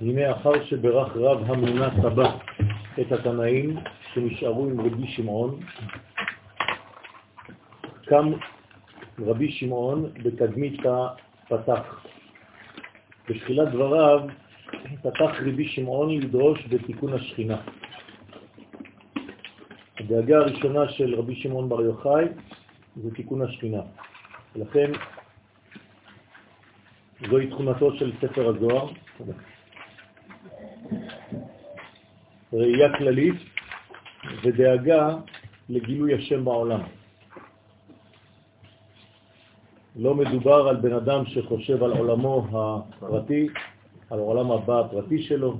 הנה אחר שברך רב המונה סבא את התנאים שנשארו עם רבי שמעון, קם רבי שמעון בתדמית הפתח. בתחילת דבריו פתח רבי שמעון לדרוש בתיקון השכינה. הדאגה הראשונה של רבי שמעון בר יוחאי זה תיקון השכינה. ולכן זוהי תכונתו של ספר הזוהר. ראייה כללית ודאגה לגילוי השם בעולם. לא מדובר על בן אדם שחושב על עולמו הפרטי, על עולם הבא הפרטי שלו,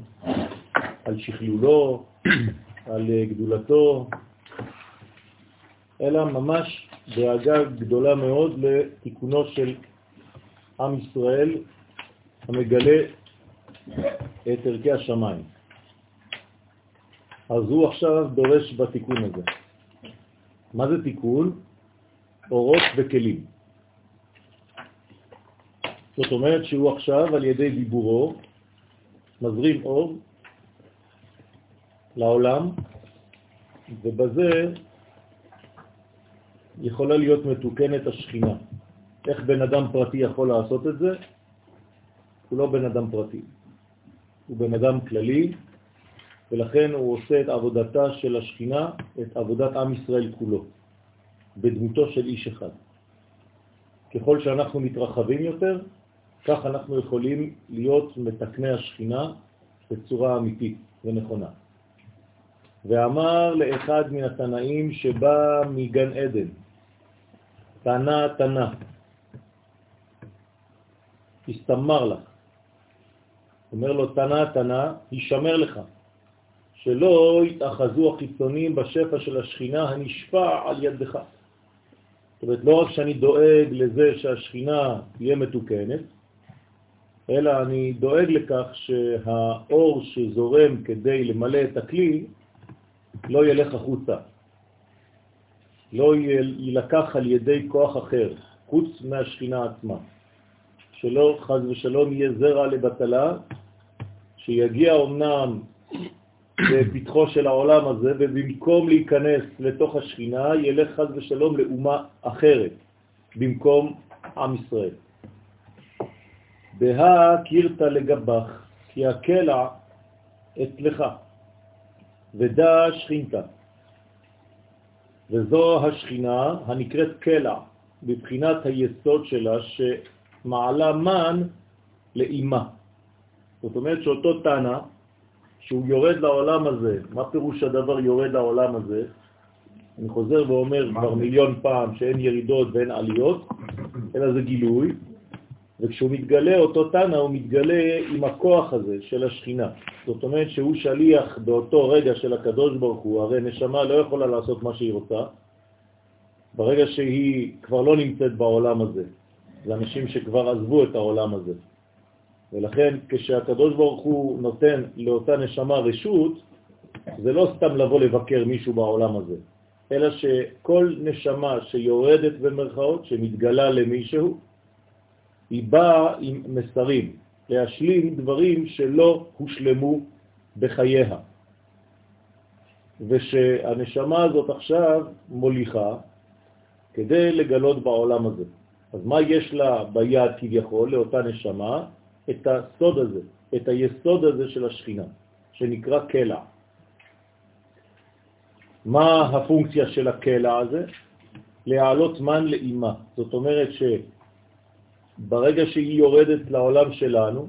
על שכלולו, על גדולתו, אלא ממש דאגה גדולה מאוד לתיקונו של עם ישראל המגלה את ערכי השמיים. אז הוא עכשיו דורש בתיקון הזה. מה זה תיקון? אורות וכלים. זאת אומרת שהוא עכשיו על ידי דיבורו מזרים אור לעולם, ובזה יכולה להיות מתוקנת השכינה. איך בן אדם פרטי יכול לעשות את זה? הוא לא בן אדם פרטי, הוא בן אדם כללי, ולכן הוא עושה את עבודתה של השכינה, את עבודת עם ישראל כולו, בדמותו של איש אחד. ככל שאנחנו מתרחבים יותר, כך אנחנו יכולים להיות מתקני השכינה בצורה אמיתית ונכונה. ואמר לאחד מן התנאים שבא מגן עדן, תנה תנה, הסתמר לך. אומר לו תנה תנה, יישמר לך, שלא יתאחזו החיצונים בשפע של השכינה הנשפע על ידך. זאת אומרת, לא רק שאני דואג לזה שהשכינה תהיה מתוקנת, אלא אני דואג לכך שהאור שזורם כדי למלא את הכלי לא ילך החוצה, לא יילקח על ידי כוח אחר, חוץ מהשכינה עצמה. שלא חז ושלום יהיה זרע לבטלה, שיגיע אומנם בפתחו של העולם הזה, ובמקום להיכנס לתוך השכינה, ילך חז ושלום לאומה אחרת, במקום עם ישראל. בהא קירת לגבך, כי הקלע אצלך, ודא שכינתה. וזו השכינה הנקראת קלע, בבחינת היסוד שלה שמעלה מן לאימה. זאת אומרת שאותו תנא, שהוא יורד לעולם הזה, מה פירוש הדבר יורד לעולם הזה? אני חוזר ואומר כבר מיליון פעם שאין ירידות ואין עליות, אלא זה גילוי, וכשהוא מתגלה, אותו תנא, הוא מתגלה עם הכוח הזה של השכינה. זאת אומרת שהוא שליח באותו רגע של הקדוש ברוך הוא, הרי נשמה לא יכולה לעשות מה שהיא רוצה, ברגע שהיא כבר לא נמצאת בעולם הזה. זה אנשים שכבר עזבו את העולם הזה. ולכן כשהקדוש ברוך הוא נותן לאותה נשמה רשות, זה לא סתם לבוא לבקר מישהו בעולם הזה, אלא שכל נשמה שיורדת במרכאות, שמתגלה למישהו, היא באה עם מסרים, להשלים דברים שלא הושלמו בחייה. ושהנשמה הזאת עכשיו מוליכה כדי לגלות בעולם הזה. אז מה יש לה ביד כביכול, לאותה נשמה? את הסוד הזה, את היסוד הזה של השכינה, שנקרא קלע. מה הפונקציה של הקלע הזה? להעלות מן לאימה. זאת אומרת ש... ברגע שהיא יורדת לעולם שלנו,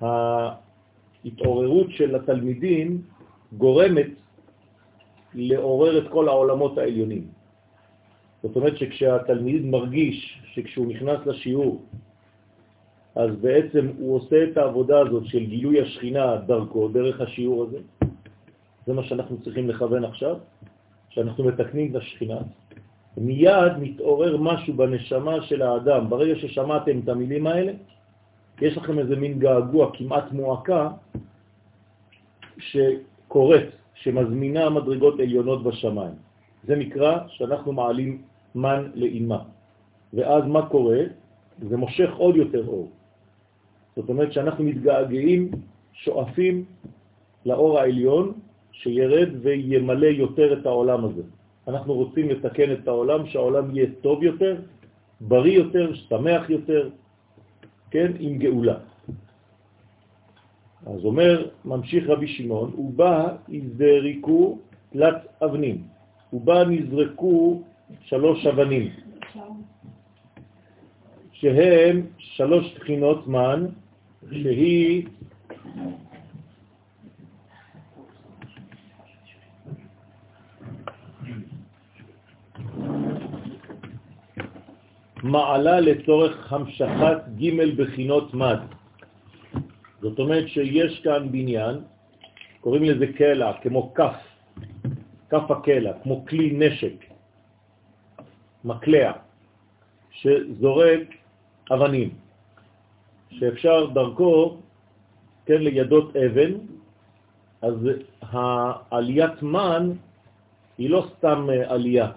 ההתעוררות של התלמידים גורמת לעורר את כל העולמות העליונים. זאת אומרת שכשהתלמיד מרגיש שכשהוא נכנס לשיעור, אז בעצם הוא עושה את העבודה הזאת של גילוי השכינה דרכו, דרך השיעור הזה. זה מה שאנחנו צריכים לכוון עכשיו, שאנחנו מתקנים את השכינה. מיד מתעורר משהו בנשמה של האדם. ברגע ששמעתם את המילים האלה, יש לכם איזה מין געגוע, כמעט מועקה, שקורית, שמזמינה מדרגות עליונות בשמיים. זה נקרא שאנחנו מעלים מן לאימה. ואז מה קורה? זה מושך עוד יותר אור. זאת אומרת שאנחנו מתגעגעים, שואפים לאור העליון שירד וימלא יותר את העולם הזה. אנחנו רוצים לתקן את העולם, שהעולם יהיה טוב יותר, בריא יותר, שמח יותר, כן, עם גאולה. אז אומר, ממשיך רבי שמעון, ובא יזרקו תלת אבנים, ובא נזרקו שלוש אבנים, שהם שלוש תחינות מן, שהיא מעלה לצורך המשכת ג' בחינות מד. זאת אומרת שיש כאן בניין, קוראים לזה קלע, כמו כף, כף הקלע, כמו כלי נשק, מקלע, שזורק אבנים, שאפשר דרכו, כן, לידות אבן, אז העליית מן היא לא סתם עלייה,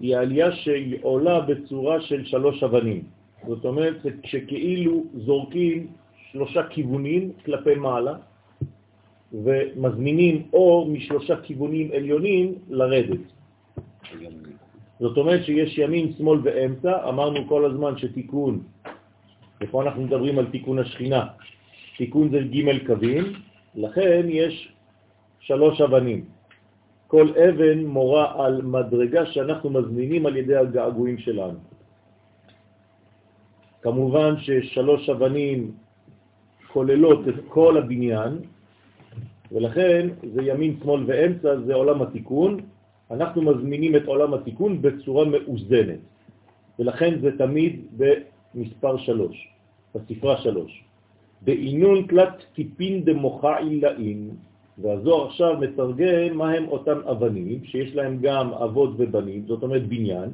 היא עלייה שעולה בצורה של שלוש אבנים. זאת אומרת, שכאילו זורקים שלושה כיוונים כלפי מעלה, ומזמינים אור משלושה כיוונים עליונים לרדת. זאת אומרת שיש ימין, שמאל ואמצע, אמרנו כל הזמן שתיקון, ופה אנחנו מדברים על תיקון השכינה, תיקון זה ג' קווים, לכן יש שלוש אבנים. כל אבן מורה על מדרגה שאנחנו מזמינים על ידי הגעגועים שלנו. כמובן ששלוש אבנים כוללות את כל הבניין, ולכן זה ימין, שמאל ואמצע, זה עולם התיקון. אנחנו מזמינים את עולם התיקון בצורה מאוזנת, ולכן זה תמיד במספר שלוש, בספרה שלוש. בעינון תלת טיפין דמוחה עילאים, והזוהר עכשיו מתרגם מה הם אותם אבנים, שיש להם גם אבות ובנים, זאת אומרת בניין.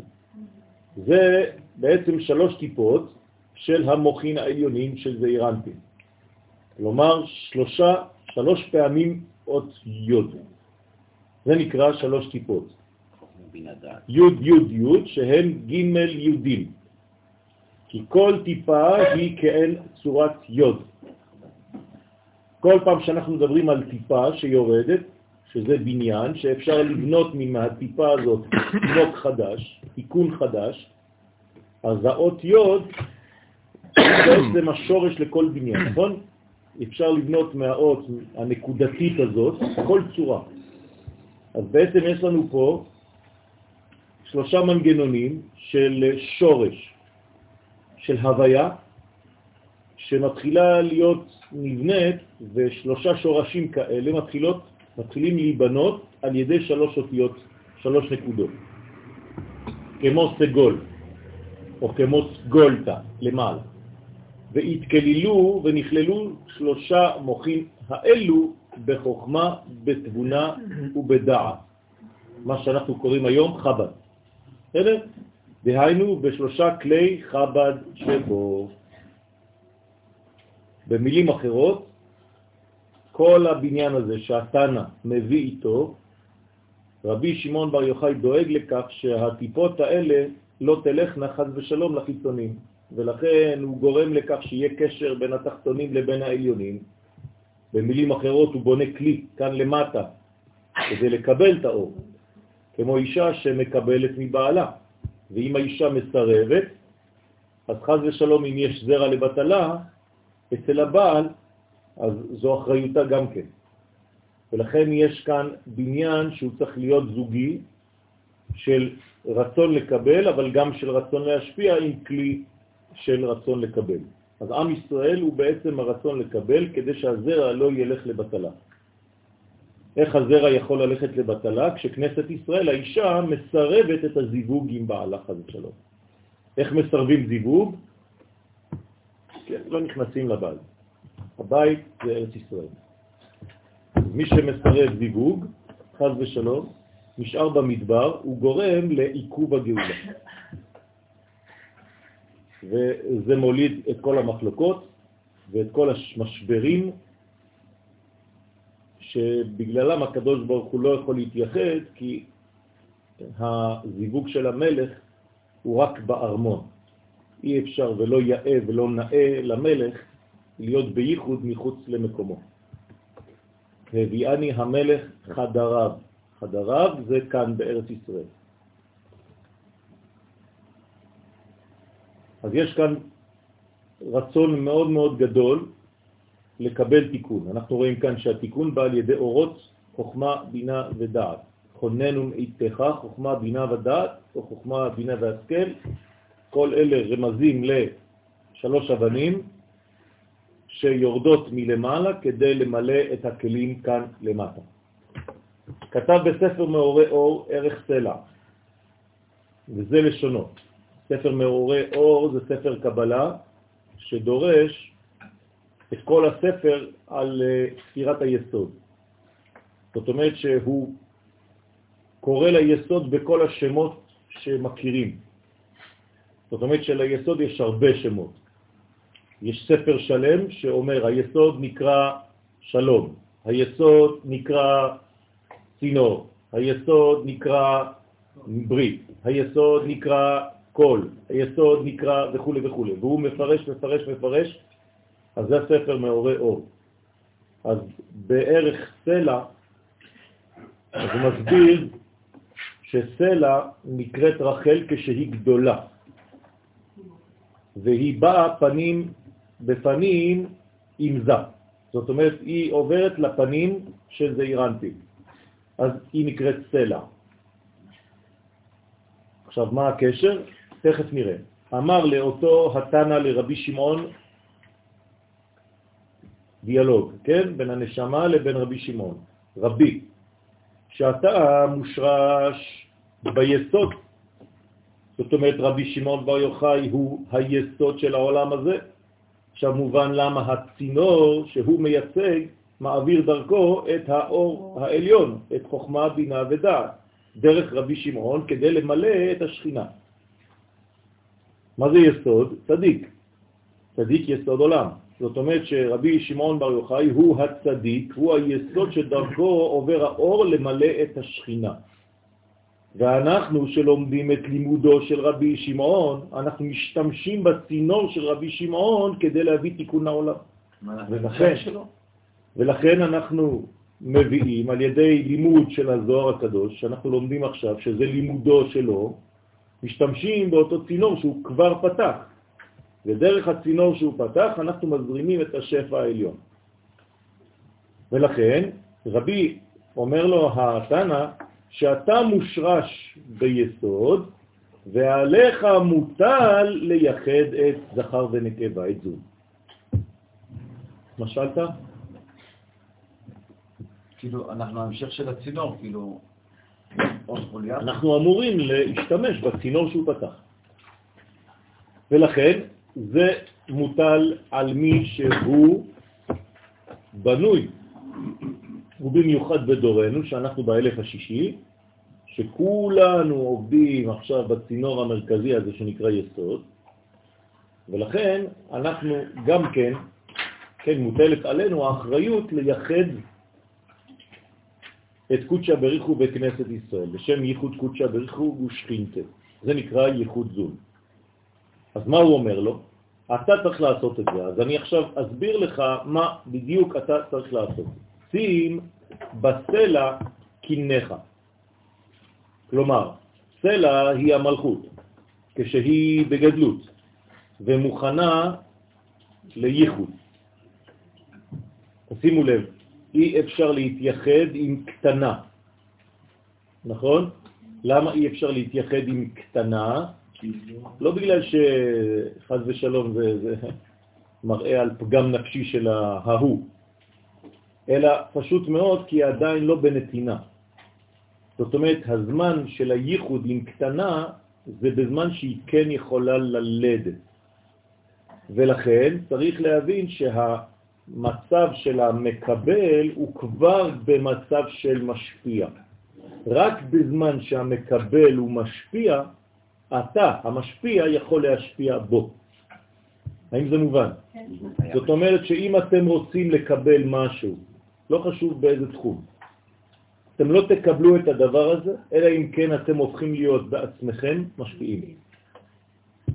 זה בעצם שלוש טיפות של המוחין העליונים של זעירנטים. כלומר, שלושה, שלוש פעמים אות יוד. זה נקרא שלוש טיפות. יוד יוד יוד, שהם ג' יודים. כי כל טיפה היא כאין צורת יוד. כל פעם שאנחנו מדברים על טיפה שיורדת, שזה בניין, שאפשר לבנות מהטיפה הזאת בלוק חדש, תיקון חדש, אז האות יוד בעצם השורש לכל בניין, נכון? אפשר לבנות מהאות הנקודתית הזאת כל צורה. אז בעצם יש לנו פה שלושה מנגנונים של שורש, של הוויה, שמתחילה להיות נבנית ושלושה שורשים כאלה מתחילות, מתחילים להיבנות על ידי שלוש אותיות, שלוש נקודות, כמו סגול או כמו סגולטה למעלה. והתקללו ונכללו שלושה מוחים האלו בחוכמה, בתבונה ובדעת, מה שאנחנו קוראים היום חב"ד. בסדר? דהיינו בשלושה כלי חב"ד שבו. במילים אחרות, כל הבניין הזה שהתנא מביא איתו, רבי שמעון בר יוחאי דואג לכך שהטיפות האלה לא תלכנה חז ושלום לחיצונים, ולכן הוא גורם לכך שיהיה קשר בין התחתונים לבין העליונים. במילים אחרות הוא בונה כלי כאן למטה כדי לקבל את האור, כמו אישה שמקבלת מבעלה, ואם האישה מסרבת, אז חז ושלום אם יש זרע לבטלה, אצל הבעל, אז זו אחריותה גם כן. ולכן יש כאן בניין שהוא צריך להיות זוגי של רצון לקבל, אבל גם של רצון להשפיע עם כלי של רצון לקבל. אז עם ישראל הוא בעצם הרצון לקבל כדי שהזרע לא ילך לבטלה. איך הזרע יכול ללכת לבטלה? כשכנסת ישראל, האישה מסרבת את הזיווג עם בעלה חד ושלום. איך מסרבים זיווג? כן, לא נכנסים לבית. הבית זה ארץ ישראל. מי שמסרב זיווג, חז ושלום, נשאר במדבר, הוא גורם לעיכוב הגאולה. וזה מוליד את כל המחלוקות ואת כל המשברים שבגללם הקדוש ברוך הוא לא יכול להתייחד, כי הזיווג של המלך הוא רק בארמון. אי אפשר ולא יאה ולא נאה למלך להיות בייחוד מחוץ למקומו. הביאני המלך חדריו. חדריו זה כאן בארץ ישראל. אז יש כאן רצון מאוד מאוד גדול לקבל תיקון. אנחנו רואים כאן שהתיקון בא על ידי אורות חוכמה, בינה ודעת. חוננו מאיתך, חוכמה, בינה ודעת, או חוכמה, בינה והשכל. כל אלה רמזים לשלוש אבנים שיורדות מלמעלה כדי למלא את הכלים כאן למטה. כתב בספר מאורי אור ערך סלע, וזה לשונות. ספר מאורי אור זה ספר קבלה שדורש את כל הספר על אה, ספירת היסוד. זאת אומרת שהוא קורא ליסוד בכל השמות שמכירים. זאת אומרת שליסוד יש הרבה שמות. יש ספר שלם שאומר היסוד נקרא שלום, היסוד נקרא צינור, היסוד נקרא ברית, היסוד נקרא קול, היסוד נקרא וכו' וכו', והוא מפרש, מפרש, מפרש, אז זה הספר מעורי אור. אז בערך סלע, אז הוא מסביר שסלע נקראת רחל כשהיא גדולה, והיא באה פנים בפנים עם זה. זאת אומרת, היא עוברת לפנים של זעירנטים. אז היא נקראת סלע. עכשיו, מה הקשר? תכף נראה. אמר לאותו התנא לרבי שמעון דיאלוג, כן? בין הנשמה לבין רבי שמעון. רבי, שאתה מושרש ביסוד, זאת אומרת רבי שמעון בר יוחאי הוא היסוד של העולם הזה. עכשיו מובן למה הצינור שהוא מייצג מעביר דרכו את האור העליון, את חוכמה, בינה ודעת, דרך רבי שמעון כדי למלא את השכינה. מה זה יסוד? צדיק. צדיק יסוד עולם. זאת אומרת שרבי שמעון בר יוחאי הוא הצדיק, הוא היסוד שדרכו עובר האור למלא את השכינה. ואנחנו שלומדים את לימודו של רבי שמעון, אנחנו משתמשים בצינור של רבי שמעון כדי להביא תיקון לעולם. ולכן, ולכן אנחנו מביאים על ידי לימוד של הזוהר הקדוש, שאנחנו לומדים עכשיו, שזה לימודו שלו, משתמשים באותו צינור שהוא כבר פתח. ודרך הצינור שהוא פתח אנחנו מזרימים את השפע העליון. ולכן רבי אומר לו התנא שאתה מושרש ביסוד ועליך מוטל לייחד את זכר ונקבה, את זון. מה שאלת? כאילו, אנחנו המשך של הצינור, כאילו, אנחנו אמורים להשתמש בצינור שהוא פתח. ולכן זה מוטל על מי שהוא בנוי, ובמיוחד בדורנו, שאנחנו באלף השישי, שכולנו עובדים עכשיו בצינור המרכזי הזה שנקרא יסוד, ולכן אנחנו גם כן, כן, מוטלת עלינו האחריות לייחד את קודשא בריחו בכנסת ישראל, בשם ייחוד קודשא בריחו ושכינתה. זה נקרא ייחוד זון. אז מה הוא אומר לו? אתה צריך לעשות את זה. אז אני עכשיו אסביר לך מה בדיוק אתה צריך לעשות. שים בסלע קינך. כלומר, סלע היא המלכות, כשהיא בגדלות ומוכנה לייחוד. שימו לב, אי אפשר להתייחד עם קטנה, נכון? למה אי אפשר להתייחד עם קטנה? לא בגלל שחז ושלום זה, זה מראה על פגם נפשי של ההוא, אלא פשוט מאוד כי עדיין לא בנתינה. זאת אומרת, הזמן של הייחוד עם קטנה זה בזמן שהיא כן יכולה ללדת. ולכן צריך להבין שה... מצב של המקבל הוא כבר במצב של משפיע. רק בזמן שהמקבל הוא משפיע, אתה, המשפיע, יכול להשפיע בו. האם זה מובן? כן. זאת אומרת שאם אתם רוצים לקבל משהו, לא חשוב באיזה תחום, אתם לא תקבלו את הדבר הזה, אלא אם כן אתם הופכים להיות בעצמכם משפיעים.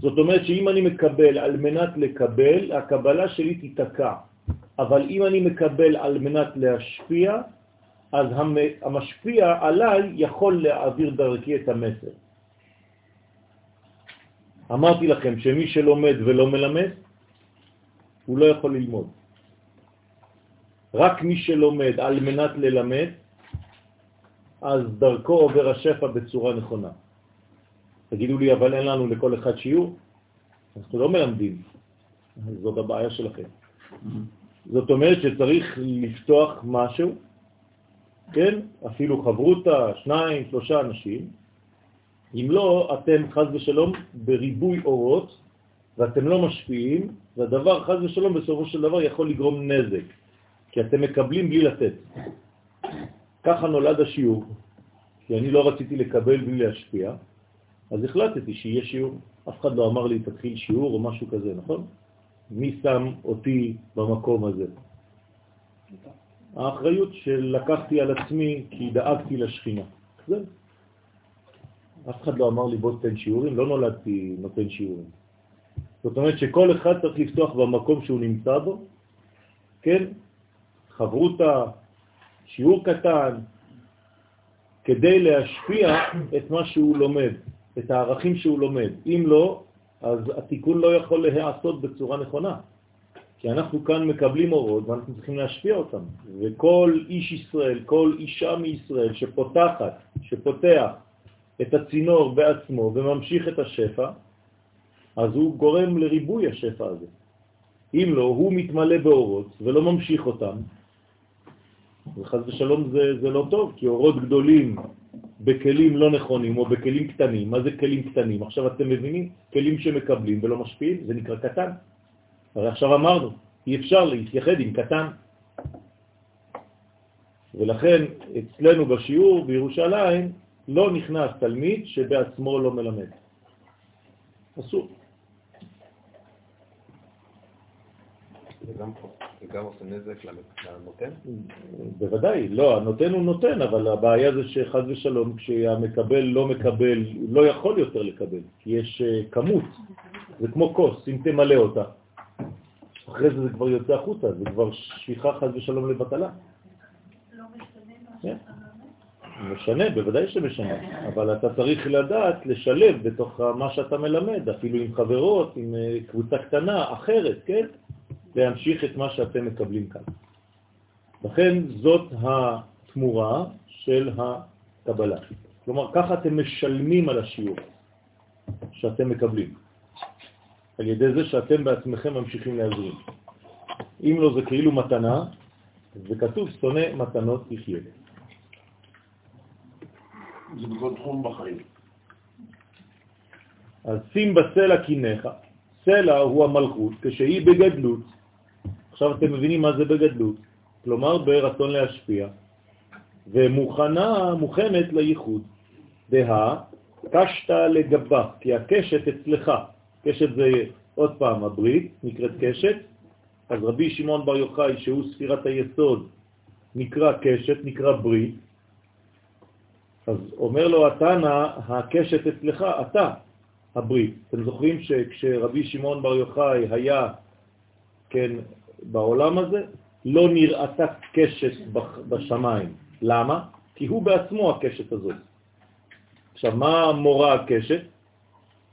זאת אומרת שאם אני מקבל על מנת לקבל, הקבלה שלי תיתקע. אבל אם אני מקבל על מנת להשפיע, אז המשפיע עליי יכול להעביר דרכי את המסר. אמרתי לכם שמי שלומד ולא מלמד, הוא לא יכול ללמוד. רק מי שלומד על מנת ללמד, אז דרכו עובר השפע בצורה נכונה. תגידו לי, אבל אין לנו לכל אחד שיעור? אנחנו לא מלמדים. זאת הבעיה שלכם. זאת אומרת שצריך לפתוח משהו, כן? אפילו חברותה, שניים, שלושה אנשים. אם לא, אתם חז ושלום בריבוי אורות, ואתם לא משפיעים, והדבר חז ושלום בסופו של דבר יכול לגרום נזק, כי אתם מקבלים בלי לתת. ככה נולד השיעור, כי אני לא רציתי לקבל בלי להשפיע, אז החלטתי שיהיה שיעור. אף אחד לא אמר לי תתחיל שיעור או משהו כזה, נכון? מי שם אותי במקום הזה? האחריות שלקחתי על עצמי כי דאגתי לשכינה. זה. אף אחד לא אמר לי בוא תן שיעורים, לא נולדתי נותן שיעורים. זאת אומרת שכל אחד צריך לפתוח במקום שהוא נמצא בו, כן? חברותה, שיעור קטן, כדי להשפיע את מה שהוא לומד, את הערכים שהוא לומד. אם לא, אז התיקון לא יכול להיעשות בצורה נכונה. כי אנחנו כאן מקבלים אורות ואנחנו צריכים להשפיע אותם. וכל איש ישראל, כל אישה מישראל שפותחת, שפותח את הצינור בעצמו וממשיך את השפע, אז הוא גורם לריבוי השפע הזה. אם לא, הוא מתמלא באורות ולא ממשיך אותם, וחז ושלום זה, זה לא טוב, כי אורות גדולים בכלים לא נכונים או בכלים קטנים, מה זה כלים קטנים? עכשיו אתם מבינים? כלים שמקבלים ולא משפיעים, זה נקרא קטן. הרי עכשיו אמרנו, אי אפשר להתייחד עם קטן. ולכן אצלנו בשיעור בירושלים לא נכנס תלמיד שבעצמו לא מלמד. אסור. זה גם עושה נזק לנותן? בוודאי, לא, הנותן הוא נותן, אבל הבעיה זה שחז ושלום, כשהמקבל לא מקבל, לא יכול יותר לקבל, כי יש אה, כמות, זה כמו כוס, אם תמלא אותה. אחרי זה זה כבר יוצא החוצה, זה כבר שפיכה חז ושלום לבטלה. לא משנה כן. משנה, בוודאי שמשנה, אבל אתה צריך לדעת לשלב בתוך מה שאתה מלמד, אפילו עם חברות, עם אה, קבוצה קטנה, אחרת, כן? להמשיך את מה שאתם מקבלים כאן. לכן זאת התמורה של הקבלה. כלומר, ככה אתם משלמים על השיעור שאתם מקבלים, על ידי זה שאתם בעצמכם ממשיכים להזרים. אם לא, זה כאילו מתנה, וכתוב שונא מתנות יחיה. זה בכל תחום בחיים. אז שים בסלע קיניך, סלע הוא המלכות, כשהיא בגדלות, עכשיו אתם מבינים מה זה בגדלות, כלומר ברצון להשפיע, ומוכנה, מוכנת לייחוד. דה, קשת לגבה, כי הקשת אצלך, קשת זה עוד פעם הברית, נקראת קשת, אז רבי שמעון בר יוחאי, שהוא ספירת היסוד, נקרא קשת, נקרא ברית, אז אומר לו התנא, הקשת אצלך, אתה הברית. אתם זוכרים שכשרבי שמעון בר יוחאי היה, כן, בעולם הזה, לא נראתה קשת בשמיים. למה? כי הוא בעצמו הקשת הזאת. עכשיו, מה מורה הקשת?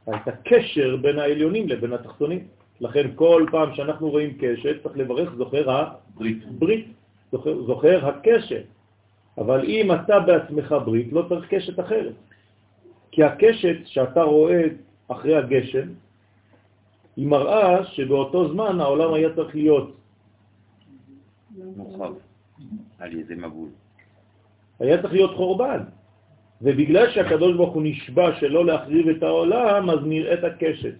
את הקשר בין העליונים לבין התחתונים. לכן כל פעם שאנחנו רואים קשת, צריך לברך זוכר הברית, ברית, זוכר, זוכר הקשת. אבל אם אתה בעצמך ברית, לא צריך קשת אחרת. כי הקשת שאתה רואה אחרי הגשם, היא מראה שבאותו זמן העולם היה צריך להיות מורחב על ידי מבול. היה צריך להיות חורבן. ובגלל שהקדוש ברוך הוא נשבע שלא להחריב את העולם, אז נראית הקשת.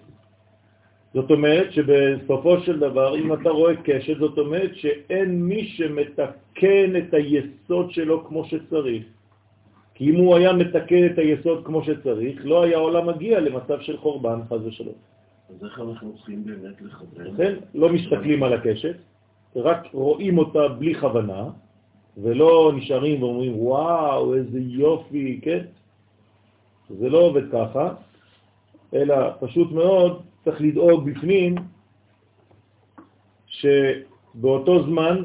זאת אומרת שבסופו של דבר, אם אתה רואה קשת, זאת אומרת שאין מי שמתקן את היסוד שלו כמו שצריך. כי אם הוא היה מתקן את היסוד כמו שצריך, לא היה העולם מגיע למצב של חורבן, חז ושלום. אז איך אנחנו צריכים באמת לחבר? לכן לא מסתכלים על הקשת, רק רואים אותה בלי כוונה, ולא נשארים ואומרים, וואו, איזה יופי, כן? זה לא עובד ככה, אלא פשוט מאוד צריך לדאוג בפנים שבאותו זמן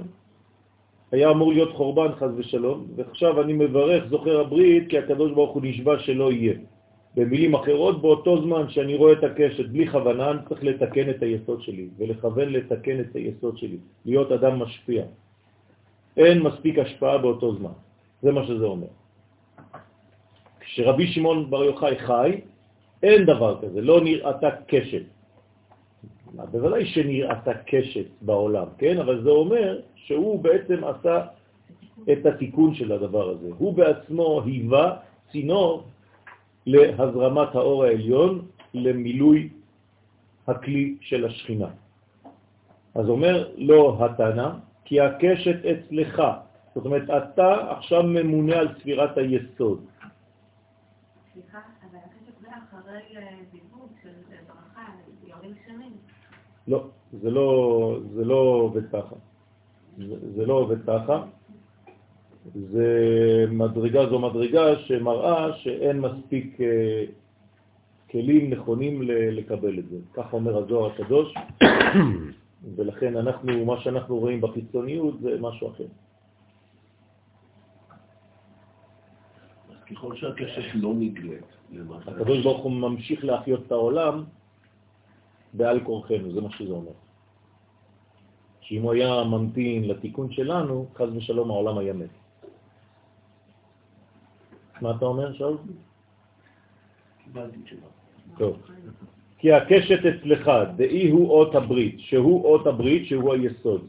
היה אמור להיות חורבן חז ושלום, ועכשיו אני מברך זוכר הברית כי הקדוש ברוך הוא נשבע שלא יהיה. במילים אחרות, באותו זמן שאני רואה את הקשת בלי כוונה, אני צריך לתקן את היסוד שלי, ולכוון לתקן את היסוד שלי, להיות אדם משפיע. אין מספיק השפעה באותו זמן. זה מה שזה אומר. כשרבי שמעון בר יוחאי חי, אין דבר כזה, לא נראתה קשת. בוודאי שנראתה קשת בעולם, כן? אבל זה אומר שהוא בעצם עשה את התיקון של הדבר הזה. הוא בעצמו היווה צינור להזרמת האור העליון, למילוי הכלי של השכינה. אז אומר לא התנא, כי הקשת אצלך. זאת אומרת, אתה עכשיו ממונה על ספירת היסוד. סליחה, אחרי אה, זיווג של ברכה, יורים שנים. לא, זה לא, זה לא עובד ככה. זה, זה לא עובד ככה. זה מדרגה זו מדרגה שמראה שאין מספיק אה, כלים נכונים לקבל את זה. כך אומר הזוהר הקדוש, ולכן אנחנו, מה שאנחנו רואים בחיצוניות זה משהו אחר. ככל שהקשת לא נגלית. הקדוש ברוך הוא ממשיך להחיות את העולם בעל כורחנו, זה מה שזה אומר. שאם הוא היה ממתין לתיקון שלנו, חז ושלום העולם היה מת. מה אתה אומר, שאול? קיבלתי תשובה. טוב. כי הקשת אצלך, דאי הוא אות הברית, שהוא אות הברית, שהוא היסוד.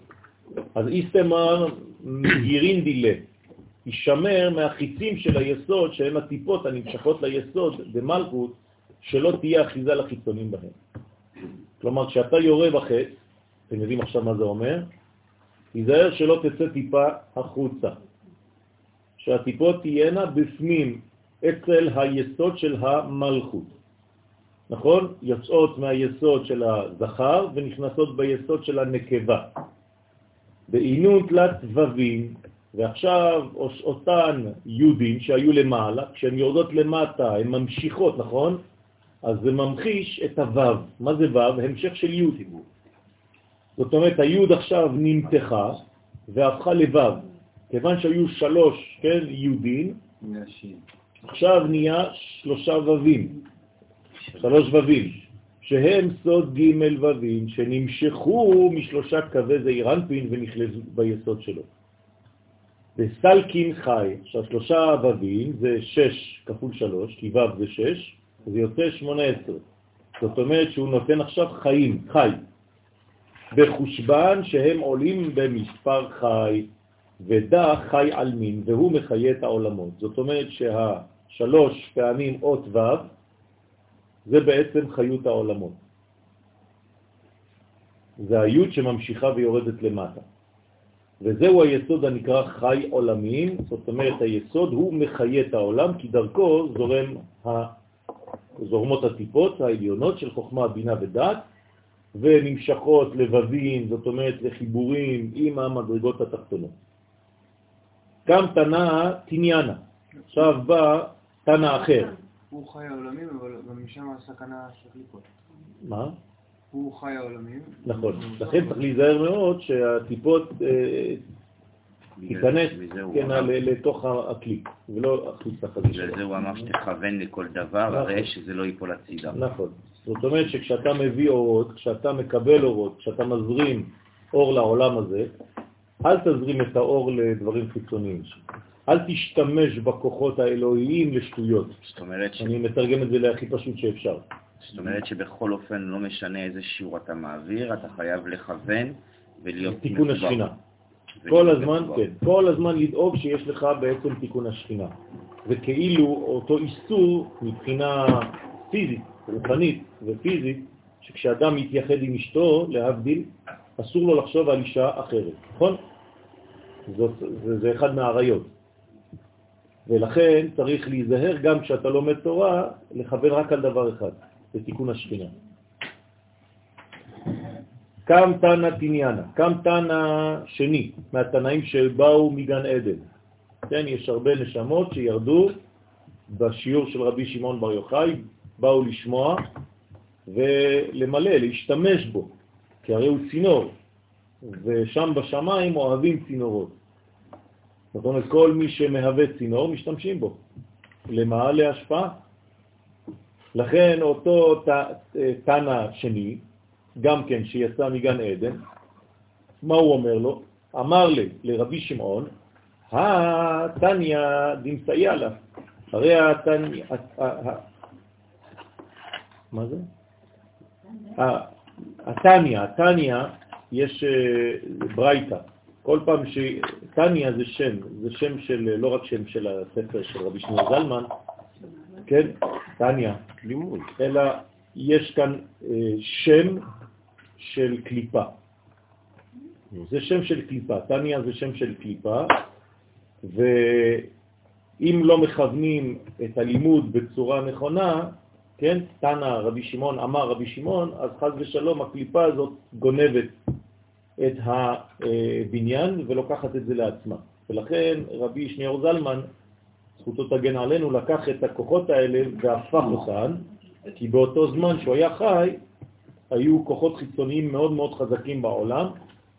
אז איסטמר מגירין דילה, יישמר מהחיצים של היסוד, שהם הטיפות הנמשכות ליסוד במלכות, שלא תהיה אחיזה לחיצונים בהם. כלומר, כשאתה יורה בחץ, אתם יודעים עכשיו מה זה אומר? תיזהר שלא תצא טיפה החוצה. שהטיפות תהיינה בפנים, אצל היסוד של המלכות. נכון? יוצאות מהיסוד של הזכר ונכנסות ביסוד של הנקבה. בעינון תלת ועכשיו אותן יהודים שהיו למעלה, כשהן יורדות למטה, הן ממשיכות, נכון? אז זה ממחיש את הוו. מה זה וו? המשך של יוד. זאת אומרת, היוד עכשיו נמתחה והפכה לוו. כיוון שהיו שלוש, כן, יהודים, עכשיו נהיה שלושה ווים, שלוש ווים, שהם סוד ג' ווים שנמשכו משלושה קווי זעיר אנפין ונכלזו ביסוד שלו. בסלקין חי, עכשיו שלושה ווים זה שש כפול שלוש, כי וו זה שש, זה יוצא שמונה עשר. זאת אומרת שהוא נותן עכשיו חיים, חי. בחושבן שהם עולים במספר חי, ודע חי על מין, והוא מחיה את העולמות. זאת אומרת שהשלוש פעמים אות ו' זה בעצם חיות העולמות. זה היוד שממשיכה ויורדת למטה. וזהו היסוד הנקרא חי עולמיים, זאת אומרת היסוד הוא מחיה את העולם כי דרכו זורם ה... זורמות הטיפות העליונות של חוכמה, בינה ודעת, ונמשכות לבבים, זאת אומרת לחיבורים עם המדרגות התחתונות. גם תנא תניאנה. עכשיו בא תנא אחר. הוא חי העולמים, אבל גם משם הסכנה של קליפות. מה? הוא חי העולמים. נכון. לכן צריך להיזהר מאוד שהטיפות אה, תיכנס כן, לתוך הכלי, ולא החוצה חזית. בגלל זה הוא אמר שתכוון לכל דבר, הרי שזה לא ייפול הצידה. נכון. זאת אומרת שכשאתה מביא אורות, כשאתה מקבל אורות, כשאתה מזרים אור לעולם הזה, אל תזרים את האור לדברים חיצוניים. אל תשתמש בכוחות האלוהיים לשטויות. זאת אומרת ש... אני מתרגם את זה להכי פשוט שאפשר. זאת אומרת שבכל אופן לא משנה איזה שיעור אתה מעביר, אתה חייב לכוון ולהיות תיקון השכינה. כל הזמן, כן, כל הזמן לדאוג שיש לך בעצם תיקון השכינה. וכאילו אותו איסור מבחינה פיזית, רוחנית ופיזית, שכשאדם מתייחד עם אשתו, להבדיל, אסור לו לחשוב על אישה אחרת, נכון? זאת, זה, זה אחד מהעריות. ולכן צריך להיזהר גם כשאתה לומד תורה, לכוון רק על דבר אחד, זה תיקון השכינה. קם תנא תניאנה, קם תנא שני, מהתנאים שבאו מגן עדן. כן, יש הרבה נשמות שירדו בשיעור של רבי שמעון בר יוחאי, באו לשמוע ולמלא, להשתמש בו, כי הרי הוא צינור, ושם בשמיים אוהבים צינורות. זאת אומרת, כל מי שמהווה צינור, משתמשים בו. למה? להשפעה. לכן אותו תנא שני, גם כן שיצא מגן עדן, מה הוא אומר לו? אמר לי, לרבי שמעון, התניא דמסייע לה. הרי התניא, מה זה? התניא, התניא, יש אה, ברייתא. כל פעם ש... תניא זה שם, זה שם של, לא רק שם של הספר של רבי שמעון זלמן, כן, תניא, לימוד, אלא יש כאן אה, שם של קליפה. זה שם של קליפה, תניא זה שם של קליפה, ואם לא מכוונים את הלימוד בצורה נכונה, כן, תנא רבי שמעון, אמר רבי שמעון, אז חז ושלום הקליפה הזאת גונבת את הבניין ולוקחת את זה לעצמה. ולכן רבי שניאור זלמן, זכותו תגן עלינו, לקח את הכוחות האלה והפך אותן, כי באותו זמן שהוא היה חי, היו כוחות חיצוניים מאוד מאוד חזקים בעולם,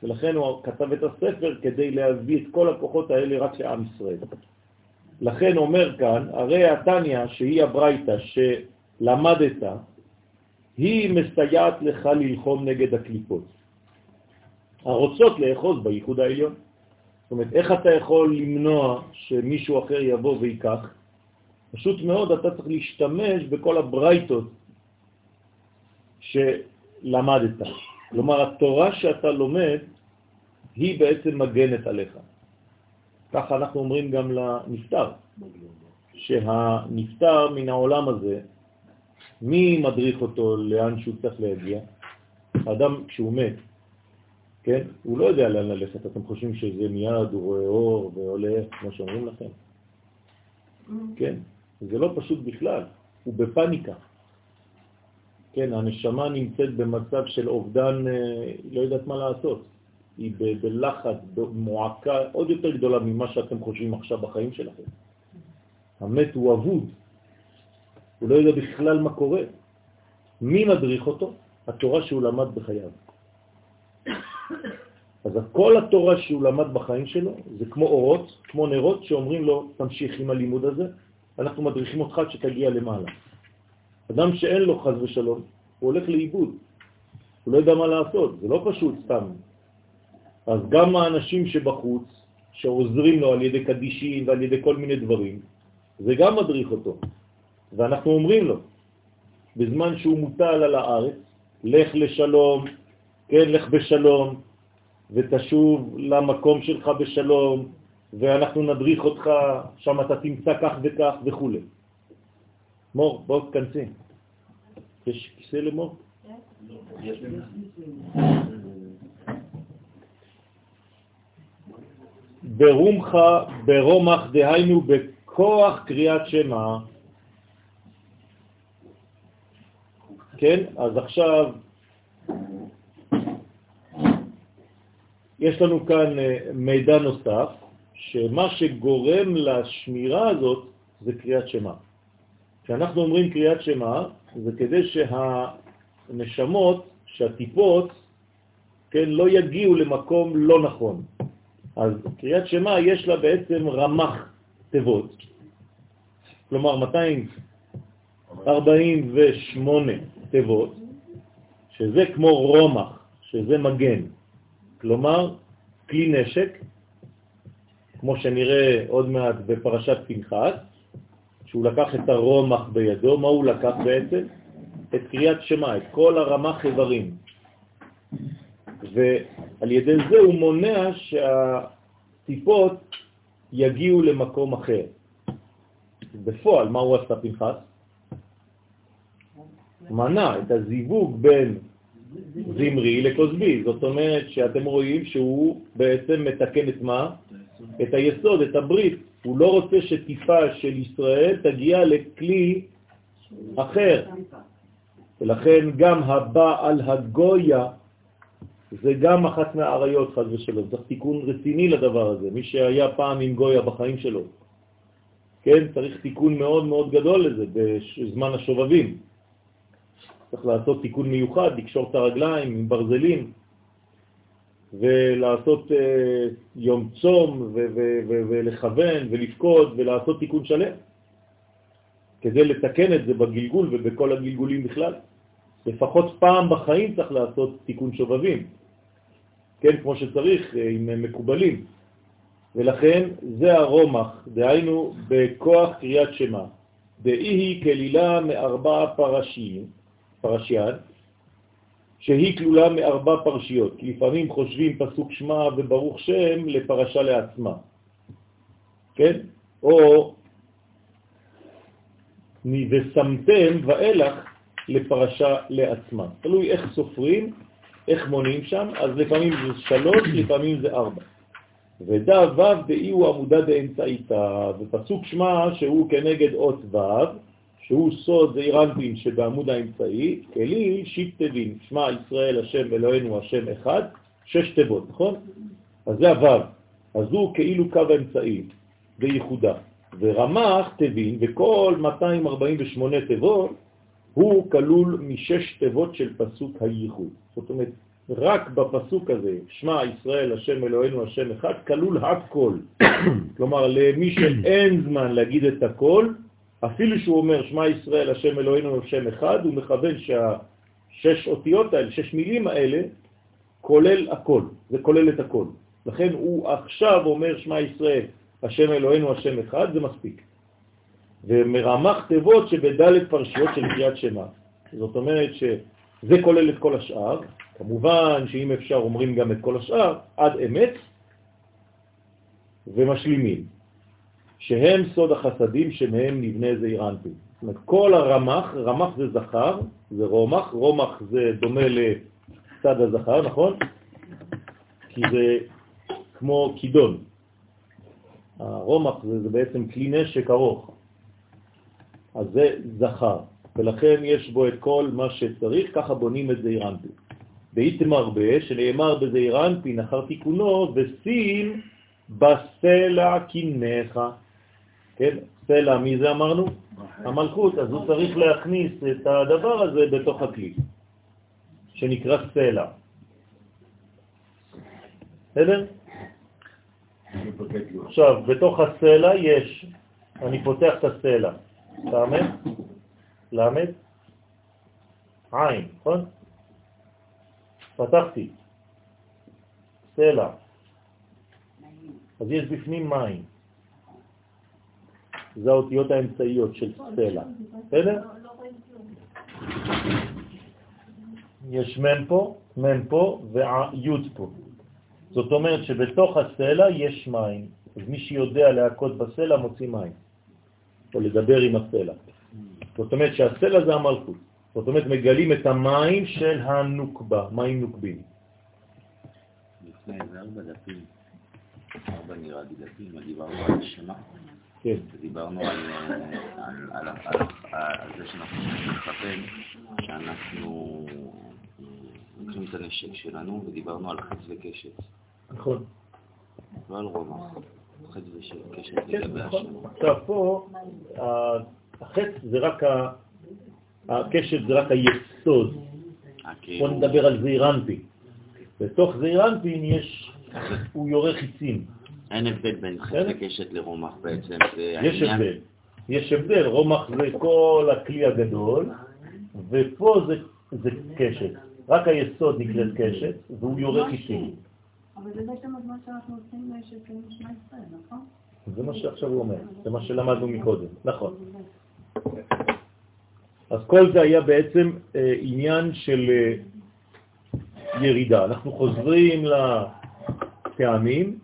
ולכן הוא כתב את הספר כדי להביא את כל הכוחות האלה רק לעם ישראל. לכן אומר כאן, הרי התניא, שהיא הברייתא שלמדת, היא מסייעת לך ללחום נגד הקליפות. הרוצות לאחוז בייחוד העליון. זאת אומרת, איך אתה יכול למנוע שמישהו אחר יבוא ויקח? פשוט מאוד, אתה צריך להשתמש בכל הברייתות שלמדת. כלומר, התורה שאתה לומד היא בעצם מגנת עליך. ככה אנחנו אומרים גם לנפטר, שהנפטר מן העולם הזה, מי מדריך אותו לאן שהוא צריך להגיע? האדם כשהוא מת, כן? הוא לא יודע לאן ללכת, אתם חושבים שזה מיד, הוא רואה אור ועולה, כמו שאומרים לכם. כן, זה לא פשוט בכלל, הוא בפניקה. כן, הנשמה נמצאת במצב של אובדן, אה, לא יודעת מה לעשות. היא בלחץ, במועקה עוד יותר גדולה ממה שאתם חושבים עכשיו בחיים שלכם. המת הוא אבוד, הוא לא יודע בכלל מה קורה. מי מדריך אותו? התורה שהוא למד בחייו. אז כל התורה שהוא למד בחיים שלו זה כמו אורות, כמו נרות שאומרים לו, תמשיך עם הלימוד הזה, אנחנו מדריכים אותך שתגיע למעלה. אדם שאין לו חז ושלום, הוא הולך לאיבוד, הוא לא יודע מה לעשות, זה לא פשוט סתם. אז גם האנשים שבחוץ, שעוזרים לו על ידי קדישים ועל ידי כל מיני דברים, זה גם מדריך אותו. ואנחנו אומרים לו, בזמן שהוא מוטל על הארץ, לך לשלום, כן, לך בשלום, ותשוב למקום שלך בשלום, ואנחנו נדריך אותך, שם אתה תמצא כך וכך וכו'. מור, בוא תכנסי. יש כיסא למור? ברומך, ברומח, דהיינו בכוח קריאת שמה. כן, אז עכשיו יש לנו כאן אה, מידע נוסף, שמה שגורם לשמירה הזאת זה קריאת שמה. כשאנחנו אומרים קריאת שמה, זה כדי שהנשמות, שהטיפות, כן, לא יגיעו למקום לא נכון. אז קריאת שמה יש לה בעצם רמח תיבות, כלומר 248 תיבות, שזה כמו רומח, שזה מגן. כלומר, כלי נשק, כמו שנראה עוד מעט בפרשת פנחס, שהוא לקח את הרומח בידו, מה הוא לקח בעצם? את קריאת שמה, את כל הרמח איברים. ועל ידי זה הוא מונע שהטיפות יגיעו למקום אחר. בפועל, מה הוא עשה פנחס? מנע את הזיווג בין זמרי לכוזבי. זאת אומרת שאתם רואים שהוא בעצם מתקן את מה? את היסוד, את הברית. הוא לא רוצה שטיפה של ישראל תגיע לכלי אחר. ולכן גם הבא על הגויה זה גם אחת מהעריות, חז ושלום. צריך תיקון רציני לדבר הזה. מי שהיה פעם עם גויה בחיים שלו, כן, צריך תיקון מאוד מאוד גדול לזה בזמן השובבים. צריך לעשות תיקון מיוחד, לקשור את הרגליים עם ברזלים, ולעשות אה, יום צום ולכוון ולפקוד ולעשות תיקון שלם, כדי לתקן את זה בגלגול ובכל הגלגולים בכלל. לפחות פעם בחיים צריך לעשות תיקון שובבים, כן, כמו שצריך, אה, עם מקובלים. ולכן זה הרומח, דהיינו בכוח קריאת שמה. דאי היא כלילה מארבע פרשים, פרשיין, שהיא כלולה מארבע פרשיות, לפעמים חושבים פסוק שמה וברוך שם לפרשה לעצמה, כן? או ושמתם ואילך לפרשה לעצמה. תלוי איך סופרים, איך מונים שם, אז לפעמים זה שלוש, לפעמים זה ארבע. ודא ו' באי הוא עמודה באמצעיתה, ופסוק שמה שהוא כנגד אות ו', שהוא סוד זעיר אנפין שבעמוד האמצעי, כלי שיט תבין, שמע ישראל השם אלוהינו השם אחד, שש תיבות, נכון? אז זה הו', אז הוא כאילו קו האמצעי בייחודה. ורמח תבין, וכל 248 תיבות, הוא כלול משש תיבות של פסוק הייחוד. זאת אומרת, רק בפסוק הזה, שמע ישראל השם אלוהינו השם אחד, כלול הכל. כלומר, למי שאין זמן להגיד את הכל, אפילו שהוא אומר שמע ישראל השם אלוהינו השם אחד, הוא מכוון שהשש אותיות האלה, שש מילים האלה, כולל הכל, זה כולל את הכל. לכן הוא עכשיו אומר שמע ישראל השם אלוהינו השם אחד, זה מספיק. ומרמח תיבות שבדלת פרשיות של קריאת שמה. זאת אומרת שזה כולל את כל השאר, כמובן שאם אפשר אומרים גם את כל השאר, עד אמת, ומשלימים, שהם סוד החסדים שמהם נבנה זעיר אנפין. זאת אומרת, כל הרמח, רמח זה זכר, זה רומח, רומח זה דומה לצד הזכר, נכון? כי זה כמו כידון. הרומח זה, זה בעצם כלי נשק ארוך, אז זה זכר, ולכן יש בו את כל מה שצריך, ככה בונים את זעיר אנפין. באיתם הרבה, שנאמר בזעיר אנפין אחר תיקונו, ושים בסלע קינך. כן, סלע, מי זה אמרנו? המלכות, אז הוא צריך להכניס את הדבר הזה בתוך הכלי, שנקרא סלע. בסדר? עכשיו, בתוך הסלע יש, אני פותח את הסלע, למד? למד? עין, נכון? פתחתי, סלע, אז יש בפנים מים. זה האותיות האמצעיות של סלע. בסדר? יש מם פה, מם פה ויוד פה. זאת אומרת שבתוך הסלע יש מים. אז מי שיודע להכות בסלע מוציא מים, או לדבר עם הסלע. זאת אומרת שהסלע זה המלכות. זאת אומרת מגלים את המים של הנוקבה, מים נוקבים. לפני איזה ארבע דפים, ארבע נראה לי דפים, דיברנו על שמה. כן. דיברנו על, על, על, על, על זה שאנחנו צריכים לכוון, שאנחנו לוקחים את הנשק שלנו, ודיברנו על חץ וקשת. נכון. לא על רומח, חץ וקשת כן, לגבי נכון. השם. עכשיו פה, החץ זה רק, ה- הקשת זה רק היסוד. אה, כאילו, בוא נדבר על זעיר אנפין. בתוך זעיר אנפין יש, הוא יורה חיצים. אין הבדל בין בסדר. וקשת לרומח בעצם. זה יש הבדל. יש הבדל, רומח זה כל הכלי הגדול, ופה זה, זה קשת. רק היסוד נקראת קשת, והוא יורה חיצים. אבל זה בעצם הזמן שאנחנו עושים של משמע ישראל, נכון? זה מה שעכשיו הוא אומר, זה מה שלמדנו מקודם, נכון. אז כל זה היה בעצם אה, עניין של אה, ירידה. אנחנו חוזרים לטעמים,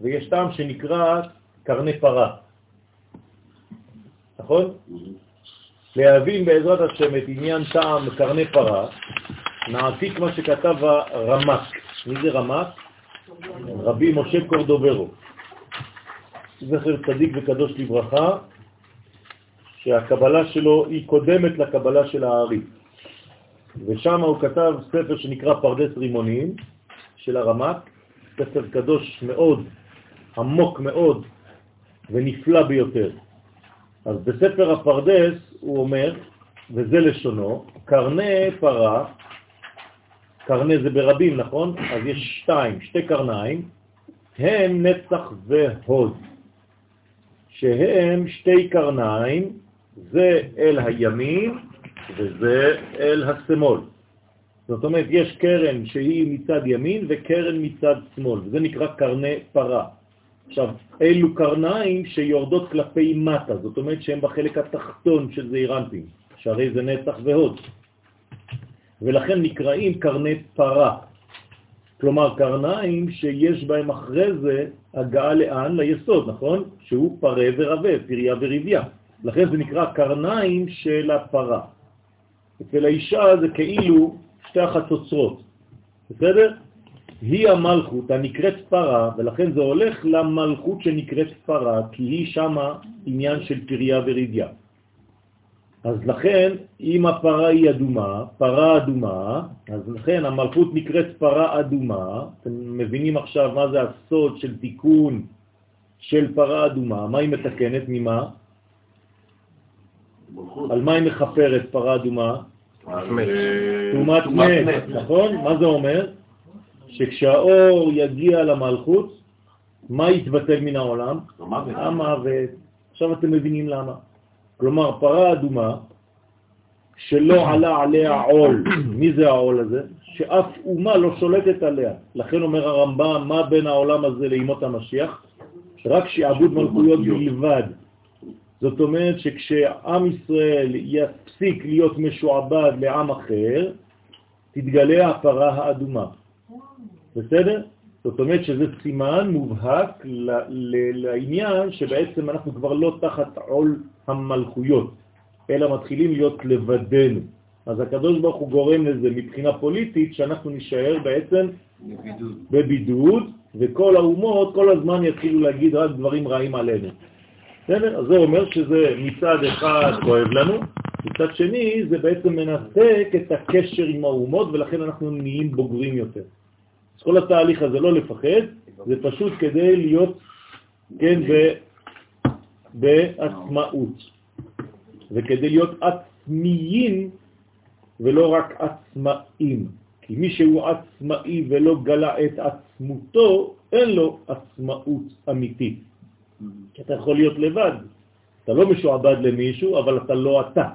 ויש טעם שנקרא קרני פרה, נכון? להבין בעזרת השם את עניין טעם קרני פרה, נעתיק מה שכתב הרמק. מי זה רמק? רבי משה קורדוברו. זכר צדיק וקדוש לברכה, שהקבלה שלו היא קודמת לקבלה של הארי. ושם הוא כתב ספר שנקרא פרדס רימונים של הרמק, ספר קדוש מאוד, עמוק מאוד ונפלא ביותר. אז בספר הפרדס הוא אומר וזה לשונו, קרני פרה, קרני זה ברבים, נכון? אז יש שתיים, שתי קרניים, הם נצח והוד, שהם שתי קרניים, זה אל הימין וזה אל השמאל. זאת אומרת, יש קרן שהיא מצד ימין וקרן מצד שמאל, וזה נקרא קרני פרה. עכשיו, אלו קרניים שיורדות כלפי מטה, זאת אומרת שהם בחלק התחתון של זעירנטים, שהרי זה נצח והוד. ולכן נקראים קרני פרה. כלומר, קרניים שיש בהם אחרי זה הגעה לאן? ליסוד, נכון? שהוא פרה ורבה, פריה וריביה. לכן זה נקרא קרניים של הפרה. אצל האישה זה כאילו שתי החצוצרות, בסדר? היא המלכות הנקראת פרה, ולכן זה הולך למלכות שנקראת פרה, כי היא שמה עניין של פריה ורידיה. אז לכן, אם הפרה היא אדומה, פרה אדומה, אז לכן המלכות נקראת פרה אדומה. אתם מבינים עכשיו מה זה הסוד של תיקון של פרה אדומה, מה היא מתקנת, ממה? על מה היא מחפרת פרה אדומה? תאומת מת, נכון? מה זה אומר? שכשהאור יגיע למלכות, מה יתבטל מן העולם? המוות. עכשיו אתם מבינים למה. כלומר, פרה אדומה, שלא עלה עליה עול, מי זה העול הזה? שאף אומה לא שולטת עליה. לכן אומר הרמב"ם, מה בין העולם הזה לימות המשיח? רק שעבוד מלכויות בלבד. זאת אומרת שכשעם ישראל יפסיק להיות משועבד לעם אחר, תתגלה הפרה האדומה. בסדר? זאת אומרת שזה סימן מובהק לעניין שבעצם אנחנו כבר לא תחת עול המלכויות, אלא מתחילים להיות לבדנו. אז הקדוש ברוך הוא גורם לזה מבחינה פוליטית שאנחנו נשאר בעצם בבידוד, בבידוד וכל האומות כל הזמן יתחילו להגיד רק דברים רעים עלינו. בסדר? אז זה אומר שזה מצד אחד כואב לנו, מצד שני זה בעצם מנתק את הקשר עם האומות ולכן אנחנו נהיים בוגרים יותר. כל התהליך הזה לא לפחד, זה פשוט כדי להיות, כן, בעצמאות. וכדי להיות עצמיים ולא רק עצמאים. כי מי שהוא עצמאי ולא גלה את עצמותו, אין לו עצמאות אמיתית. כי אתה יכול להיות לבד. אתה לא משועבד למישהו, אבל אתה לא אתה.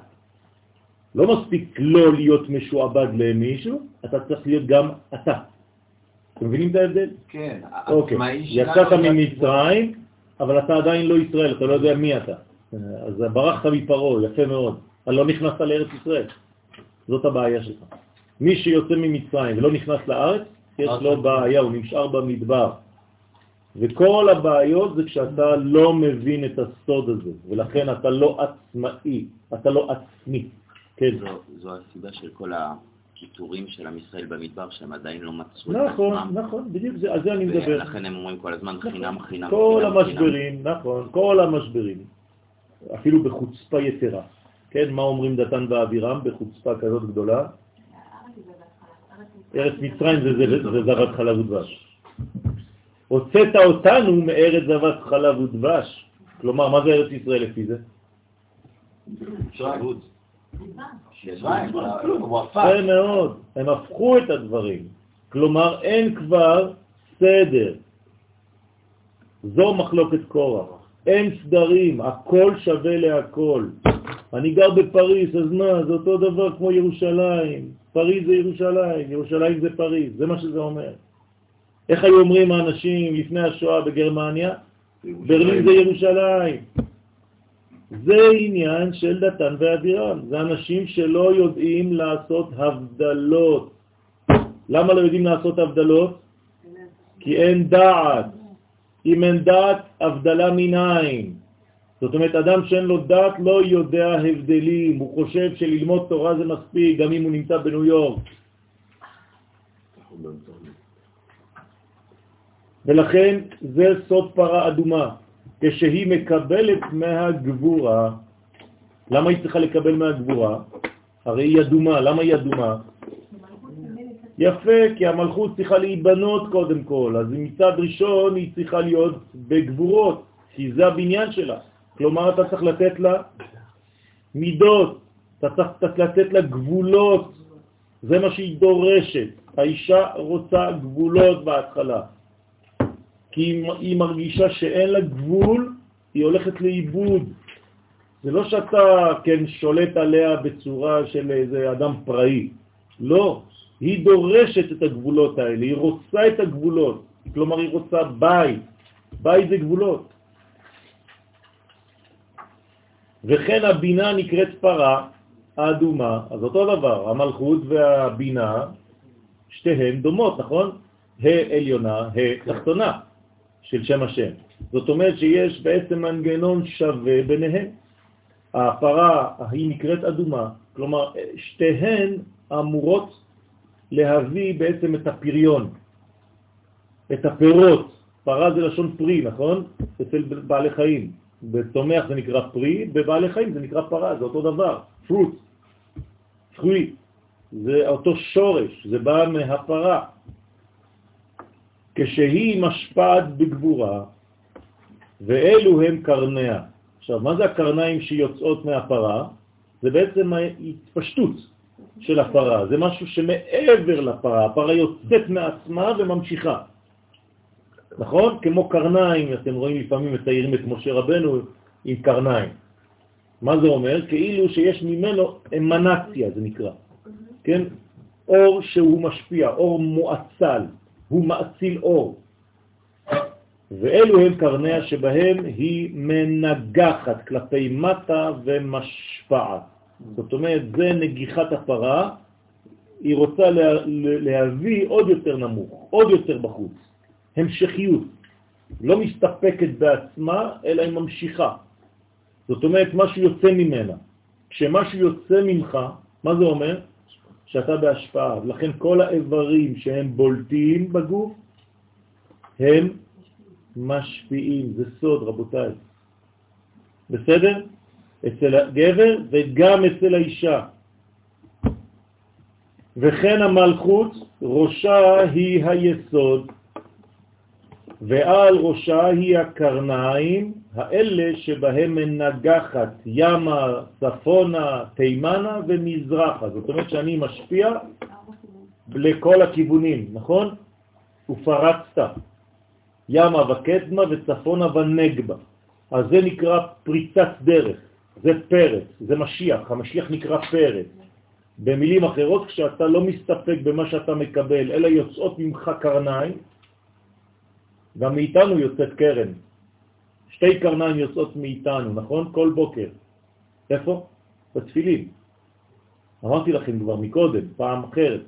לא מספיק לא להיות משועבד למישהו, אתה צריך להיות גם אתה. אתם מבינים את ההבדל? כן. אוקיי. יצאת ממצרים, אבל אתה עדיין לא ישראל, אתה לא יודע מי אתה. אז ברחת מפרו, יפה מאוד. אתה לא נכנסת לארץ ישראל. זאת הבעיה שלך. מי שיוצא ממצרים ולא נכנס לארץ, יש לו בעיה, הוא נשאר במדבר. וכל הבעיות זה כשאתה לא מבין את הסוד הזה, ולכן אתה לא עצמאי, אתה לא עצמי. כן. זו, זו הסיבה של כל הקיטורים של עם ישראל במדבר, שהם עדיין לא מצאו את נכון, עצמם. נכון, נכון, בדיוק זה, על זה אני מדבר. ולכן הם אומרים כל הזמן נכון. חינם, חינם, כל חינם, המשברים, חינם. נכון, כל המשברים, אפילו בחוצפה יתרה. כן, מה אומרים דתן ואבירם בחוצפה כזאת גדולה? ארץ מצרים זה, זה, זה, זה זבת חלב ודבש. הוצאת אותנו מארץ זבת חלב ודבש. כלומר, מה זה ארץ ישראל לפי זה? שעבוד. יפה מאוד, הם הפכו את הדברים. כלומר, אין כבר סדר. זו מחלוקת קורח. אין סדרים, הכל שווה להכל. אני גר בפריז, אז מה, זה אותו דבר כמו ירושלים. פריז זה ירושלים, ירושלים זה פריז, זה מה שזה אומר. איך היו אומרים האנשים לפני השואה בגרמניה? ברלין זה ירושלים. זה עניין של דתן ואבירם. זה אנשים שלא יודעים לעשות הבדלות. למה לא יודעים לעשות הבדלות? כי אין דעת. אם אין דעת, הבדלה מנין. זאת אומרת, אדם שאין לו דעת לא יודע הבדלים, הוא חושב שללמוד תורה זה מספיק, גם אם הוא נמצא בניו יורק. ולכן זה סוד פרה אדומה, כשהיא מקבלת מהגבורה. למה היא צריכה לקבל מהגבורה? הרי היא אדומה, למה היא אדומה? יפה, כי המלכות צריכה להיבנות קודם כל, אז מצד ראשון היא צריכה להיות בגבורות, כי זה הבניין שלה. כלומר, אתה צריך לתת לה מידות, אתה צריך לתת לה גבולות, זה מה שהיא דורשת. האישה רוצה גבולות בהתחלה, כי היא מרגישה שאין לה גבול, היא הולכת לאיבוד. זה לא שאתה, כן, שולט עליה בצורה של איזה אדם פראי. לא, היא דורשת את הגבולות האלה, היא רוצה את הגבולות. כלומר, היא רוצה בית. בית זה גבולות. וכן הבינה נקראת פרה האדומה, אז אותו דבר, המלכות והבינה, שתיהן דומות, נכון? ה' עליונה, ה' תחתונה של שם השם. זאת אומרת שיש בעצם מנגנון שווה ביניהם. הפרה היא נקראת אדומה, כלומר שתיהן אמורות להביא בעצם את הפריון, את הפירות. פרה זה לשון פרי, נכון? אצל בעלי חיים. בצומח זה נקרא פרי, בבעלי חיים זה נקרא פרה, זה אותו דבר, פרוט, פרי. זה אותו שורש, זה בא מהפרה. כשהיא משפעת בגבורה, ואלו הם קרניה. עכשיו, מה זה הקרניים שיוצאות מהפרה? זה בעצם ההתפשטות של הפרה, זה משהו שמעבר לפרה, הפרה יוצאת מעצמה וממשיכה. נכון? כמו קרניים, אתם רואים לפעמים מציירים את משה רבנו עם קרניים. מה זה אומר? כאילו שיש ממנו אמנציה, זה נקרא. כן? אור שהוא משפיע, אור מואצל, הוא מאציל אור. ואלו הם קרניה שבהם היא מנגחת כלפי מטה ומשפעת. זאת אומרת, זה נגיחת הפרה, היא רוצה לה, להביא עוד יותר נמוך, עוד יותר בחוץ. המשכיות, לא מסתפקת בעצמה, אלא היא ממשיכה. זאת אומרת, משהו יוצא ממנה. כשמשהו יוצא ממך, מה זה אומר? שאתה בהשפעה. לכן כל האיברים שהם בולטים בגוף, הם משפיעים. זה סוד, רבותיי. בסדר? אצל הגבר וגם אצל האישה. וכן המלכות, ראשה היא היסוד, ועל ראשה היא הקרניים, האלה שבהם מנגחת ימה, צפונה, תימנה ומזרחה. זאת אומרת שאני משפיע לכל הכיוונים, נכון? ופרצת ימה וקדמה וצפונה ונגבה. אז זה נקרא פריצת דרך, זה פרץ, זה משיח, המשיח נקרא פרץ. במילים אחרות, כשאתה לא מסתפק במה שאתה מקבל, אלא יוצאות ממך קרניים, גם מאיתנו יוצאת קרן. שתי קרניים יוצאות מאיתנו, נכון? כל בוקר. איפה? בתפילין. אמרתי לכם כבר מקודם, פעם אחרת,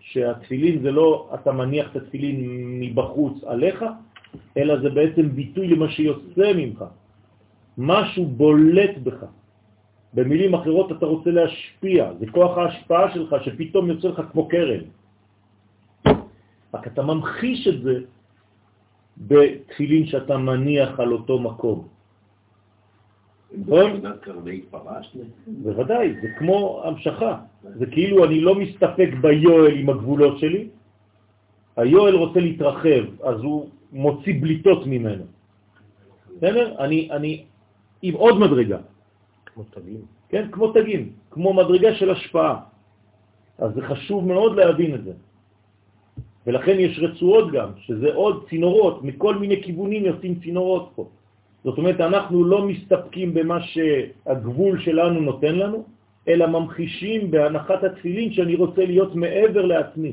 שהתפילין זה לא אתה מניח את התפילין מבחוץ עליך, אלא זה בעצם ביטוי למה שיוצא ממך. משהו בולט בך. במילים אחרות אתה רוצה להשפיע, זה כוח ההשפעה שלך שפתאום יוצא לך כמו קרן. רק אתה ממחיש את זה בתפילין שאתה מניח על אותו מקום. בוודאי, זה כמו המשכה. זה כאילו אני לא מסתפק ביואל עם הגבולות שלי, היואל רוצה להתרחב, אז הוא מוציא בליטות ממנו. בסדר? אני, אני עם עוד מדרגה. כמו תגים. כן, כמו תגים, כמו מדרגה של השפעה. אז זה חשוב מאוד להבין את זה. ולכן יש רצועות גם, שזה עוד צינורות, מכל מיני כיוונים יוצאים צינורות פה. זאת אומרת, אנחנו לא מסתפקים במה שהגבול שלנו נותן לנו, אלא ממחישים בהנחת התפילין שאני רוצה להיות מעבר לעצמי,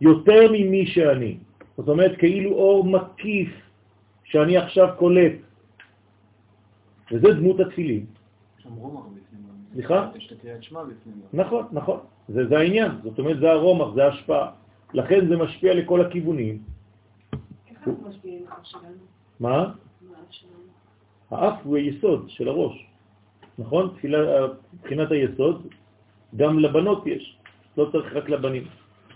יותר ממי שאני. זאת אומרת, כאילו אור מקיף שאני עכשיו קולט. וזה דמות התפילין. סליחה? יש את הקריאת שמע בפנים. נכון, נכון. זה, זה העניין. זאת אומרת, זה הרומח, זה ההשפעה. לכן זה משפיע לכל הכיוונים. איך אנחנו משפיעים על שלנו? מה? האף הוא היסוד של הראש. נכון? מבחינת היסוד, גם לבנות יש, לא צריך רק לבנים.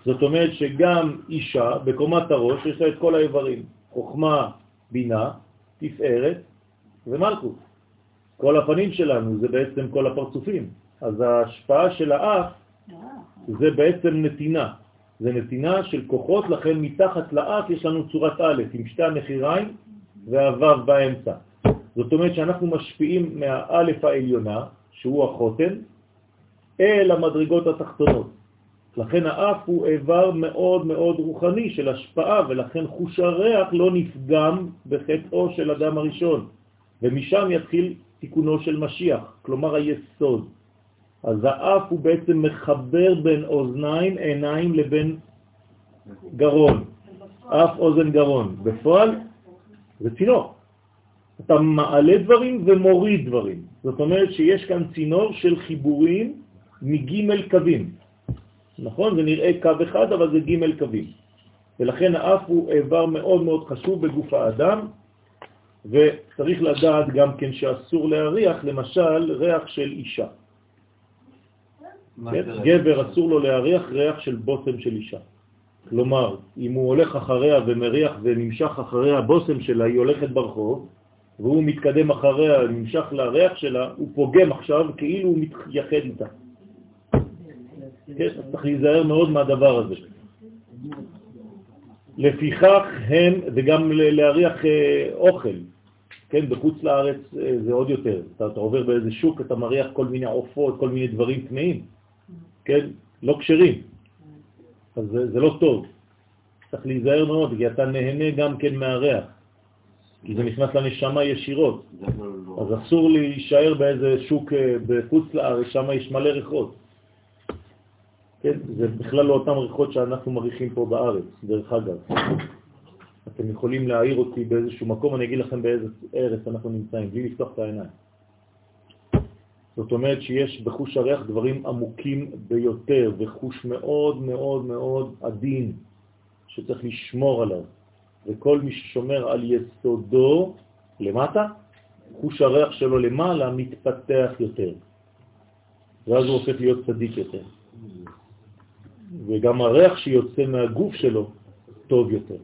זאת אומרת שגם אישה בקומת הראש יש לה את כל האיברים, חוכמה, בינה, תפארת ומלכות. כל הפנים שלנו זה בעצם כל הפרצופים. אז ההשפעה של האף זה בעצם נתינה. זה נתינה של כוחות, לכן מתחת לאף יש לנו צורת א' עם שתי המחיריים והו' באמצע. זאת אומרת שאנחנו משפיעים מהאלף העליונה שהוא החותם, אל המדרגות התחתונות. לכן האף הוא איבר מאוד מאוד רוחני של השפעה, ולכן חוש הריח לא נפגם בחטאו של אדם הראשון, ומשם יתחיל תיקונו של משיח, כלומר היסוד. אז האף הוא בעצם מחבר בין אוזניים, עיניים לבין גרון, אף אוזן גרון. בפועל זה צינור. אתה מעלה דברים ומוריד דברים. זאת אומרת שיש כאן צינור של חיבורים מג' קווים. נכון? זה נראה קו אחד, אבל זה ג' קווים. ולכן האף הוא איבר מאוד מאוד חשוב בגוף האדם, וצריך לדעת גם כן שאסור להריח, למשל, ריח של אישה. גבר אסור לו להריח ריח של בוטם של אישה. כלומר, אם הוא הולך אחריה ומריח ונמשך אחריה הבוסם שלה, היא הולכת ברחוב, והוא מתקדם אחריה, נמשך לריח שלה, הוא פוגם עכשיו כאילו הוא מתייחד איתה. כן, צריך להיזהר מאוד מהדבר הזה. לפיכך הם, וגם להריח אה, אוכל, כן, בחוץ לארץ אה, זה עוד יותר. אתה, אתה עובר באיזה שוק, אתה מריח כל מיני עופות, כל מיני דברים טמאים, כן, לא כשרים. אז זה, זה לא טוב. צריך להיזהר מאוד, כי אתה נהנה גם כן מהריח, כי זה נכנס לנשמה ישירות. אז אסור להישאר באיזה שוק אה, בחוץ לארץ, שם יש מלא ריחות. כן, זה בכלל לא אותם ריחות שאנחנו מריחים פה בארץ, דרך אגב. אתם יכולים להעיר אותי באיזשהו מקום, אני אגיד לכם באיזה ארץ אנחנו נמצאים, בלי לפתוח את העיניים. זאת אומרת שיש בחוש הריח דברים עמוקים ביותר, וחוש מאוד מאוד מאוד עדין, שצריך לשמור עליו. וכל מי ששומר על יסודו למטה, חוש הריח שלו למעלה מתפתח יותר. ואז הוא הופך להיות צדיק יותר. וגם הריח שיוצא מהגוף שלו טוב יותר.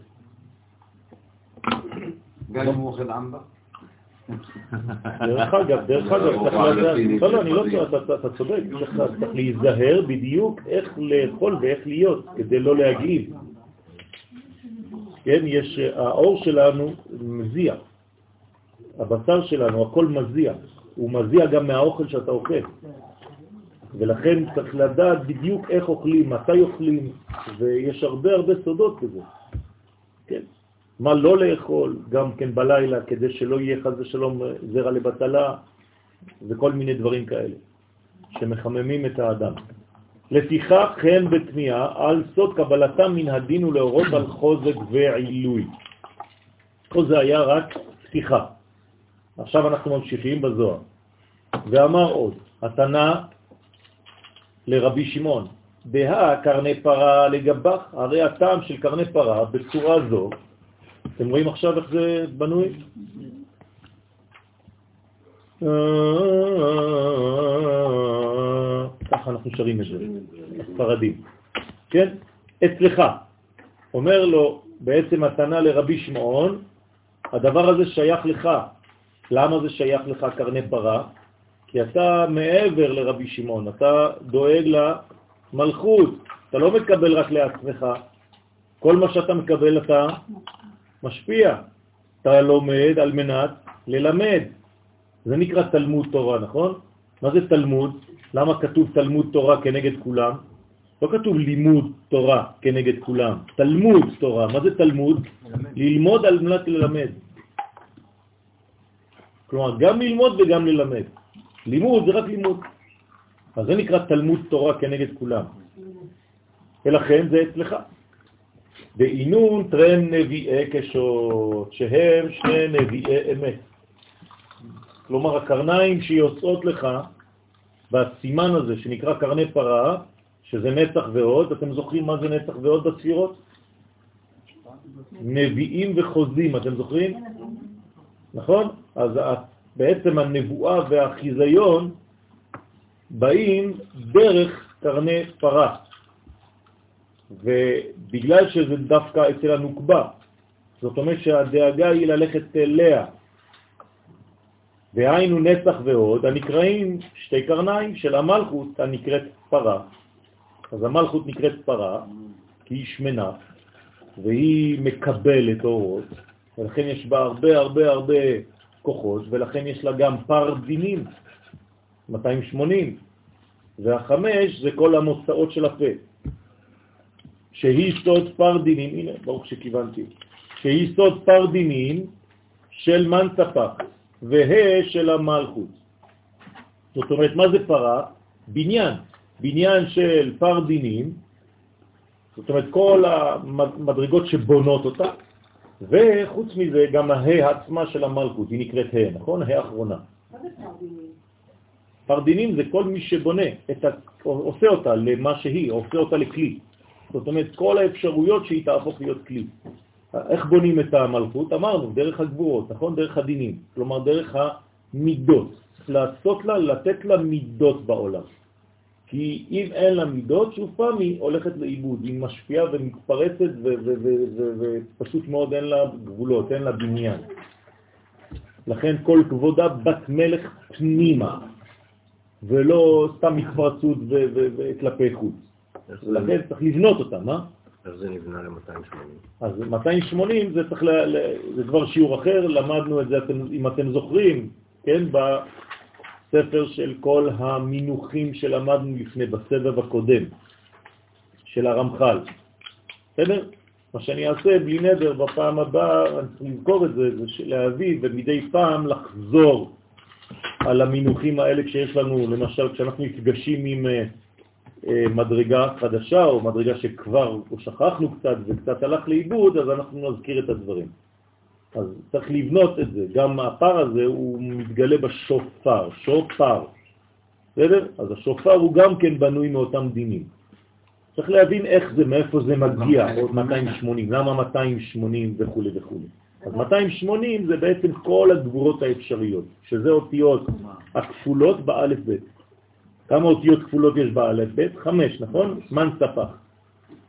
גם אם הוא אוכל אמבה? דרך אגב, דרך אגב, צריך לדעת, לא, לא, אני לא צודק, אתה צודק, צריך להיזהר בדיוק איך לאכול ואיך להיות, כדי לא להגיב. כן, יש, האור שלנו מזיע, הבשר שלנו, הכל מזיע, הוא מזיע גם מהאוכל שאתה אוכל. ולכן צריך לדעת בדיוק איך אוכלים, מתי אוכלים, ויש הרבה הרבה סודות בזה. כן. מה לא לאכול, גם כן בלילה, כדי שלא יהיה חז ושלום זרע לבטלה, וכל מיני דברים כאלה, שמחממים את האדם. לפיכך כן בתמיעה על סוד קבלתם מן הדין ולהורות על חוזק ועילוי. כל זה היה רק פתיחה. עכשיו אנחנו ממשיכים בזוהר. ואמר עוד, התנא לרבי שמעון, בה קרני פרה לגבך, הרי הטעם של קרני פרה בצורה זו, אתם רואים עכשיו איך זה בנוי? ככה אנחנו שרים את זה, הספרדים. כן? אצלך. אומר לו בעצם מתנה לרבי שמעון, הדבר הזה שייך לך. למה זה שייך לך קרני פרה? כי אתה מעבר לרבי שמעון, אתה דואג למלכות, אתה לא מקבל רק לעצמך. כל מה שאתה מקבל אתה משפיע. אתה לומד על מנת ללמד. זה נקרא תלמוד תורה, נכון? מה זה תלמוד? למה כתוב תלמוד תורה כנגד כולם? לא כתוב לימוד תורה כנגד כולם, תלמוד תורה. מה זה תלמוד? ללמוד על מנת ללמד. כלומר, גם ללמוד וגם ללמד. לימוד זה רק לימוד. אז זה נקרא תלמוד תורה כנגד כולם. ולכן זה אצלך. ואינון טרן נביאי קשות, שהם שני נביאי אמת. כלומר, הקרניים שיוצאות לך בסימן הזה שנקרא קרני פרה, שזה נצח ועוד, אתם זוכרים מה זה נצח ועוד בספירות? נביאים וחוזים, אתם זוכרים? נכון? אז בעצם הנבואה והחיזיון באים דרך קרני פרה. ובגלל שזה דווקא אצל הנוקבה, זאת אומרת שהדאגה היא ללכת אליה. והיינו נצח ועוד, הנקראים שתי קרניים של המלכות הנקראת פרה. אז המלכות נקראת פרה, כי היא שמנה, והיא מקבלת אורות, ולכן יש בה הרבה הרבה הרבה כוחות, ולכן יש לה גם פר דינים. 280, והחמש זה כל המוצאות של הפה, שהיא סוד פרדינים, הנה, ברוך שכיוונתי, שהיא סוד פרדינים של מנצפח, והה של המלכות. זאת אומרת, מה זה פרה? בניין, בניין של פרדינים, זאת אומרת, כל המדרגות שבונות אותה, וחוץ מזה גם הה עצמה של המלכות, היא נקראת ה', נכון? ה' האחרונה. מה זה פרדינים? פרדינים זה כל מי שבונה, את ה... עושה אותה למה שהיא, עושה אותה לכלי. זאת אומרת, כל האפשרויות שהיא תהפוך להיות כלי. איך בונים את המלכות? אמרנו, דרך הגבורות, נכון? דרך הדינים, כלומר דרך המידות. לעשות לה, לתת לה מידות בעולם. כי אם אין לה מידות, שוב פעם היא הולכת לאיבוד, היא משפיעה ומתפרצת ופשוט מאוד אין לה גבולות, אין לה בניין. לכן כל כבודה בת מלך פנימה, ולא סתם מתפרצות וכלפי חוץ. לכן צריך לבנות אותה, מה? איך זה נבנה ל-280? אז 280 זה צריך, ל... זה כבר שיעור אחר, למדנו את זה, אתם, אם אתם זוכרים, כן, בספר של כל המינוחים שלמדנו לפני, בסבב הקודם, של הרמח"ל. בסדר? מה שאני אעשה בלי נדר בפעם הבאה, אני צריך לזכור את זה, זה להביא ומדי פעם לחזור על המינוחים האלה כשיש לנו, למשל, כשאנחנו נפגשים עם אה, אה, מדרגה חדשה או מדרגה שכבר או שכחנו קצת וקצת הלך לאיבוד, אז אנחנו נזכיר את הדברים. אז צריך לבנות את זה. גם הפר הזה הוא מתגלה בשופר, שופר. בסדר? אז השופר הוא גם כן בנוי מאותם דינים. צריך להבין איך זה, מאיפה זה מגיע, עוד 280, למה 280 וכו' וכו'. אז 280 זה בעצם כל הגבורות האפשריות, שזה אותיות הכפולות באלף בית. כמה אותיות כפולות יש באלף בית? חמש, נכון? מן ספח.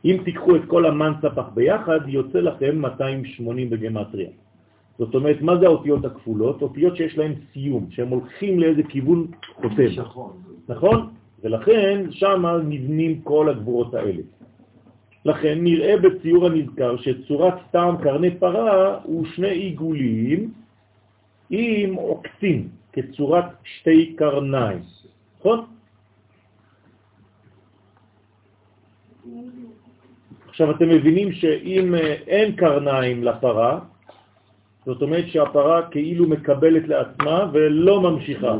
אם תיקחו את כל המן ספח ביחד, יוצא לכם 280 בגמטריה. זאת אומרת, מה זה האותיות הכפולות? אותיות שיש להן סיום, שהם הולכים לאיזה כיוון חותם. נכון? ולכן שם נבנים כל הגבורות האלה. לכן נראה בציור הנזכר שצורת טעם קרני פרה הוא שני עיגולים עם עוקצים, כצורת שתי קרניים. נכון? עכשיו אתם מבינים שאם אה, אין קרניים לפרה, זאת אומרת שהפרה כאילו מקבלת לעצמה ולא ממשיכה.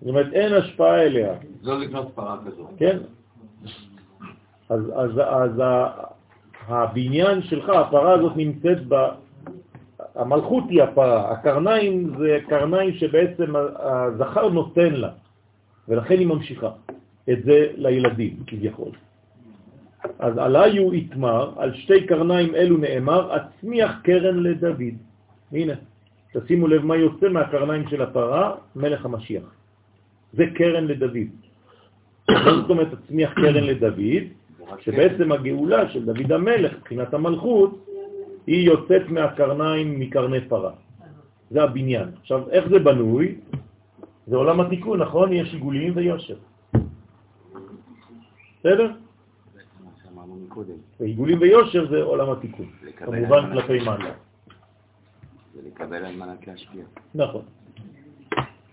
זאת אומרת, אין השפעה אליה. לא לקנות פרה כזאת. כן. אז, אז, אז הבניין שלך, הפרה הזאת נמצאת ב... המלכות היא הפרה, הקרניים זה קרניים שבעצם הזכר נותן לה, ולכן היא ממשיכה את זה לילדים, כביכול. אז עליי הוא יתמר, על שתי קרניים אלו נאמר, הצמיח קרן לדוד. הנה, תשימו לב מה יוצא מהקרניים של הפרה, מלך המשיח. זה קרן לדוד. זאת אומרת, תצמיח קרן לדוד, שבעצם הגאולה של דוד המלך, מבחינת המלכות, היא יוצאת מהקרניים מקרני פרה. זה הבניין. עכשיו, איך זה בנוי? זה עולם התיקון, נכון? יש עיגולים ויושר. בסדר? עיגולים ויושר זה עולם התיקון, כמובן כלפי מעלה. זה לקבל על מנת להשפיע. נכון.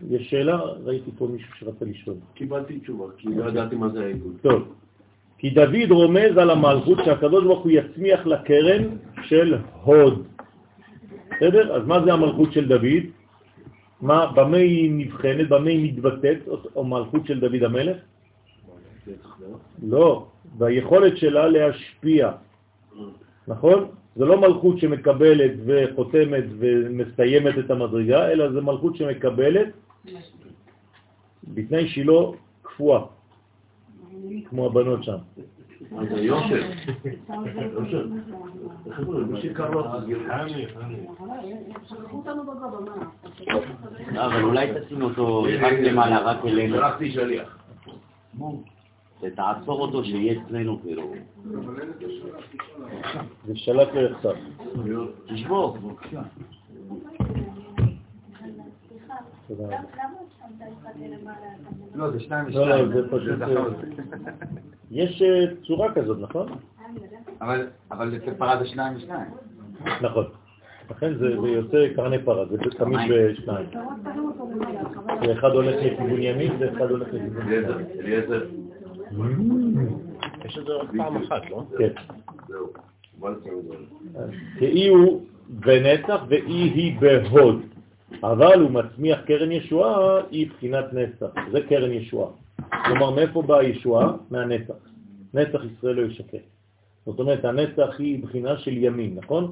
יש שאלה? ראיתי פה מישהו שרצה לשאול. קיבלתי תשובה, כי לא ידעתי מה זה העיגול. טוב. כי דוד רומז על המלכות שהקדוש ברוך הוא יצמיח לקרן של הוד. בסדר? אז מה זה המלכות של דוד? מה, במה היא נבחנת, במה היא מתבטאת, או מלכות של דוד המלך? לא, ביכולת שלה להשפיע, נכון? זה לא מלכות שמקבלת וחותמת ומסיימת את המדרגה, אלא זה מלכות שמקבלת בתנאי שהיא לא קפואה, כמו הבנות שם. אז זה יושר. אבל אולי תשים אותו רק למעלה, רק אלינו. שלחתי שליח. תעצור אותו שיהיה אצלנו כאילו. זה שלט לא יחסר. תשבור. לא, זה שניים לא, לא, ושתיים. זה פשוט... יש אה, צורה כזאת, נכון? אבל- אבל אצל פרה זה שניים ושניים. נכון. לכן זה זה יוצא קרני פרה, זה תמיד בשניים. ואחד הולך לכיוון ימין ואחד הולך לכיוון. אליעזר, יש את זה רק פעם אחת, לא? כן. כאי הוא בנצח ואי היא בהוד. אבל הוא מצמיח קרן ישועה, היא בחינת נצח. זה קרן ישועה. כלומר, מאיפה באה הישועה? מהנצח. נצח ישראל לא ישקר. זאת אומרת, הנצח היא בחינה של ימין, נכון?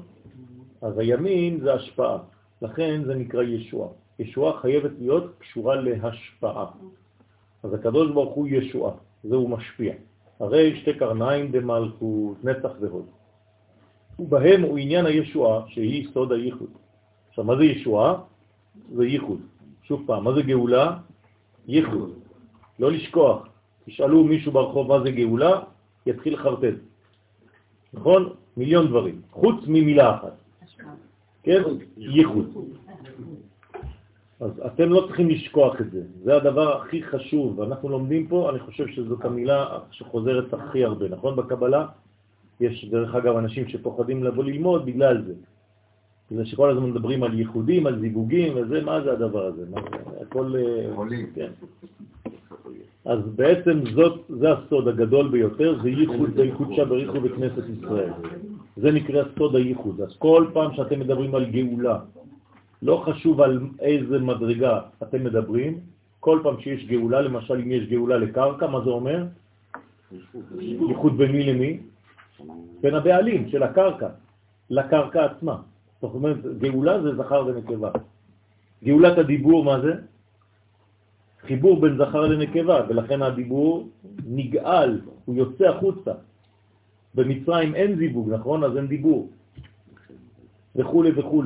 אז הימין זה השפעה, לכן זה נקרא ישועה. ישועה חייבת להיות קשורה להשפעה. אז הקדוש ברוך הוא ישועה, זהו משפיע. הרי שתי קרניים דמלכות, נצח והוד. ובהם הוא עניין הישועה, שהיא סוד הייחוד. עכשיו, מה זה ישועה? זה ייחוד. שוב פעם, מה זה גאולה? ייחוד. לא לשכוח. תשאלו מישהו ברחוב מה זה גאולה, יתחיל חרטט. נכון? מיליון דברים. חוץ ממילה אחת. כן? ייחוד. אז אתם לא צריכים לשכוח את זה. זה הדבר הכי חשוב. אנחנו לומדים פה, אני חושב שזאת המילה שחוזרת הכי הרבה, נכון? בקבלה יש דרך אגב אנשים שפוחדים לבוא ללמוד בגלל זה. בגלל שכל הזמן מדברים על ייחודים, על זיווגים וזה, מה זה הדבר הזה? מה? הכל... אה, חולים. כן. אז בעצם זאת, זה הסוד הגדול ביותר, זה ייחוד, זה ייחוד שבריחו בכנסת ישראל. זה נקרא סוד הייחוד. אז כל פעם שאתם מדברים על גאולה, לא חשוב על איזה מדרגה אתם מדברים, כל פעם שיש גאולה, למשל אם יש גאולה לקרקע, מה זה אומר? ייחוד בין מי למי? בין הבעלים של הקרקע, לקרקע עצמה. זאת אומרת, גאולה זה זכר ונקבה. גאולת הדיבור, מה זה? חיבור בין זכר לנקבה, ולכן הדיבור נגאל, הוא יוצא החוצה. במצרים אין זיווג, נכון? אז אין דיבור. וכו' וכו'.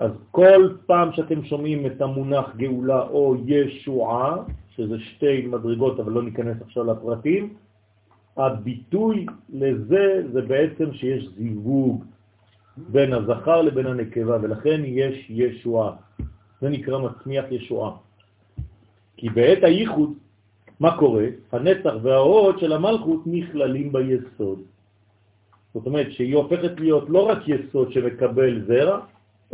אז כל פעם שאתם שומעים את המונח גאולה או ישועה, שזה שתי מדרגות, אבל לא ניכנס עכשיו לפרטים, הביטוי לזה זה בעצם שיש זיווג בין הזכר לבין הנקבה, ולכן יש ישועה. זה נקרא מצמיח ישועה. כי בעת הייחוד, מה קורה? הנצח וההוד של המלכות נכללים ביסוד. זאת אומרת שהיא הופכת להיות לא רק יסוד שמקבל זרע,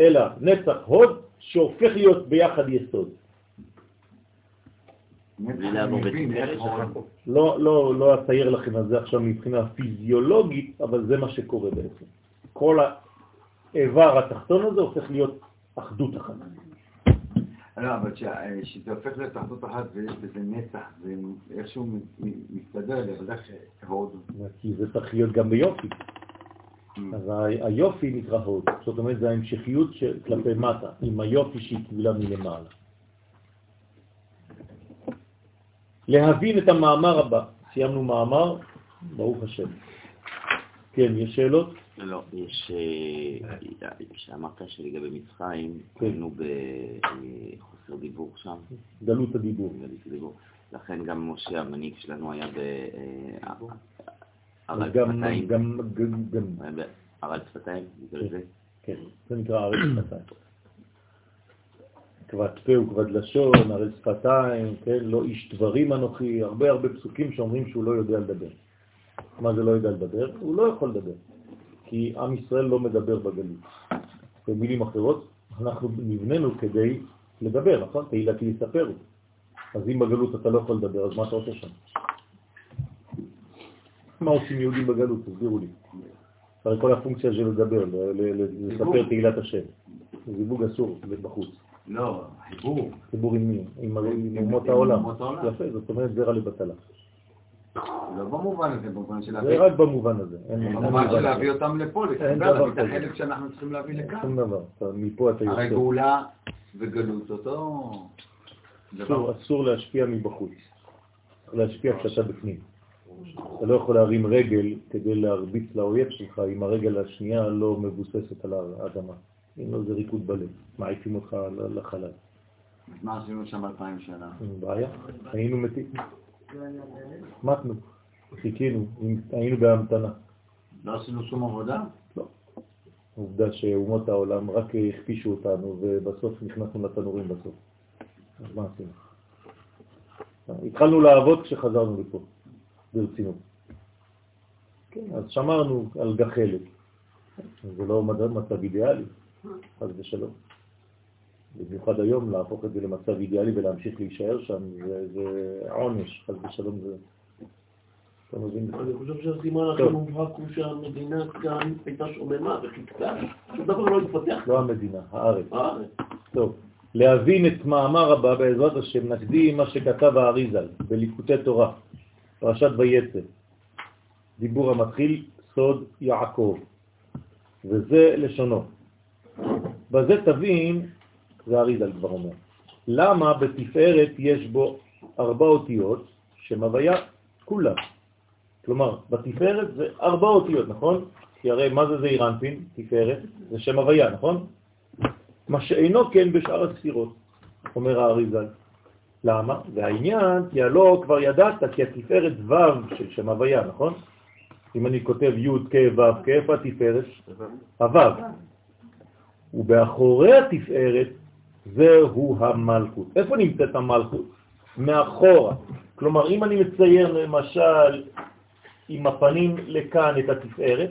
אלא נצח הוד שהופך להיות ביחד יסוד. לא, לא, לא אצייר לכם על זה עכשיו מבחינה פיזיולוגית, אבל זה מה שקורה בעצם. כל האיבר התחתון הזה הופך להיות אחדות אחת. לא, אבל כשה- שזה הופך להיות אחדות אחת ויש בזה נצח, זה איכשהו מסתדר איך הוד? כי זה צריך להיות גם ביופי. אז ה- היופי נקרא הוד, זאת אומרת זה ההמשכיות כלפי מטה, עם היופי שהיא קיבלה מלמעלה. להבין את המאמר הבא, סיימנו מאמר, ברוך השם. כן, יש שאלות? לא, יש, אה, שאמרת שלגבי מצרים, כן. היינו בחוסר דיבור שם, גלות הדיבור. לכן גם משה המנהיג שלנו היה גם, שפתיים, גם, גם, גם, בערד שפתיים, זה. כן, זה נקרא ערל שפתיים. כבד פה וכבד לשון, ערל שפתיים, כן, לא איש דברים אנוכי, הרבה הרבה פסוקים שאומרים שהוא לא יודע לדבר. מה זה לא יודע לדבר? הוא לא יכול לדבר, כי עם ישראל לא מדבר בגלות. במילים אחרות, אנחנו נבננו כדי לדבר, נכון? תהילתי יספרו. אז אם בגלות אתה לא יכול לדבר, אז מה אתה עושה שם? מה עושים יהודים בגלות? תסבירו לי. הרי כל הפונקציה של לדבר, לספר תהילת השם. זיווג אסור, זה בחוץ. לא, חיבור. חיבור עם מי? עם אומות העולם. יפה, זאת אומרת זרע לבטלה. לא במובן הזה, במובן של זה להביא... רק במובן הזה. במובן של להביא. אותם לפה, להביא את. החלק שאנחנו צריכים להביא לכאן. שום דבר. מפה אתה הרי יוצא. גאולה וגלות אותו אסור, להשפיע מבחוץ. צריך להשפיע כשאתה בפנים. אתה לא יכול להרים רגל כדי להרביץ לאויב שלך אם הרגל השנייה לא מבוססת על האדמה. אם לא זה ריקוד בלב, מעיפים אותך לחלל. אז מה עשינו שם אלפיים שנה? אין בעיה, היינו מתים. מתנו, חיכינו, היינו בהמתנה. לא עשינו שום עבודה? עובדה שאומות העולם רק הכפישו אותנו ובסוף נכנסנו לתנורים בסוף. אז מה עשינו? התחלנו לעבוד כשחזרנו לפה, ברצינות. כן, אז שמרנו על גחלת. זה לא מצב אידיאלי, חס ושלום. במיוחד היום להפוך את זה למצב אידיאלי ולהמשיך להישאר שם, זה, זה עונש, חס ושלום זה... אתה מבין? אני חושב שהסימן הכי. מובהק הוא שהמדינה כאן הייתה שוממה וחיכתה, שום דבר לא התפתח. לא המדינה, הארץ. הארץ. טוב, להבין את מאמר הבא בעזרת השם נקדים מה שכתב האריזל בליקוטי תורה, פרשת ויצא, דיבור המתחיל סוד יעקב, וזה לשונו. בזה תבין, זה האריזל כבר אומר, למה בתפארת יש בו ארבע אותיות שם הוויה כולה. כלומר, בתפארת זה ארבע אותיות, נכון? כי הרי מה זה זעיר אנפין, תפארת? זה שם הוויה, נכון? מה שאינו כן בשאר הספירות, אומר האריזל. למה? והעניין, כי הלא כבר ידעת כי התפארת ו' של שם הוויה, נכון? אם אני כותב י' כ' ו' כ', איפה התפארת? הו'. ובאחורי התפארת זהו המלכות. איפה נמצאת המלכות? מאחורה. כלומר, אם אני מצייר למשל עם הפנים לכאן את התפארת,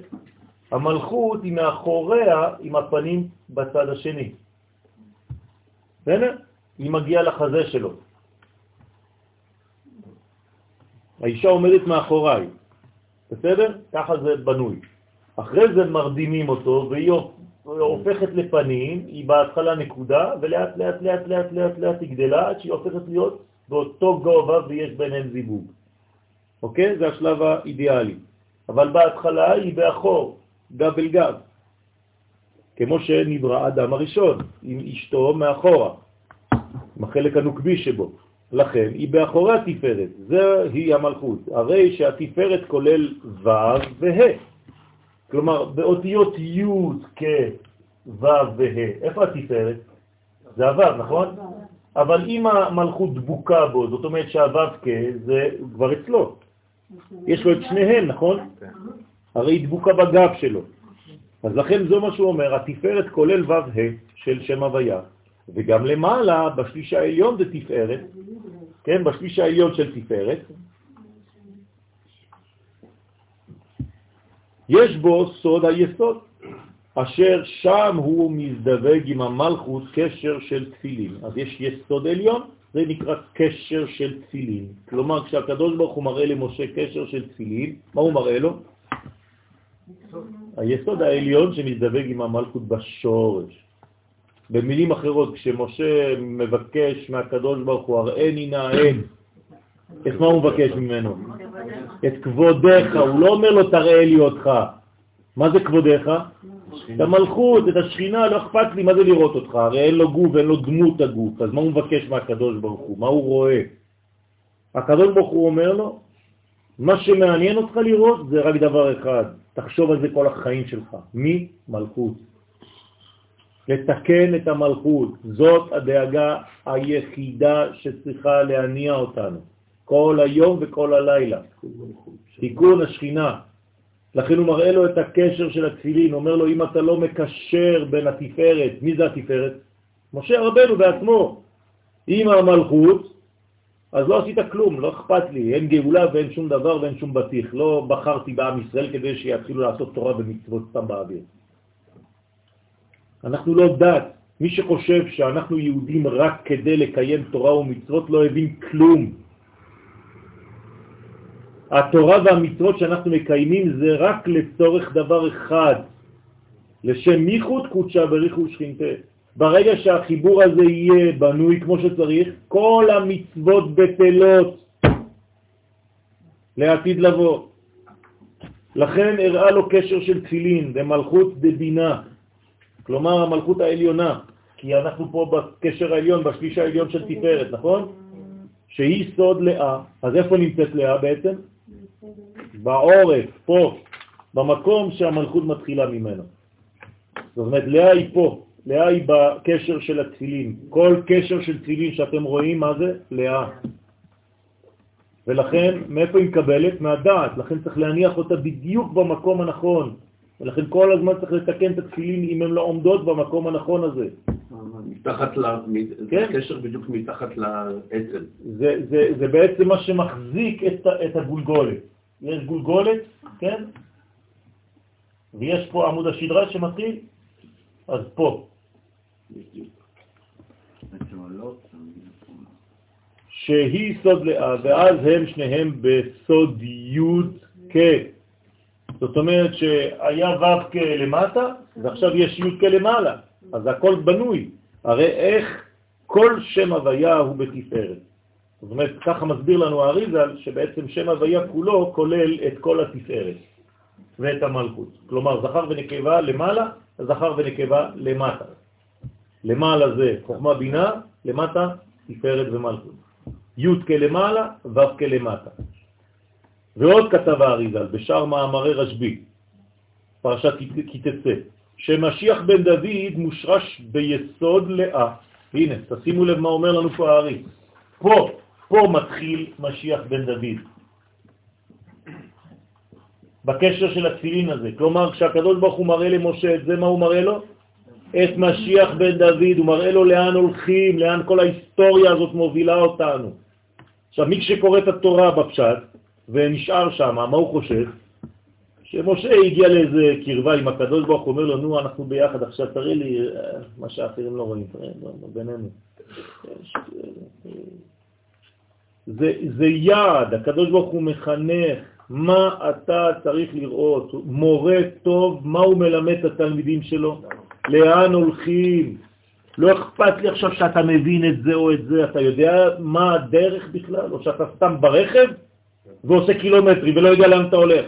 המלכות היא מאחוריה עם הפנים בצד השני. בסדר? היא מגיעה לחזה שלו. האישה עומדת מאחוריי, בסדר? ככה זה בנוי. אחרי זה מרדימים אותו והיא הופכת לפנים, היא בהתחלה נקודה, ולאט לאט לאט לאט לאט לאט היא גדלה עד שהיא הופכת להיות באותו גובה ויש ביניהם זיווג. אוקיי? זה השלב האידיאלי. אבל בהתחלה היא באחור, גב אל גב. כמו שנברא אדם הראשון, עם אשתו מאחורה, עם החלק הנוקבי שבו. לכן היא באחורי התפארת, זה היא המלכות. הרי שהתפארת כולל ו' וה'. כלומר, באותיות י' כ' ו' וה', איפה התפארת? זה הו', נכון? אבל אם המלכות דבוקה בו, זאת אומרת שהו' כ' זה כבר אצלו. יש לו את שניהם, נכון? הרי היא דבוקה בגב שלו. אז לכן זו מה שהוא אומר, התפארת כולל ו' ה' של שם הוויה, וגם למעלה, בשליש העליון זה תפארת, כן, בשליש העליון של תפארת, יש בו סוד היסוד, אשר שם הוא מזדווג עם המלכות קשר של תפילין. אז יש יסוד עליון, זה נקרא קשר של תפילין. כלומר, כשהקדוש ברוך הוא מראה למשה קשר של תפילין, מה הוא מראה לו? היסוד העליון שמזדווג עם המלכות בשורש. במילים אחרות, כשמשה מבקש מהקדוש ברוך הוא, הראני נא אין, את מה הוא מבקש ממנו? את כבודך, הוא לא אומר לו תראה לי אותך. מה זה כבודך? את המלכות, את השכינה, לא אכפת לי, מה זה לראות אותך? הרי אין לו גוף, אין לו דמות הגוף, אז מה הוא מבקש מהקדוש ברוך הוא? מה הוא רואה? הקדוש ברוך הוא אומר לו, מה שמעניין אותך לראות זה רק דבר אחד, תחשוב על זה כל החיים שלך. מי? מלכות. לתקן את המלכות, זאת הדאגה היחידה שצריכה להניע אותנו, כל היום וכל הלילה. תיקון השכינה. לכן הוא מראה לו את הקשר של התפילין, אומר לו, אם אתה לא מקשר בין התפארת, מי זה התפארת? משה רבנו בעצמו, עם המלכות, אז לא עשית כלום, לא אכפת לי, אין גאולה ואין שום דבר ואין שום בטיח. לא בחרתי בעם ישראל כדי שיתחילו לעשות תורה ומצוות סתם באוויר. אנחנו לא דת. מי שחושב שאנחנו יהודים רק כדי לקיים תורה ומצוות לא הבין כלום. התורה והמצוות שאנחנו מקיימים זה רק לצורך דבר אחד, לשם מיחוד קודשה בריחו שכינתה. ברגע שהחיבור הזה יהיה בנוי כמו שצריך, כל המצוות בטלות לעתיד לבוא. לכן הראה לו קשר של תפילין במלכות דבינה, כלומר המלכות העליונה, כי אנחנו פה בקשר העליון, בשליש העליון של תפארת, נכון? שהיא סוד לאה. אז איפה נמצאת לאה בעצם? בעורף, פה, במקום שהמלכות מתחילה ממנו. זאת אומרת, לאה היא פה, לאה היא בקשר של התפילין. כל קשר של תפילין שאתם רואים, מה זה? לאה. ולכן, מאיפה היא מקבלת? מהדעת. לכן צריך להניח אותה בדיוק במקום הנכון. ולכן כל הזמן צריך לתקן את התפילין אם הן לא עומדות במקום הנכון הזה. מתחת ל... כן. קשר בדיוק מתחת לעצם. זה, זה, זה בעצם מה שמחזיק את, את הגולגולת. יש גולגולת, כן? ויש פה עמוד השדרה שמתחיל, אז פה. שהיא סוד לאה, ואז הם שניהם בסוד י' כ. זאת אומרת שהיה ו' כ למטה, ועכשיו יש י' כ למעלה, אז הכל בנוי. הרי איך כל שם הוויה הוא בתפארת. זאת אומרת, ככה מסביר לנו האריזל, שבעצם שם הוויה כולו כולל את כל התפארת ואת המלכות. כלומר, זכר ונקבה למעלה, זכר ונקבה למטה. למעלה זה חוכמה בינה, למטה תפארת ומלכות. י' כלמעלה, ו' כלמטה. ועוד כתב האריזל בשאר מאמרי רשב"י, פרשת כי תצא, שמשיח בן דוד מושרש ביסוד לאה. הנה, תשימו לב מה אומר לנו פה הארי. פה, פה מתחיל משיח בן דוד. בקשר של התפילין הזה. כלומר, כשהקדוש ברוך הוא מראה למשה את זה, מה הוא מראה לו? את משיח בן דוד, הוא מראה לו לאן הולכים, לאן כל ההיסטוריה הזאת מובילה אותנו. עכשיו, מי שקורא את התורה בפשט ונשאר שם, מה הוא חושב? שמשה הגיע לאיזה קרבה עם הקדוש ברוך הוא אומר לו, נו, אנחנו ביחד, עכשיו תראה לי אה, מה שאחרים לא רואים, תראה, בינינו. זה, זה יעד, הקדוש ברוך הוא מחנך, מה אתה צריך לראות, מורה טוב, מה הוא מלמד את התלמידים שלו, לאן הולכים, לא אכפת לי עכשיו שאתה מבין את זה או את זה, אתה יודע מה הדרך בכלל, או שאתה סתם ברכב ועושה קילומטרי ולא יודע לאן אתה הולך.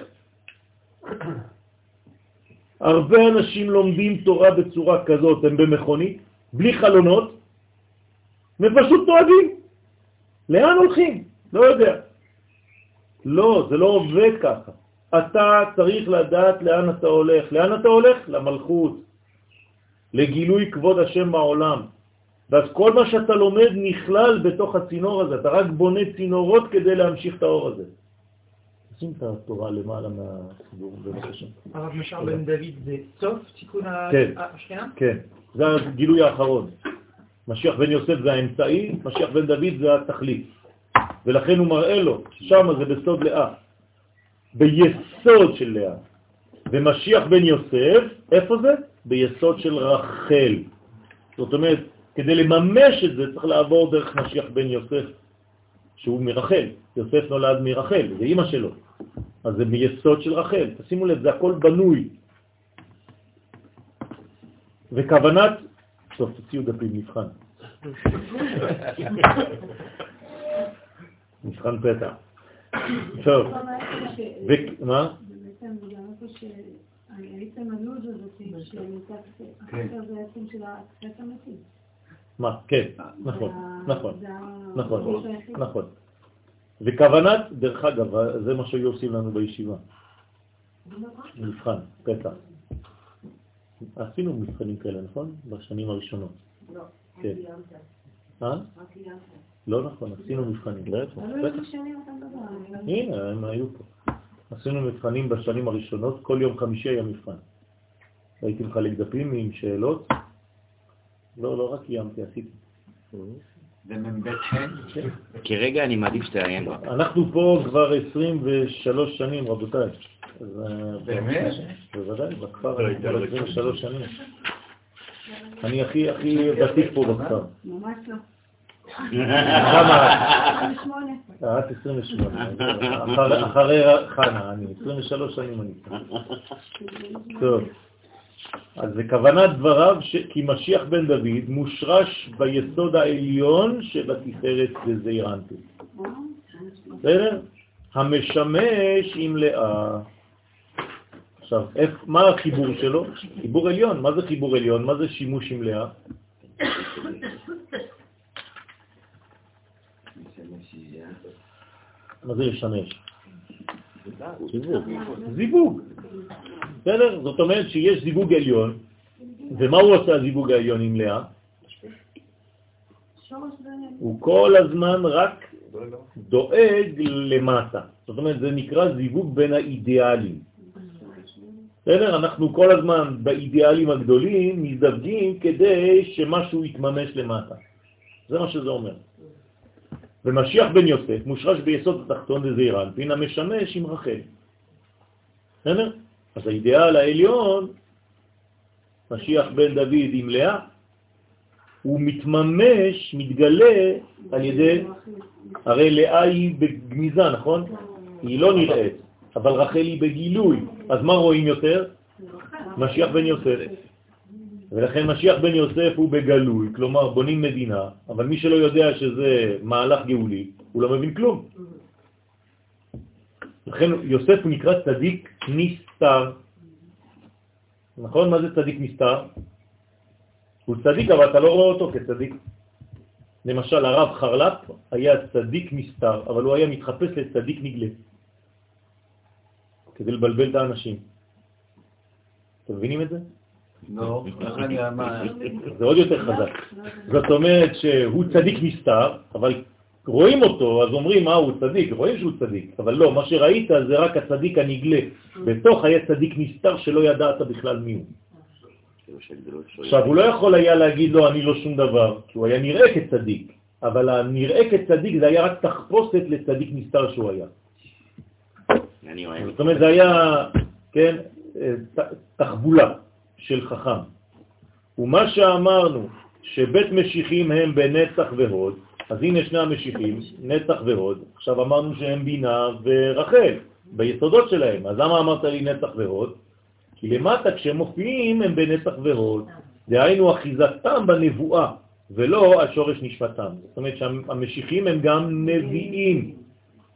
הרבה אנשים לומדים תורה בצורה כזאת, הם במכונית, בלי חלונות, ופשוט נוהגים. לאן הולכים? לא יודע. לא, זה לא עובד ככה. אתה צריך לדעת לאן אתה הולך. לאן אתה הולך? למלכות, לגילוי כבוד השם בעולם. ואז כל מה שאתה לומד נכלל בתוך הצינור הזה, אתה רק בונה צינורות כדי להמשיך את האור הזה. שים את התורה למעלה מהסידור, בבקשה. הרב משאר בן דוד זה סוף תיקון כן, השכינה? כן, זה הגילוי האחרון. משיח בן יוסף זה האמצעי, משיח בן דוד זה התכלית. ולכן הוא מראה לו, שם זה בסוד לאה, ביסוד של לאה. ומשיח בן יוסף, איפה זה? ביסוד של רחל. זאת אומרת, כדי לממש את זה צריך לעבור דרך משיח בן יוסף, שהוא מרחל. יוסף נולד מרחל, זה אימא שלו. אז זה מיסוד של רחל. תשימו לב, זה הכל בנוי. וכוונת, טוב, תוציאו דפים, מבחן. מבחן פתע. טוב, ומה? מה? כן, נכון, נכון, נכון, נכון. וכוונת, דרך אגב, זה מה שהיו עושים לנו בישיבה. מבחן, פתע. עשינו מבחנים כאלה, נכון? בשנים הראשונות. לא, כן. אה? לא נכון, עשינו מבחנים. הנה, הם היו פה. עשינו מבחנים בשנים הראשונות, כל יום חמישי היה מבחן. הייתי מחלק דפים עם שאלות. לא, לא רק קיימתי, עשיתי. זה מ"ב חן? כרגע אני מעדיף שתעיין בה. אנחנו פה כבר 23 שנים, רבותיי. אה, באמת? בוודאי, בכפר אני כבר 23 שנים. אני הכי הכי ותיק פה בכפר. ממש לא. כמה? 28. אה, את 28. אחרי- חנה, אני 23 שנים אני. טוב. אז זה כוונת דבריו ש... כי משיח בן דוד מושרש ביסוד העליון של התפארת בזעירנטו. בסדר? המשמש עם לאה. עכשיו, איך, מה החיבור שלו? חיבור עליון. מה זה חיבור עליון? מה זה שימוש עם לאה? מה זה לשמש? זיווג. בסדר? זאת אומרת שיש זיווג עליון, ומה הוא עושה הזיווג העליון עם לאה? הוא כל הזמן רק דואג למטה. זאת אומרת, זה נקרא זיווג בין האידיאלים. בסדר? אנחנו כל הזמן באידיאלים הגדולים מזדווגים כדי שמשהו יתממש למטה. זה מה שזה אומר. ומשיח בן יוסף מושרש ביסוד התחתון לזעירן, פינה משמש עם רחל. בסדר? אז האידאל העליון, משיח בן דוד עם לאה, הוא מתממש, מתגלה על ידי, הרי לאה היא בגניזה, נכון? היא לא נראית, אבל רחל היא בגילוי. אז מה רואים יותר? משיח בן יוסף. ולכן משיח בן יוסף הוא בגלוי, כלומר בונים מדינה, אבל מי שלא יודע שזה מהלך גאולי, הוא לא מבין כלום. לכן יוסף הוא נקרא צדיק נסתר. נכון? מה זה צדיק נסתר? הוא צדיק, אבל אתה לא רואה אותו כצדיק. למשל, הרב חרל"פ היה צדיק נסתר, אבל הוא היה מתחפש לצדיק נגלה, כדי לבלבל את האנשים. אתם מבינים את זה? לא, זה עוד יותר חזק. זאת אומרת שהוא צדיק נסתר, אבל רואים אותו, אז אומרים מה הוא צדיק, רואים שהוא צדיק, אבל לא, מה שראית זה רק הצדיק הנגלה. בתוך היה צדיק נסתר שלא ידעת בכלל מי הוא. עכשיו, הוא לא יכול היה להגיד לו אני לא שום דבר, כי הוא היה נראה כצדיק, אבל הנראה כצדיק זה היה רק תחפושת לצדיק נסתר שהוא היה. זאת אומרת, זה היה, כן, תחבולה של חכם. ומה שאמרנו, שבית משיחים הם בנצח והוד, אז הנה שני המשיחים, נצח והוד, עכשיו אמרנו שהם בינה ורחל, ביסודות שלהם, אז למה אמרת לי נצח והוד? כי למטה כשהם מופיעים הם בנצח והוד, דהיינו אחיזתם בנבואה, ולא השורש נשמתם. זאת אומרת שהמשיחים הם גם נביאים,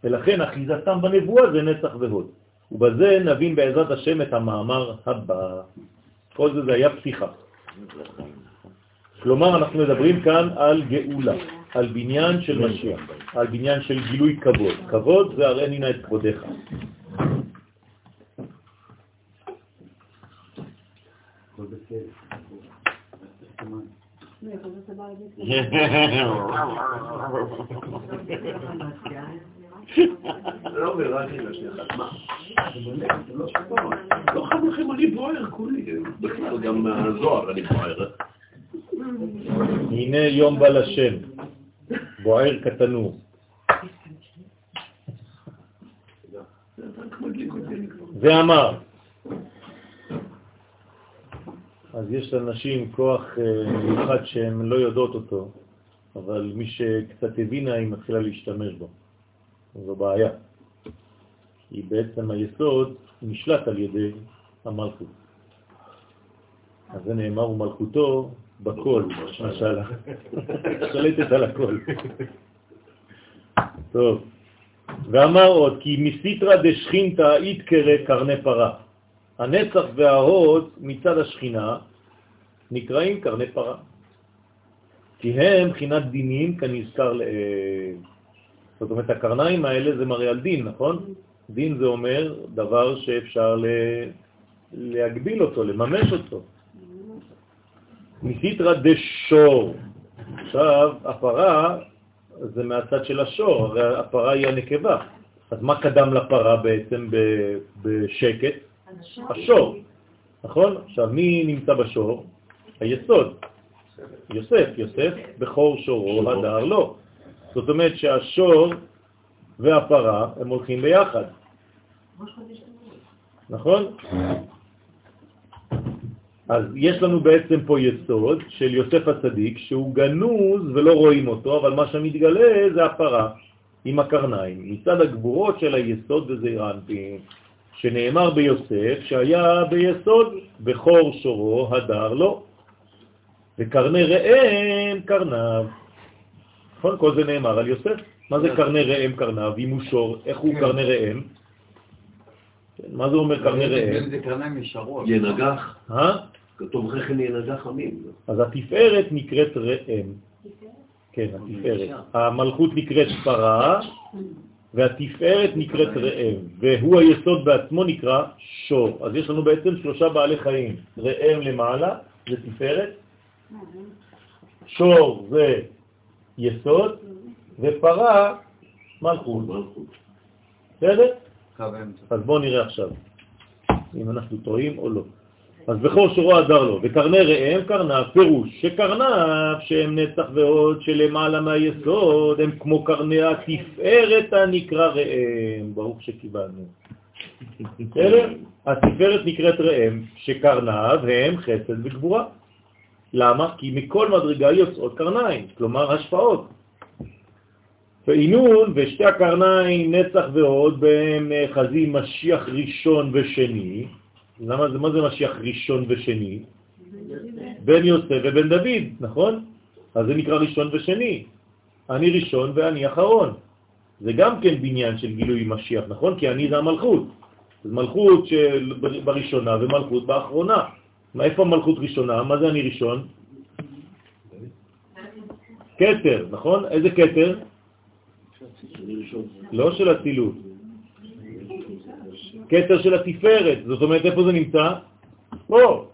ולכן אחיזתם בנבואה זה נצח והוד. ובזה נבין בעזרת השם את המאמר הבא. כל זה זה היה פתיחה. כלומר, אנחנו מדברים כאן על גאולה, על בניין של משיח, על בניין של גילוי כבוד. כבוד זה הראני נא את. לא מרני לשנייה מה? לא חד לכם, אני בוער כולי, בכלל גם אני בוער. הנה יום בא לשם, בוער קטנו. ואמר, אז יש לנשים כוח אה, מיוחד שהן לא יודעות אותו, אבל מי שקצת הבינה היא מתחילה להשתמש בו. זו בעיה. כי בעצם היסוד נשלט על ידי המלכות. אז זה נאמר, ומלכותו בכל, משלה. שלטת על הכל. טוב. ואמר עוד, כי מסיטרא דשכינתא יתקרא קרני פרה. הנצח וההוד מצד השכינה נקראים קרני פרה. כי הם בחינת דינים כנזכר לעיל. זאת אומרת, הקרניים האלה זה מראה על דין, נכון? דין זה אומר דבר שאפשר ל... להגביל אותו, לממש אותו. מסיטרא דשור. עכשיו, הפרה זה מהצד של השור, הרי הפרה היא הנקבה. אז מה קדם לפרה בעצם בשקט? השור, נכון? עכשיו, מי נמצא בשור? היסוד. יוסף, יוסף, בכור שורו, הדר לא. זאת אומרת שהשור והפרה הם הולכים ביחד. נכון? אז יש לנו בעצם פה יסוד של יוסף הצדיק שהוא גנוז ולא רואים אותו, אבל מה שמתגלה זה הפרה עם הקרניים, מצד הגבורות של היסוד וזעיר האנפין, שנאמר ביוסף שהיה ביסוד בכור שורו הדר לא, וקרני ראם קרניו. נכון? כל זה נאמר על יוסף. מה זה קרני ראם קרניו? אם הוא שור, איך הוא קרני ראם? מה זה אומר קרני ראם? זה קרניים ישרות. ינגח. כתוב רכן ינגח עמים. אז התפארת נקראת ראם. כן, התפארת. המלכות נקראת פרה, והתפארת נקראת ראם, והוא היסוד בעצמו נקרא שור. אז יש לנו בעצם שלושה בעלי חיים. ראם למעלה זה תפארת, שור זה יסוד, ופרה מלכות. בסדר? אז בואו נראה עכשיו אם אנחנו טועים או לא. אז בכור שורו עזר לו, וקרני ראם קרניו, פירוש שקרניו שהם נצח ועוד שלמעלה מהיסוד הם כמו קרני התפארת הנקרא ראם, ברוך שקיבלנו. בסדר? התפארת נקראת ראם, שקרניו הם חסד וגבורה. למה? כי מכל מדרגה יוצאות קרניים, כלומר השפעות. ועינון ושתי הקרניים, נצח ועוד, בהם נאחזים משיח ראשון ושני. למה זה, מה זה משיח ראשון ושני? בן יוסף ובן דוד, נכון? אז זה נקרא ראשון ושני. אני ראשון ואני אחרון. זה גם כן בניין של גילוי משיח, נכון? כי אני זה המלכות. אז מלכות של בראשונה ומלכות באחרונה. מה, איפה מלכות ראשונה? מה זה אני ראשון? קטר, נכון? איזה קטר? לא של הצילות. קטר של התפארת, זאת אומרת, איפה זה נמצא? פה.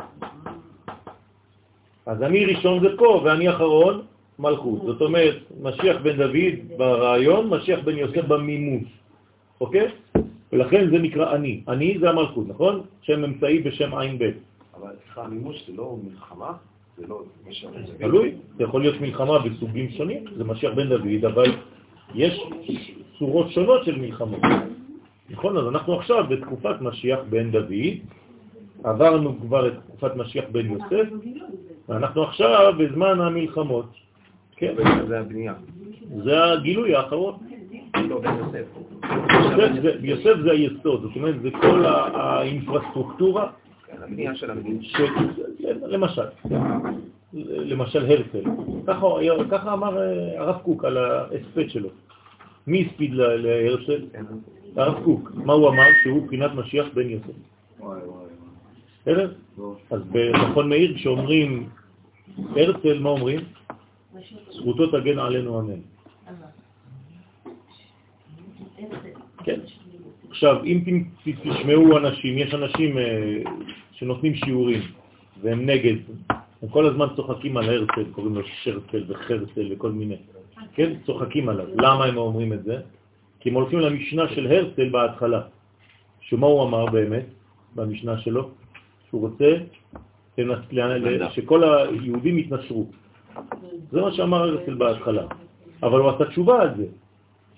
אז אני ראשון זה פה, ואני אחרון מלכות. זאת אומרת, משיח בן דוד ברעיון, משיח בן יוסף במימוש, אוקיי? ולכן זה נקרא אני. אני זה המלכות, נכון? שם אמצעי בשם עין ב'. אבל סליחה, המימוש זה לא מלחמה? זה לא... תלוי, זה יכול להיות מלחמה בסוגים שונים, זה משיח בן דוד, אבל יש צורות שונות של מלחמות. נכון, אז אנחנו עכשיו בתקופת משיח בן דוד, עברנו כבר את תקופת משיח בן יוסף, ואנחנו עכשיו בזמן המלחמות. כן. זה הבנייה. זה הגילוי האחרון. לא, יוסף. זה- היסוד, זאת אומרת, זה כל האינפרסטרוקטורה, כן, הבנייה של המדינה. למשל, למשל הרצל, ככה, אמר אה, הרב קוק על ההספד שלו. מי הספיד להרצל? הרב קוק. מה הוא אמר? שהוא בחינת משיח בן יוסף. וואי, וואי, בסדר? וואי. אז במכון מאיר כשאומרים הרצל, מה אומרים? זכותו תגן עלינו אמן. כן. עכשיו, אם תשמעו אנשים, יש אנשים אה, שנותנים שיעורים והם נגד, הם כל הזמן צוחקים על הרצל, קוראים לו שרצל וחרצל וכל מיני, כן? צוחקים עליו. למה הם אומרים את זה? כי הם הולכים למשנה של הרצל בהתחלה, שמה הוא אמר באמת במשנה שלו? שהוא רוצה שכל היהודים יתנשרו. זה מה שאמר הרצל בהתחלה. אבל הוא עשה תשובה על זה.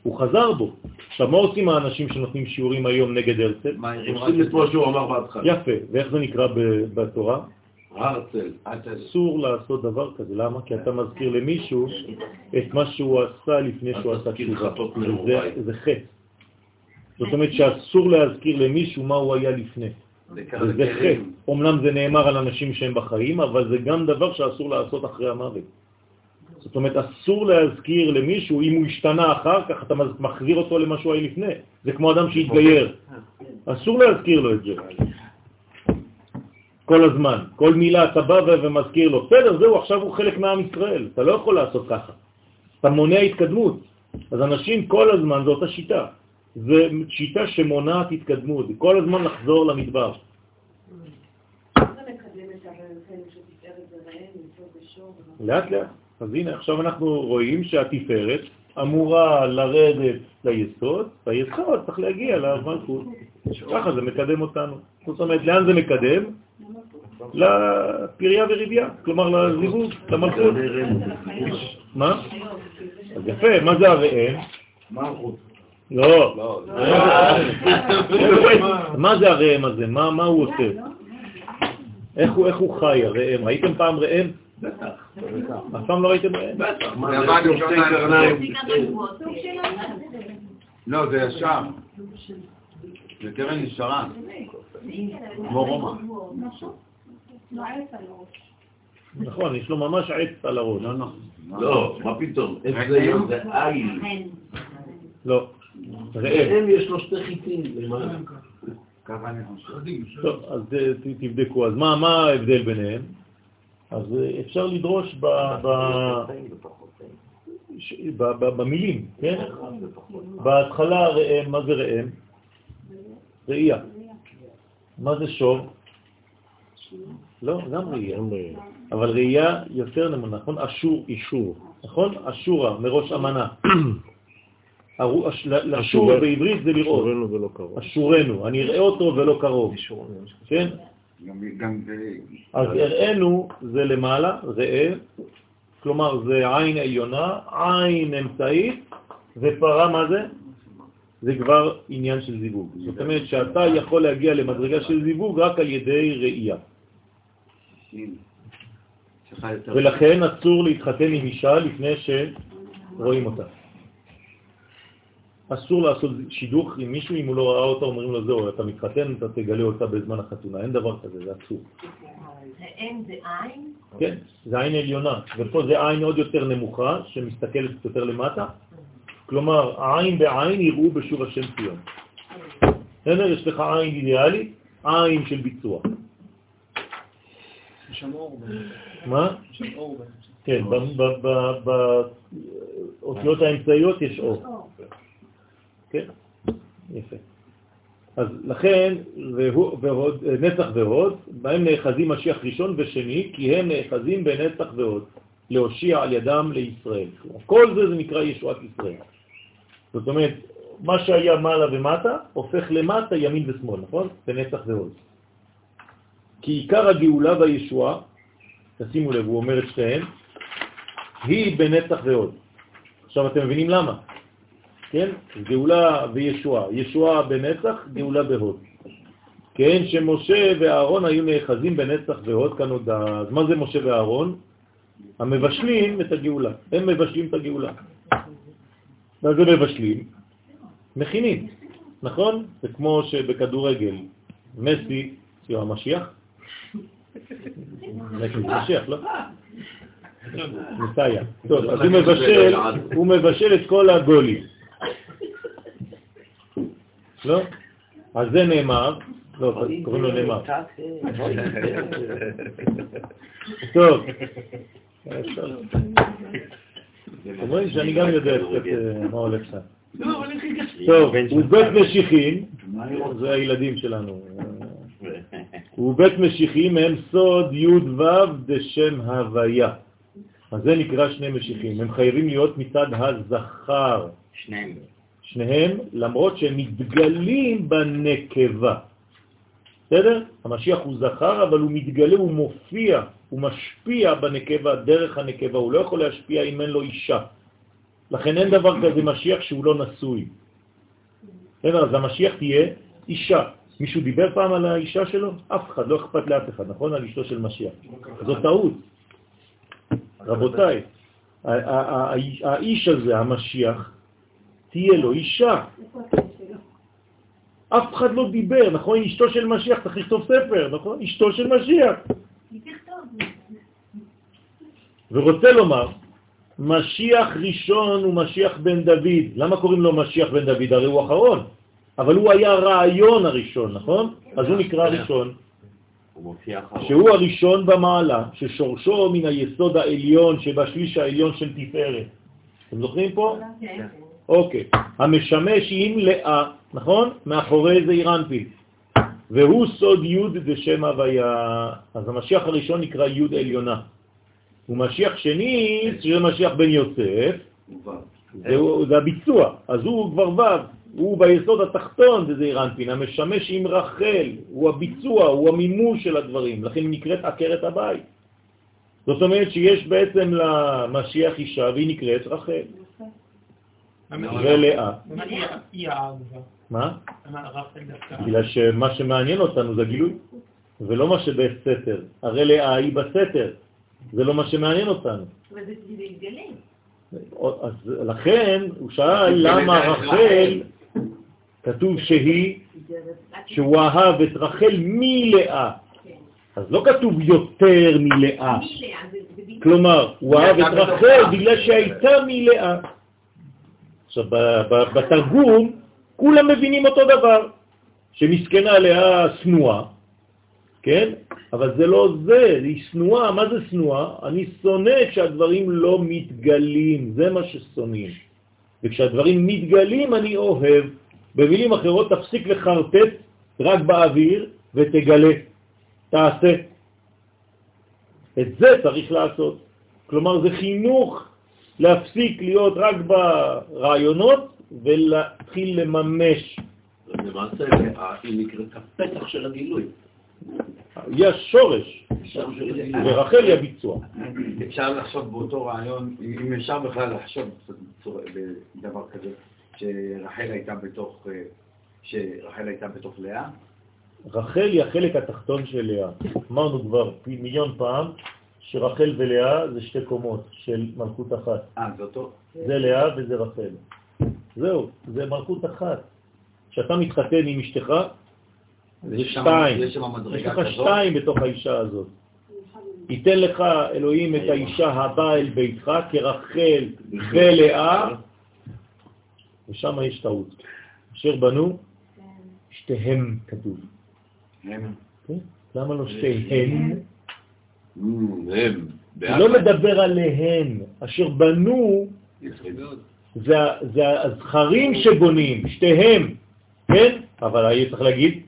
הוא חזר בו. עכשיו, מה עושים האנשים שנותנים שיעורים היום נגד הרצל? עושים את מה שהוא אמר בהתחלה. יפה. ואיך זה נקרא ב- בתורה? הרצל. אסור לעשות דבר כזה. למה? כי אתה מזכיר למישהו את מה שהוא עשה לפני שהוא עשה תשובה. זה חטא. זאת אומרת שאסור להזכיר למישהו מה הוא היה לפני. וזה חטא. אומנם זה נאמר על אנשים שהם בחיים, אבל זה גם דבר שאסור לעשות אחרי המוות. זאת אומרת, אסור להזכיר למישהו, אם הוא השתנה אחר כך, אתה מחזיר אותו למה שהוא היה לפני. זה כמו אדם שהתגייר. אסור להזכיר לו את זה. כל הזמן. כל מילה אתה בא ומזכיר לו. בסדר, זהו, עכשיו הוא חלק מעם ישראל. אתה לא יכול לעשות ככה. אתה מונע התקדמות. אז אנשים כל הזמן, זו אותה שיטה. זו שיטה שמונעת התקדמות. כל הזמן לחזור למדבר. לאט לאט. אז הנה, עכשיו אנחנו רואים שהתפארת אמורה לרדת ליסוד, והיסוד צריך להגיע למלכות. ככה זה מקדם אותנו. זאת אומרת, לאן זה מקדם? לפריה וריביה, כלומר לזיווג, למלכות. מה? אז יפה, מה זה הראם? לא. מה זה הראם הזה? מה מה הוא עושה? איך הוא חי, הראם? ראיתם פעם ראם? בטח. אף פעם לא ראיתם ראם? בטח. לא, זה ישר. זה קרן ישרה. כמו רומא. נכון, יש לו ממש עץ על הראש. לא, לא. לא, מה פתאום? איך זה זה עין. לא. ראם. יש לו שתי חיטים למעלה. אני חושב. טוב, אז אה, תבדקו. אז מה מה ההבדל ביניהם? אז אה, אפשר לדרוש במילים, כן? בהתחלה ראם, מה זה ראם? ראייה. מה זה שור? לא, גם ראייה. אבל ראייה יותר נמונה, נכון? אשור, אישור, נכון? אשורה, מראש אמנה. לשור בעברית זה לראות. אשורנו, אני אראה אותו ולא קרוב. כן? אז הראינו זה למעלה, ראה, כלומר זה עין עליונה, עין אמצעית, ופרה מה זה? זה כבר עניין של זיווג. זאת אומרת שאתה יכול להגיע למדרגה של זיווג רק על ידי ראייה. ולכן אסור להתחתן עם אישה לפני שרואים אותה. אסור לעשות שידוך עם מישהו, אם הוא לא ראה אותה, אומרים לו, זהו, אתה מתחתן, אתה תגלה אותה בזמן החתונה. אין דבר כזה, זה אסור. אין זה עין? כן, זה עין עליונה, ופה זה עין עוד יותר נמוכה, שמסתכלת יותר למטה. כלומר, העין בעין יראו בשוב השם ציון. בסדר? יש לך עין אידיאלי, עין של ביצוע. שם אור. מה? שם אור. כן, באותיות האמצעיות יש אור. כן, יפה. אז לכן, והוד, נצח והוד, בהם נאחזים משיח ראשון ושני, כי הם נאחזים בנצח והוד, להושיע על ידם לישראל. כל זה זה נקרא ישועת ישראל. זאת אומרת, מה שהיה מעלה ומטה, הופך למטה ימין ושמאל, נכון? בנצח והוד. כי עיקר הגאולה והישועה, תשימו לב, הוא אומר את שתיהן, היא בנצח והוד. עכשיו אתם מבינים למה? כן? גאולה וישועה. ישועה בנצח, גאולה בהוד. כן, שמשה ואהרון היו נאחזים בנצח והוד כאן עוד. אז מה זה משה ואהרון? המבשלים את הגאולה. הם מבשלים את הגאולה. מה זה מבשלים? מכינים, נכון? זה כמו שבכדורגל, מסי, שהוא המשיח, משיח, לא? מסייע. טוב, אז הוא מבשל, הוא מבשל את כל הגולים. לא? אז זה נאמר, לא, קוראים לו נאמר. טוב. אומרים שאני גם יודע קצת אה, מה הולך שם. טוב, הוא בית משיחים, זה הילדים שלנו. הוא בית משיחים הם סוד י' ו' דשם הוויה. אז זה נקרא שני משיחים. הם חייבים להיות מצד הזכר. שניהם. שניהם, למרות שהם מתגלים בנקבה. בסדר? המשיח הוא זכר, אבל הוא מתגלה, הוא מופיע, הוא משפיע בנקבה, דרך הנקבה, הוא לא יכול להשפיע אם אין לו אישה. לכן אין דבר כזה משיח שהוא לא נשוי. בסדר? אז המשיח תהיה אישה. מישהו דיבר פעם על האישה שלו? אף אחד, לא אכפת לאף אחד, נכון? על אשתו של משיח. זו טעות. רבותיי, האיש הזה, המשיח, תהיה לו אישה. אף אחד לא דיבר, נכון? אשתו של משיח, צריך לכתוב ספר, נכון? אשתו של משיח. ורוצה לומר, משיח ראשון הוא משיח בן דוד. למה קוראים לו משיח בן דוד? הרי הוא אחרון. אבל הוא היה הרעיון הראשון, נכון? אז הוא נקרא ראשון. שהוא הראשון במעלה, ששורשו מן היסוד העליון שבשליש העליון של תפארת. אתם זוכרים פה? כן. אוקיי. המשמש עם לאה, נכון? מאחורי זה אירנפיל. והוא סוד י' בשם הוויה. אז המשיח הראשון נקרא י' עליונה. ומשיח שני, שזה משיח בן יוסף, זה, זה הביצוע, אז הוא כבר ו', הוא ביסוד התחתון, וזה אירנפין, המשמש עם רחל, הוא הביצוע, הוא המימוש של הדברים, לכן היא נקראת עקרת הבית. זאת אומרת שיש בעצם למשיח אישה והיא נקראת רחל. ולאה. מה? בגלל שמה שמעניין אותנו זה גילוי, ולא מה שבסתר. הרי לאה היא בסתר, זה לא מה שמעניין אותנו. אבל זה מתגלים. אז לכן הוא שאל למה רחל, כתוב שהיא, שהוא אהב את רחל מלאה. אז לא כתוב יותר מלאה. כלומר, הוא אהב את רחל בגלל שהייתה מלאה. עכשיו, בתרגום כולם מבינים אותו דבר, שמסכנה עליה שנואה, כן? אבל זה לא זה, היא שנואה, מה זה שנואה? אני שונא כשהדברים לא מתגלים, זה מה ששונאים. וכשהדברים מתגלים אני אוהב. במילים אחרות, תפסיק לחרטט רק באוויר ותגלה, תעשה. את זה צריך לעשות. כלומר, זה חינוך להפסיק להיות רק ברעיונות ולהתחיל לממש. למעשה, היא נקראת הפתח של הגילוי. היא השורש, ורחל היא הביצוע. אפשר לחשוב באותו רעיון, אם אפשר בכלל לחשוב בדבר כזה, שרחל הייתה בתוך, אה, שרחל הייתה בתוך לאה? רחל היא החלק התחתון של לאה. אמרנו כבר מיליון פעם שרחל ולאה זה שתי קומות של מלכות אחת. אה, זה אותו? זה לאה וזה רחל. זהו, זה מלכות אחת. כשאתה מתחתן עם אשתך, זה שתיים. יש לך? שתיים בתוך האישה הזאת. ייתן לך אלוהים את האישה הבאה אל ביתך כרחל ולאה, ושם יש טעות. אשר בנו, שתיהם כתוב. הם. כן? למה לא שתיהן? הם. לא מדבר עליהן. אשר בנו זה, הזכרים שבונים, שתיהם, כן? אבל היה צריך להגיד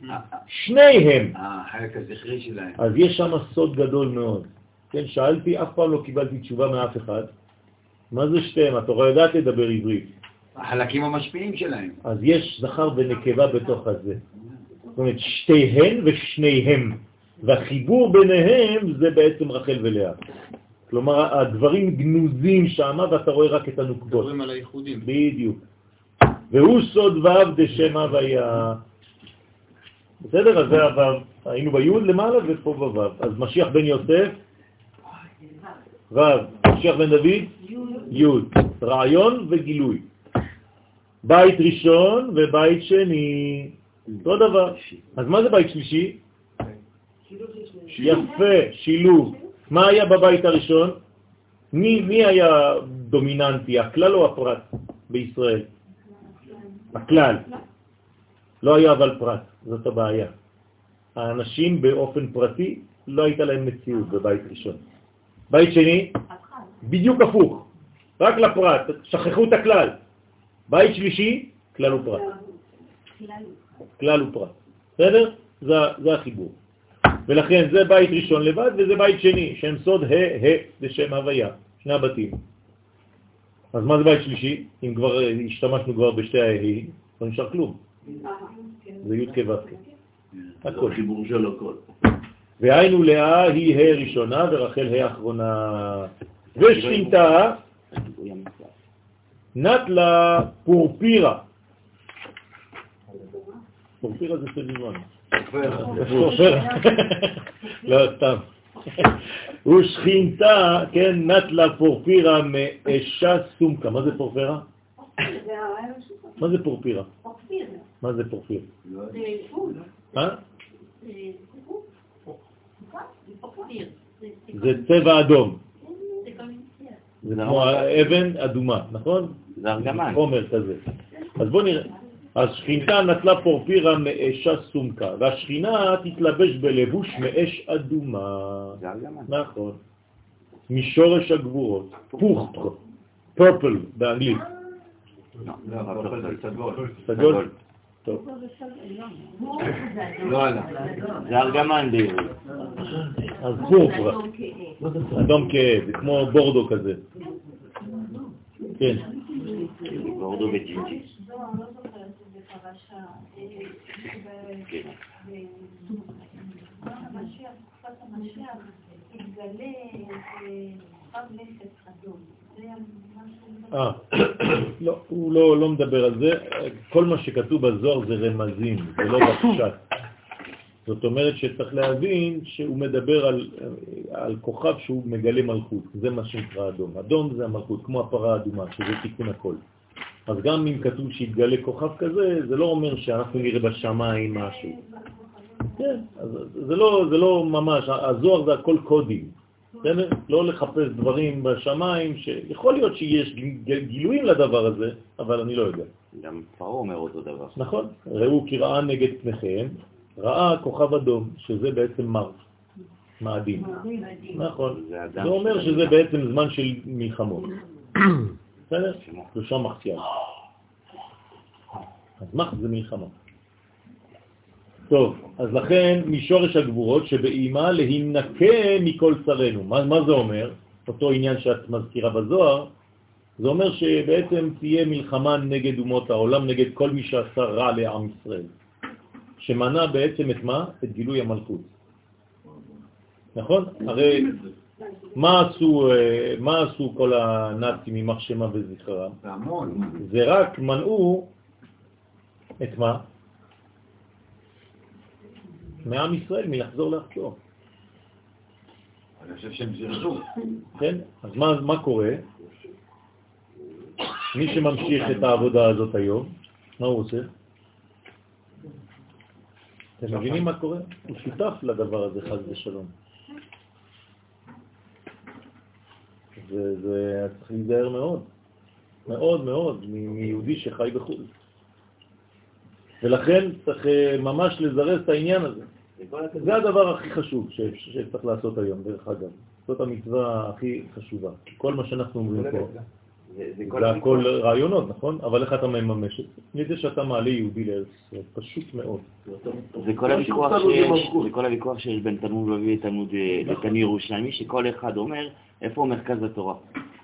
שניהם. החלק הזכרי שלהם. אז יש שם סוד גדול מאוד. כן, שאלתי, אף פעם לא קיבלתי תשובה מאף אחד. מה זה שתיהם? רואה, יודעת לדבר עברית. החלקים המשפיעים שלהם. אז יש זכר ונקבה בתוך הזה. זאת אומרת, שתיהן ושניהם. והחיבור ביניהם זה בעצם רחל ולאה. כלומר, הדברים גנוזים שם ואתה רואה רק את הנוקבות. מדברים על הייחודים. בדיוק. והוא סוד ו' דשם הוויה. בסדר? אז זה הו'. היינו בי' למעלה ופה בו'. אז משיח בן יוסף, ו'. משיח בן דוד, י'. רעיון וגילוי. בית ראשון ובית שני. אותו דבר. אז מה זה בית שלישי? יפה, שילוב. מה היה בבית הראשון? מי, מי היה דומיננטי, הכלל או הפרט בישראל? הכלל. לא היה אבל פרט, זאת הבעיה. האנשים באופן פרטי, לא הייתה להם מציאות בבית ראשון. בית שני, בדיוק הפוך, רק לפרט, שכחו את הכלל. בית שלישי, כלל ופרט. כלל ופרט. בסדר? זה, זה החיבור. ולכן זה בית ראשון לבד וזה בית שני, שם סוד ה' ה' זה שם הוויה, שני הבתים. אז מה זה בית שלישי? אם כבר השתמשנו כבר בשתי הה', לא נשאר כלום. זה י' כו' כ'. הכל. חיבור של הכל. והיינו לאה היא ה' ראשונה ורחל ה' אחרונה. ושכינתה נת לה פורפירה. פורפירה זה סביבון. פורפירה. לא, סתם. ושכינתה, כן, נת לה פורפירה מאשה סומקה. מה זה פורפירה? מה זה פורפירה? מה זה פורפיר? אה? זה צבע אדום. זה כמו אבן אדומה, נכון? זה ארגמן. חומר כזה. אז בואו נראה. אז שכינתה נטלה פורפירה מאשה סומקה, והשכינה תתלבש בלבוש מאש אדומה. זה ארגמן. נכון. משורש הגבורות. פוכטר. פרפל באנגלית. לא, לא, סגול. טוב. לא עלה. זה ארגמן בעברית. אז פורפרה. אדום כהה, זה כמו בורדו כזה. כן. כן. אה, לא, הוא לא, לא מדבר על זה. כל מה שכתוב בזוהר זה רמזים, זה לא בפשט. זאת אומרת שצריך להבין שהוא מדבר על, על כוכב שהוא מגלה מלכות, זה מה שנקרא אדום. אדום זה המלכות, כמו הפרה האדומה, שזה תיקון הכל. אז גם אם כתוב שיתגלה כוכב כזה, זה לא אומר שאנחנו נראה בשמיים משהו. כן, אז זה לא, זה לא ממש, הזוהר זה הכל קודים. בסדר? לא לחפש דברים בשמיים, שיכול להיות שיש גילויים לדבר הזה, אבל אני לא יודע. גם פרעה אומר אותו דבר. נכון, ראו כי ראה נגד פניכם, ראה כוכב אדום, שזה בעצם מר, מאדים. נכון, זה אומר שזה בעצם זמן של מלחמות. בסדר? לשון מחציין. אז מח זה מלחמה. טוב, אז לכן משורש הגבורות שבאימה להינקה מכל צרנו. מה, מה זה אומר? אותו עניין שאת מזכירה בזוהר, זה אומר שבעצם תהיה מלחמה נגד אומות העולם, נגד כל מי שעשה רע לעם ישראל. שמנע בעצם את מה? את גילוי המלכות. נכון? הרי מה עשו, אה, מה עשו כל הנאצים יימח שמם וזכרם? זה רק מנעו את מה? מעם ישראל מלחזור לארצו. אני חושב שהם זרזו. כן? אז מה, מה קורה? מי שממשיך את העבודה הזאת היום, מה הוא עושה? אתם מבינים מה קורה? הוא שותף לדבר הזה, חז ושלום. זה, זה צריך להיזהר מאוד, מאוד מאוד, מיהודי שחי בחו"ל. ולכן צריך אה, ממש לזרז את העניין הזה. זה הדבר הכי חשוב שצריך לעשות היום, דרך אגב. זאת המצווה הכי חשובה. כל מה שאנחנו אומרים פה, זה- זה כל. הכל רעיונות, נכון? אבל איך אתה מממש את זה? מזה שאתה מעלה יהודי לארץ ישראל, פשוט מאוד. זה כל הוויכוח שיש, זה כל הוויכוח שיש בין תלמוד לתלמוד אה, לתניא ירושלמי, שכל אחד אומר איפה מרכז התורה,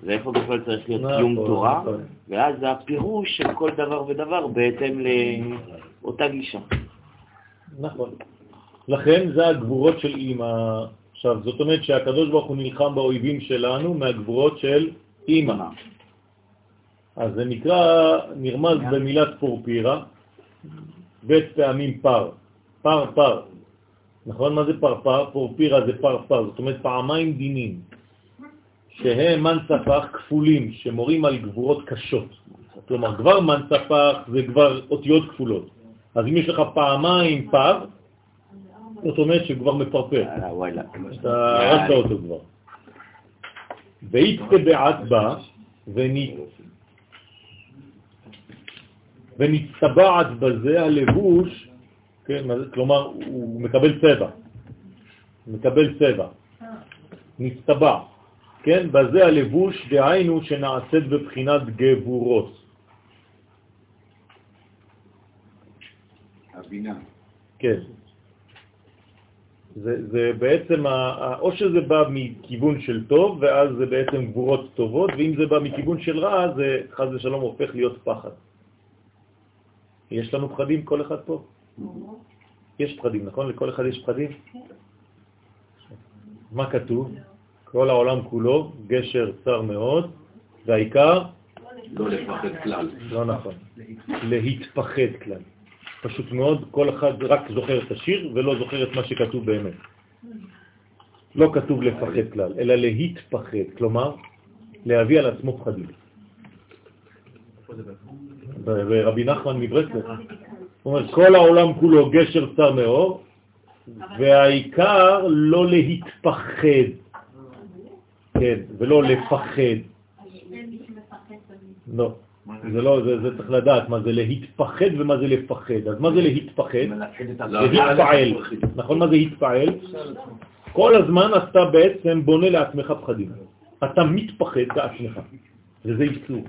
ואיפה בכלל צריך להיות קיום נכון, תורה, נכון. ואז זה הפירוש של כל דבר ודבר בהתאם לאותה גישה. נכון. לכן זה הגבורות של אימא. עכשיו, זאת אומרת שהקדוש ברוך הוא נלחם באויבים שלנו מהגבורות של אימא. אז זה נקרא, נרמז במילת פורפירה, בית פעמים פר. פר פר. נכון? מה זה פרפר? פורפירה זה פרפר, זאת אומרת פעמיים דינים, שהם מנצפח כפולים, שמורים על גבורות קשות. כלומר, כבר מנצפח זה כבר אותיות כפולות. אז אם יש לך פעמיים פר, זאת אומרת שכבר מפרפר. וואלה. אתה הרסת אותו כבר. והתקבעת בה ונ- ונצטבעת בזה הלבוש, כן? כלומר הוא מקבל צבע, מקבל צבע, נצטבע, כן, בזה הלבוש דהיינו שנעשית בבחינת גבורות. הבינה. כן. זה, זה בעצם, או שזה בא מכיוון של טוב, ואז זה בעצם גבורות טובות, ואם זה בא מכיוון של רע, זה חז ושלום הופך להיות פחד. יש לנו פחדים כל אחד פה? יש פחדים, נכון? לכל אחד יש פחדים? מה כתוב? כל העולם כולו, גשר צר מאוד, והעיקר, לא לפחד כלל. לא נכון, להתפחד כלל. פשוט מאוד, כל אחד רק זוכר את השיר ולא זוכר את מה שכתוב באמת. לא כתוב לפחד כלל, אלא להתפחד, כלומר, להביא על עצמו פחדים. ברבי נחמן מברסלב, הוא אומר, כל העולם כולו גשר צר מאור, והעיקר לא להתפחד, כן, ולא לפחד. לא, זה לא, זה, צריך לדעת מה זה להתפחד ומה זה לפחד. אז מה זה להתפחד? להתפעל. נכון מה זה להתפעל? כל הזמן אתה בעצם בונה לעצמך פחדים. אתה מתפחד בעצמך, וזה איסור.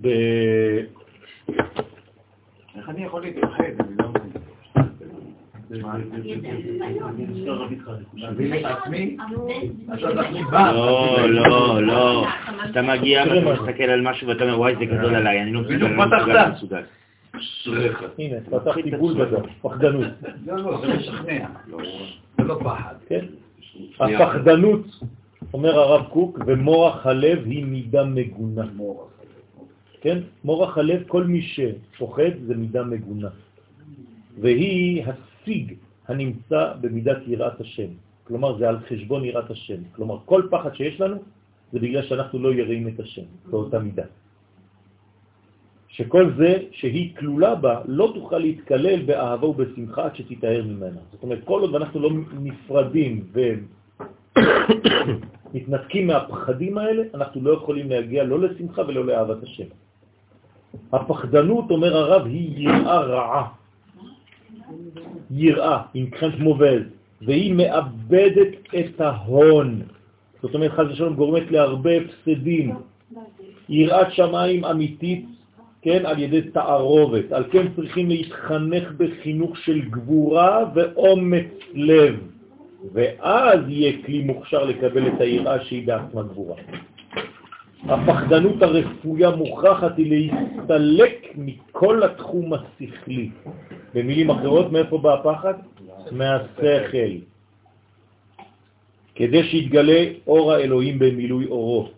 ב- איך אני יכול להתפחד? אני לא מבין. לא, לא, לא. אתה מגיע ואתה. מסתכל על משהו ואתה אומר, וואי, זה גדול עליי, אני לא מסוגל, לא. הנה, פתחתי בול גדול, פחדנות. לא, לא, זה משכנע. זה לא פחד. כן? הפחדנות, אומר הרב קוק, ומורח הלב היא מידה מגונה. כן? מורח הלב, כל מי שפוחד זה מידה מגונה. והיא הסיג הנמצא במידת יראת השם. כלומר, זה על חשבון יראת השם. כלומר, כל פחד שיש לנו זה בגלל שאנחנו לא יראים את השם באותה מידה. שכל זה שהיא כלולה בה לא תוכל להתקלל באהבה ובשמחה עד שתתאר ממנה. זאת אומרת, כל עוד אנחנו לא נפרדים ומתנתקים מהפחדים האלה, אנחנו לא יכולים להגיע לא לשמחה ולא לאהבת השם. הפחדנות, אומר הרב, היא יראה רעה. יראה, עם קרנט מובז, והיא מאבדת את ההון. זאת אומרת, חז ושלום גורמת להרבה הפסדים. יראת שמיים אמיתית, כן, על ידי תערובת. על כן צריכים להתחנך בחינוך של גבורה ואומץ לב, ואז יהיה כלי מוכשר לקבל את היראה שהיא בעצמה גבורה. הפחדנות הרפויה מוכרחת היא להסתלק מכל התחום השכלי. במילים אחרות, מאיפה בא הפחד? מהשכל. כדי שיתגלה אור האלוהים במילוי אורו,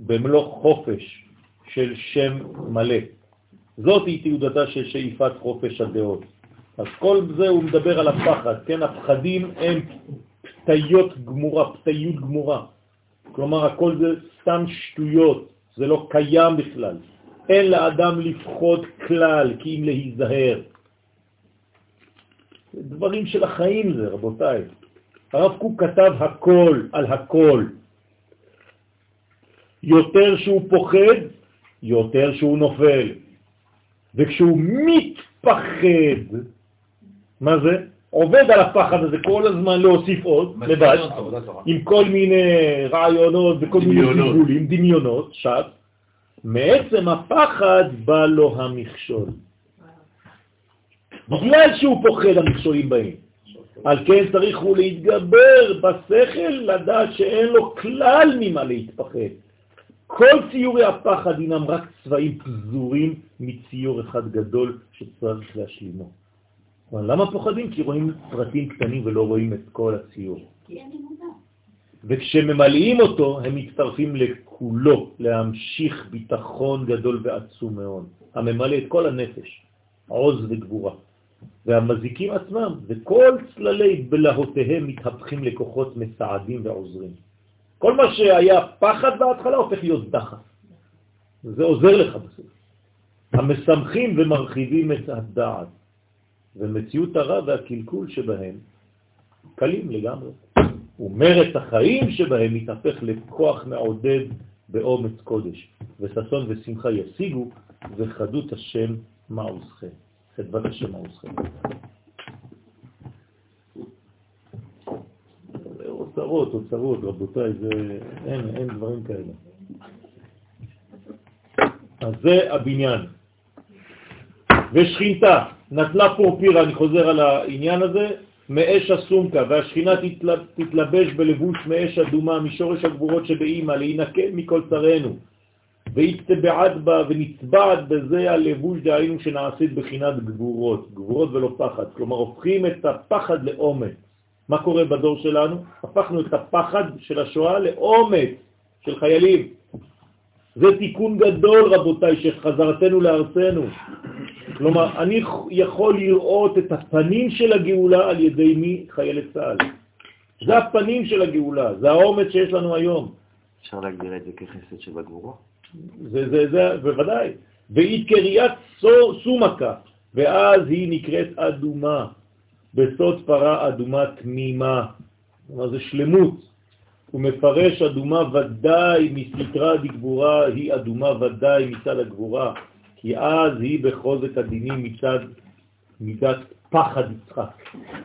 במלוא חופש של שם מלא. זאת היא תעודתה של שאיפת חופש הדעות. אז כל זה הוא מדבר על הפחד, כן? הפחדים הם פתיות גמורה, פתיות גמורה. כלומר, הכל זה סתם שטויות, זה לא קיים בכלל. אין לאדם לפחוד כלל, כי אם להיזהר. דברים של החיים זה, רבותיי. הרב קוק כתב הכל על הכל. יותר שהוא פוחד, יותר שהוא נופל. וכשהוא מתפחד, מה זה? עובד על הפחד הזה כל הזמן להוסיף עוד, לבד, עם כל מיני רעיונות וכל מיני סיבולים, דמיונות, שעת. מעצם הפחד בא לו המכשול. בגלל שהוא פוחד המכשולים באים. על כן צריך הוא להתגבר בשכל, לדעת שאין לו כלל ממה להתפחד. כל ציורי הפחד הינם רק צבעים פזורים מציור אחד גדול שצריך להשלימו. למה פוחדים? כי רואים פרטים קטנים ולא רואים את כל הציור. וכשממלאים אותו, הם מצטרפים לכולו, להמשיך ביטחון גדול ועצום מאוד, הממלא את כל הנפש, עוז וגבורה. והמזיקים עצמם, וכל צללי בלהותיהם מתהפכים לכוחות מסעדים ועוזרים. כל מה שהיה פחד בהתחלה הופך להיות דחף. זה עוזר לך בסוף. המשמחים ומרחיבים את הדעת, ומציאות הרע והקלקול שבהם קלים לגמרי. ומרת החיים שבהם מתהפך לכוח מעודד באומץ קודש, וששון ושמחה ישיגו, וחדות השם מעוזכם. חדוות השם מעוזכם. אוצרות, אוצרות, רבותיי, זה... אין, אין דברים כאלה. אז זה הבניין. ושכינתה, נטלה פורפירה, אני חוזר על העניין הזה, מאש הסומקה, והשכינה תתלבש בלבוש מאש אדומה משורש הגבורות שבאימא, להינקל מכל צרנו. והתבעד בה ונצבעת בזה הלבוש דהיינו שנעשית בחינת גבורות, גבורות ולא פחד. כלומר, הופכים את הפחד לאומץ. מה קורה בדור שלנו? הפכנו את הפחד של השואה לאומץ של חיילים. זה תיקון גדול, רבותיי, שחזרתנו לארצנו. כלומר, אני יכול לראות את הפנים של הגאולה על ידי מי? חיילי צה"ל. זה הפנים של הגאולה, זה האומץ שיש לנו היום. אפשר להגדיר את זה כחסד שבגבורו? זה, זה, זה, בוודאי. והיא קריית סומקה, ואז היא נקראת אדומה. בסוד פרה אדומה תמימה. כלומר, זה שלמות. הוא מפרש אדומה ודאי מסתרה דגבורה, היא אדומה ודאי מצד הגבורה, כי אז היא בחוזק הדינים מצד מידת פחד יצחק.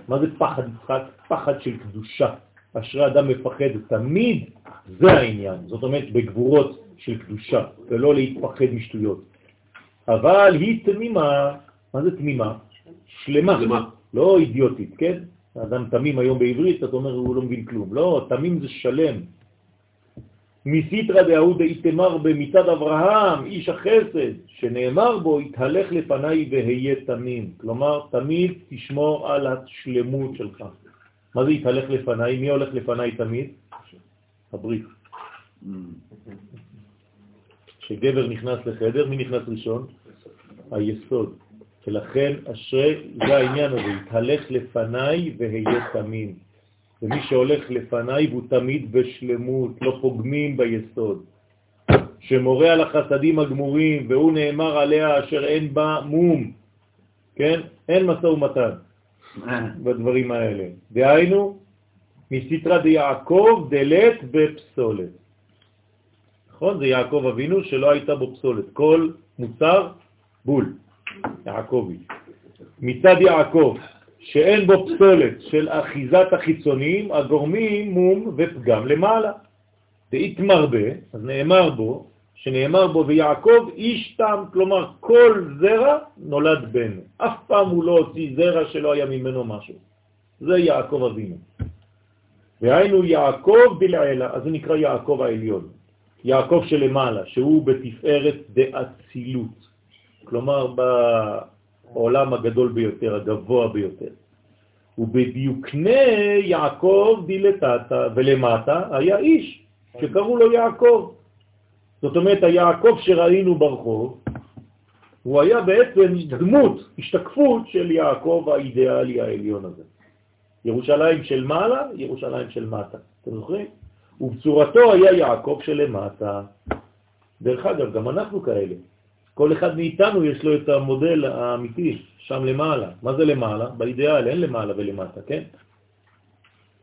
מה זה פחד יצחק? פחד של קדושה. אשרי אדם מפחד תמיד, זה העניין. זאת אומרת, בגבורות של קדושה, ולא להתפחד משטויות. אבל היא תמימה, מה זה תמימה? שלמה. שלמה. לא אידיוטית, כן? אדם תמים היום בעברית, אתה אומר, הוא לא מבין כלום. לא, תמים זה שלם. מסיתרא דאהוד איתמר במצד אברהם, איש החסד, שנאמר בו, התהלך לפניי והיה תמים. כלומר, תמיד תשמור על השלמות שלך. מה זה התהלך לפניי? מי הולך לפניי תמיד? הברית. כשגבר נכנס לחדר, מי נכנס ראשון? היסוד. ולכן אשרי, זה העניין הזה, התהלך לפניי והיה תמים. ומי שהולך לפניי הוא תמיד בשלמות, לא פוגמים ביסוד. שמורה על החסדים הגמורים, והוא נאמר עליה אשר אין בה מום, כן? אין מסע ומתן בדברים האלה. דהיינו, מסתרא דיעקב דלת בפסולת. נכון? זה יעקב אבינו שלא הייתה בו פסולת. כל מוצר בול. יעקבי. מצד יעקב, שאין בו פסולת של אחיזת החיצונים, הגורמים מום ופגם למעלה. והתמרבה, אז נאמר בו, שנאמר בו ויעקב איש תם, כלומר כל זרע נולד בן. אף פעם הוא לא הוציא זרע שלא היה ממנו משהו. זה יעקב אבינו. והיינו יעקב דלעילה, אז זה נקרא יעקב העליון. יעקב שלמעלה, שהוא בתפארת דאצילות. כלומר בעולם הגדול ביותר, הגבוה ביותר. ובדיוקנה יעקב דילתתא, ולמטה היה איש שקראו לו יעקב. זאת אומרת, היעקב שראינו ברחוב, הוא היה בעצם דמות, השתקפות של יעקב האידיאלי העליון הזה. ירושלים של מעלה, ירושלים של מטה. אתם זוכרים? ובצורתו היה יעקב שלמטה. דרך אגב, גם אנחנו כאלה. כל אחד מאיתנו יש לו את המודל האמיתי, שם למעלה. מה זה למעלה? באידיאל אין למעלה ולמטה, כן?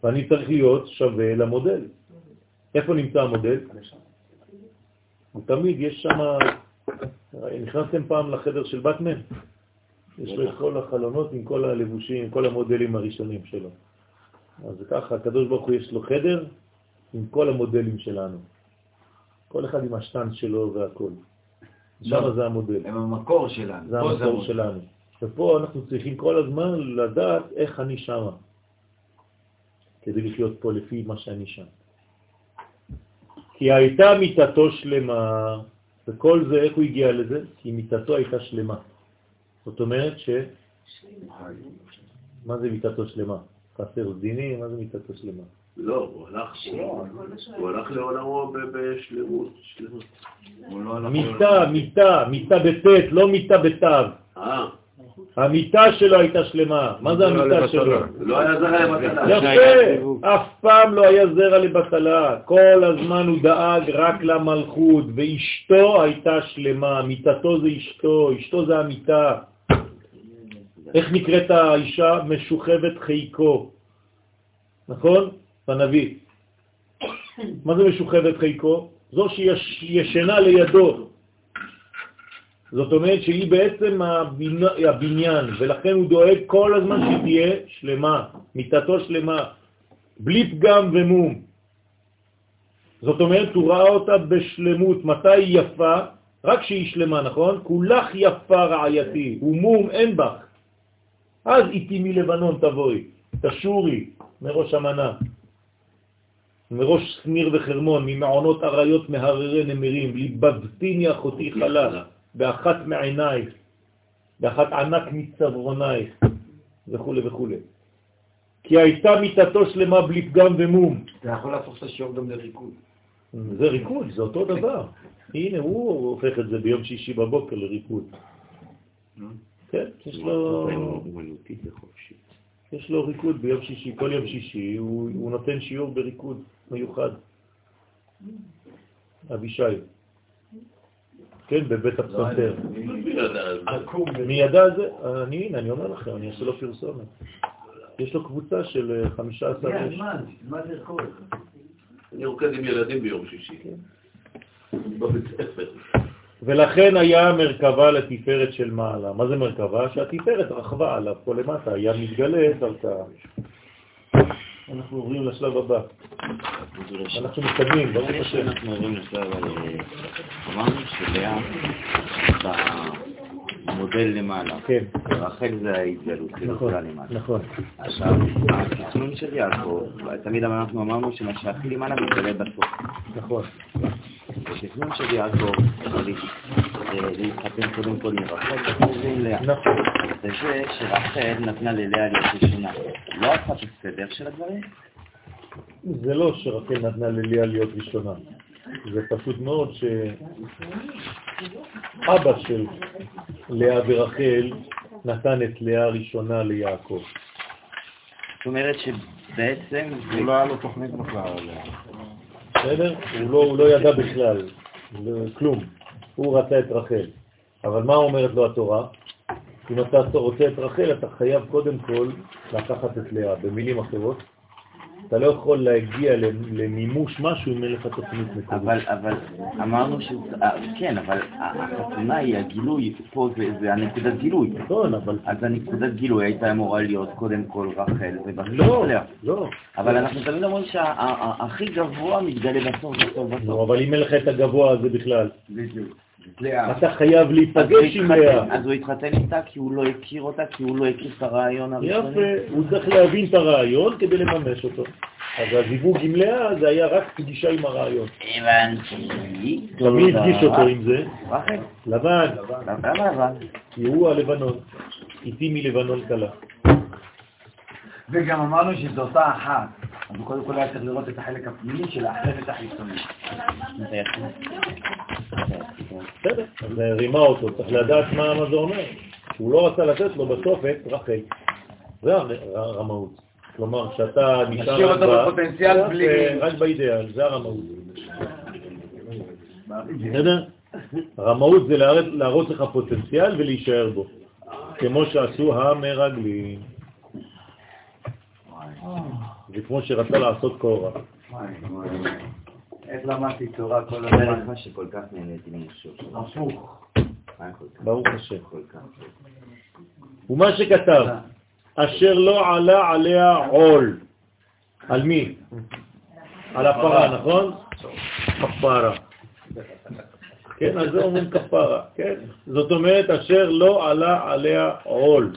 ואני צריך להיות שווה למודל. איפה נמצא המודל? תמיד, יש שם, נכנסתם פעם לחדר של באטמן? יש לו את כל החלונות עם כל הלבושים, כל המודלים הראשונים שלו. אז ככה, הקדוש ברוך הוא יש לו חדר עם כל המודלים שלנו. כל אחד עם השטנץ שלו והכל. שם זה המודל. הם המקור שלנו. זה המקור שלנו. ופה אנחנו צריכים כל הזמן לדעת איך אני שמה, כדי לחיות פה לפי מה שאני שם. כי הייתה מיטתו שלמה, וכל זה, איך הוא הגיע לזה? כי מיטתו הייתה שלמה. זאת אומרת ש... מה זה מיטתו שלמה? חסר דיני, מה זה מיטתו שלמה? לא, הוא הלך, הוא הלך לעולמו בשלמות. לא מיטה, מיטה, מיטה בטית, לא מיטה בתו. אה. המיטה שלו הייתה שלמה. מה זה המיטה שלו? לא היה זרע לבטלה. יפה, אף פעם לא היה זרע לבטלה. כל הזמן הוא דאג רק למלכות, ואשתו הייתה שלמה. מיטתו זה אשתו, אשתו זה המיטה. איך נקראת האישה? משוכבת חיקו. נכון? בנביא. מה זה משוכבת חיקו? זו שישנה לידו. זאת אומרת שהיא בעצם הבניין, ולכן הוא דואג כל הזמן שהיא תהיה שלמה, מיטתו שלמה, בלי פגם ומום. זאת אומרת, הוא ראה אותה בשלמות. מתי היא יפה? רק שהיא שלמה, נכון? כולך יפה רעייתי, ומום אין בך. אז איתי מלבנון תבואי, תשורי מראש המנה. מראש סניר וחרמון, ממעונות אריות מהררי נמרים, ליבבתיני אחותי חלה, באחת מעינייך, באחת ענק מצוורנייך, וכו' וכו'. כי הייתה מיטתו שלמה בלי פגם ומום. אתה יכול להפוך את השיעור גם לריקוד. זה ריקוד, זה אותו דבר. הנה, הוא הופך את זה ביום שישי בבוקר לריקוד. כן, יש לו... אומנותית וחופשית. יש לו ריקוד ביום שישי, כל יום שישי הוא נותן שיעור בריקוד מיוחד. אבישי. כן, בבית הפסנתר. מי ידע זה? אני, הנה, אני אומר לכם, אני אעשה לו פרסומת. יש לו קבוצה של 15 איש. מה זה רקוד? אני רוקד עם ילדים ביום שישי. בבית ספר. ולכן היה מרכבה לתפארת של מעלה. מה זה מרכבה? שהתפארת רכבה עליו פה למטה, היה מתגלה דרכה. אנחנו עוברים לשלב הבא. אנחנו מתקדמים, ברוך השם. אנחנו עוברים לשלב, אמרנו שלאה במודל למעלה. כן. רחל זה ההתגלות, נכון. נכון. עכשיו, התכנון של יעקב, תמיד אנחנו אמרנו שמה שהכי למעלה מתגלה בסוף. נכון. התכנון של יעקב, אה, להתחתן קודם כל עם רחל, לאה. נכון. וזה שרחל נתנה ללאה להיות ראשונה. לא עשה את הסדר של הדברים? זה לא שרחל נתנה לליה להיות ראשונה. זה פשוט מאוד שאבא של לאה ורחל נתן את לאה ראשונה ליעקב. זאת אומרת שבעצם... לא היה לו תוכנית בכלל. בסדר? הוא לא, הוא לא ידע בכלל, לא- כלום. הוא רצה את רחל. אבל מה אומרת לו התורה? אם אתה רוצה את רחל, אתה חייב קודם כל לקחת את לאה. במילים אחרות, אתה לא יכול להגיע למימוש משהו אם אין לך תוכנית מקורית. אבל, אבל אמרנו ש... אה, כן, אבל החתונה היא הגילוי, פה זה, זה הנקודת גילוי. נכון, אבל... אז הנקודת גילוי הייתה אמורה להיות קודם כל רחל ובסוף לא. לא. אבל אנחנו תמיד אומרים שהכי גבוה מתגלה בסוף, בסוף, בסוף. אבל אם אין לך את הגבוה הזה בכלל, בדיוק. אתה חייב להיפגש עם לאה. אז הוא התחתן איתה כי הוא לא הכיר אותה, כי הוא לא הכיר את הרעיון הראשוני. יפה, הוא צריך להבין את הרעיון כדי לממש אותו. אז הזיווג עם לאה זה היה רק פגישה עם הרעיון. הבנתי. מי הדגיש אותו עם זה? רחל. לבן, למה אבל? כי הוא הלבנון, איתי מלבנון קלה. וגם אמרנו שזו אותה אחת. אז הוא קודם כל היה צריך לראות את החלק הפנימי שלה, אחרי את החיצוני. בסדר, אז רימה אותו, צריך לדעת מה זה אומר. הוא לא רצה לתת לו בסוף את רחל. זה הר- הרמאות. כלומר, שאתה נשאר נשאיר אותו בפוטנציאל בלי- רק באידאל, זה הרמאות. בסדר? הרמאות זה להראות לך פוטנציאל ולהישאר בו, כמו שעשו המרגלים. זה כמו שרצה לעשות קורה. איך למדתי תורה כל זה הזמן? נשמע שכל כך נהניתי שלו. הפוך. מה? ברוך השם. ומה שכתב, אשר לא עלה עליה עול. על מי? על הפרה, נכון? כפרה. כן, על זה אומרים כפרה, כן? זאת אומרת, אשר לא עלה עליה עול.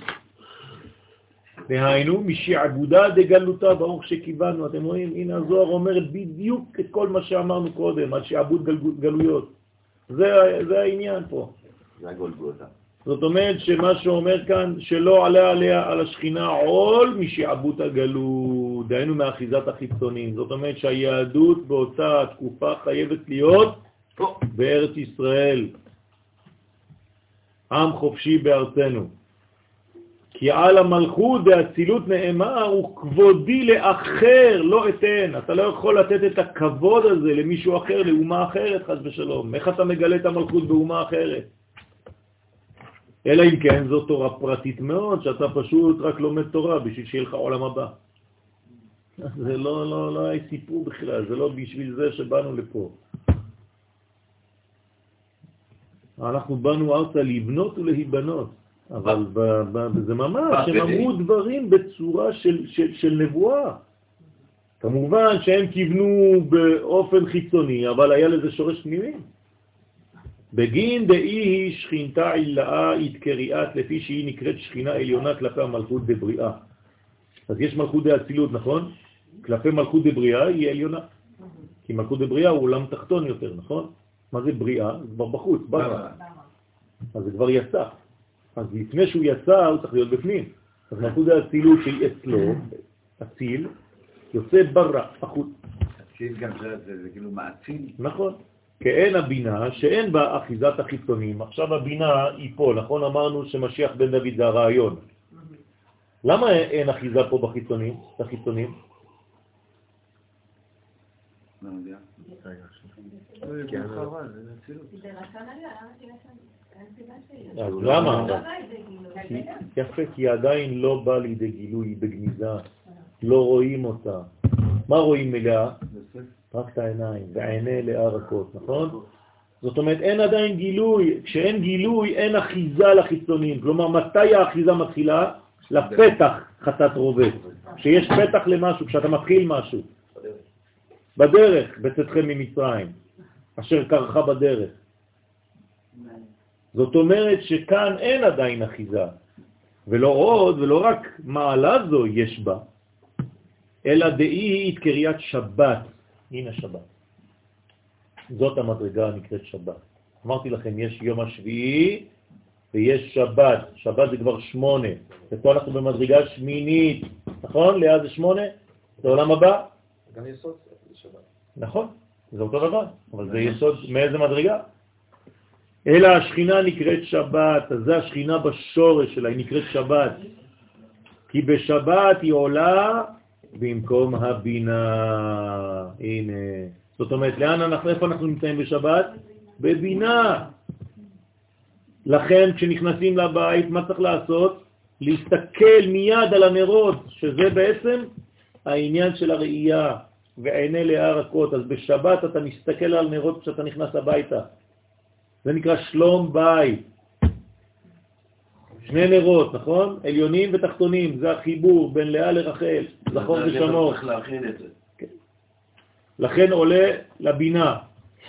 דהיינו, משעבודה דגלותה, ברוך שקיבלנו. אתם רואים, הנה הזוהר אומרת בדיוק את כל מה שאמרנו קודם, על שעבוד גל- גלויות. זה, זה העניין פה. זה הגולגותה. זאת אומרת שמה שאומר כאן, שלא עלה עליה על השכינה עול משעבוד הגלות, דהיינו מאחיזת החיצונים. זאת אומרת שהיהדות באותה תקופה חייבת להיות בארץ ישראל, עם חופשי בארצנו. כי על המלכות דאצילות נאמר, וכבודי לאחר לא אתן. אתה לא יכול לתת את הכבוד הזה למישהו אחר, לאומה אחרת, חס ושלום. איך אתה מגלה את המלכות באומה אחרת? אלא אם כן זו תורה פרטית מאוד, שאתה פשוט רק לומד תורה בשביל שיהיה לך עולם הבא. זה לא, לא, לא היה סיפור בכלל, זה לא בשביל זה שבאנו לפה. אנחנו באנו ארצה לבנות ולהיבנות, אבל ב, ב, זה ממש, הם אמרו דברים בצורה של, של, של נבואה. כמובן שהם כיוונו באופן חיצוני, אבל היה לזה שורש פנימי. בגין דאי היא שכינתה עילאה התקריאת לפי שהיא נקראת שכינה עליונה כלפי המלכות דבריאה. אז יש מלכות דאצילות, נכון? כלפי מלכות דבריאה היא עליונה. כי מלכות דבריאה הוא עולם תחתון יותר, נכון? מה זה בריאה? זה כבר בחוץ, ברא. אז זה כבר יצא. אז לפני שהוא יצא הוא צריך להיות בפנים. אז מלכות דאצילות שהיא אצלו, אציל, יוצא ברא, החוץ. גם זה, זה, זה כאילו מעציל. נכון. כאין הבינה שאין בה אחיזת החיצונים. עכשיו הבינה היא פה, נכון? אמרנו שמשיח בן דוד זה הרעיון. למה אין אחיזה פה בחיצונים, בחיצונים? לא יודע. אז למה? לא בא. כי- יפה, כי עדיין לא באה לידי גילוי, היא בגניזה, לא רואים אותה. מה רואים מלאה? רק את העיניים, ועיני לאה רכות, נכון? זאת אומרת, אין עדיין גילוי. כשאין גילוי, אין אחיזה לחיצונים. כלומר, מתי האחיזה מתחילה? לפתח חטאת רובה. כשיש פתח למשהו, כשאתה מתחיל משהו. בדרך, בצאתכם ממצרים, אשר קרחה בדרך. זאת אומרת שכאן אין עדיין אחיזה, ולא עוד ולא רק מעלה זו יש בה, אלא דאי את קריאת שבת. הנה שבת. זאת המדרגה הנקראת שבת. אמרתי לכם, יש יום השביעי ויש שבת. שבת זה כבר שמונה. ופה אנחנו במדרגה שמינית. נכון? ליד זה שמונה? זה עולם הבא? גם יסוד זה שבת. נכון, זה אותו דבר, אבל זה יסוד מאיזה מדרגה? אלא השכינה נקראת שבת, אז זה השכינה בשורש שלה, היא נקראת שבת. כי בשבת היא עולה במקום הבינה. הנה. זאת אומרת, לאן אנחנו, איפה אנחנו נמצאים בשבת? בבינה. לכן כשנכנסים לבית, מה צריך לעשות? להסתכל מיד על הנרות, שזה בעצם העניין של הראייה. ועיני לאה רכות, אז בשבת אתה מסתכל על נרות כשאתה נכנס הביתה. זה נקרא שלום בית. שני נרות, נכון? עליונים ותחתונים, זה החיבור בין לאה לרחל, זכור ושמור. זה. לכן עולה לבינה,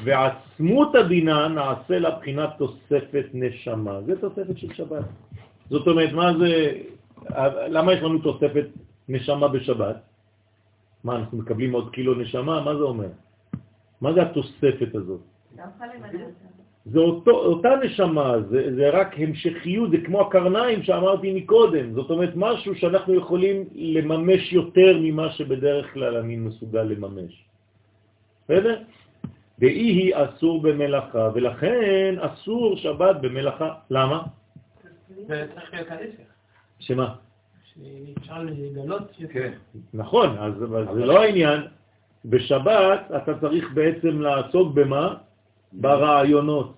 ועצמות הבינה נעשה לבחינת תוספת נשמה. זה תוספת של שבת. זאת אומרת, מה זה, למה יש לנו תוספת נשמה בשבת? מה, אנחנו מקבלים עוד קילו נשמה? מה זה אומר? מה זה התוספת הזאת? זה אותו, אותה נשמה, זה, זה רק המשכיות, זה כמו הקרניים שאמרתי מקודם, זאת אומרת משהו שאנחנו יכולים לממש יותר ממה שבדרך כלל אני מסוגל לממש. בסדר? ואי היא אסור במלאכה, ולכן אסור שבת במלאכה. למה? זה צריך להיות ההפך. שמה? שאפשר לגלות. כן. נכון, אז זה לא העניין. בשבת אתה צריך בעצם לעסוק במה? ברעיונות.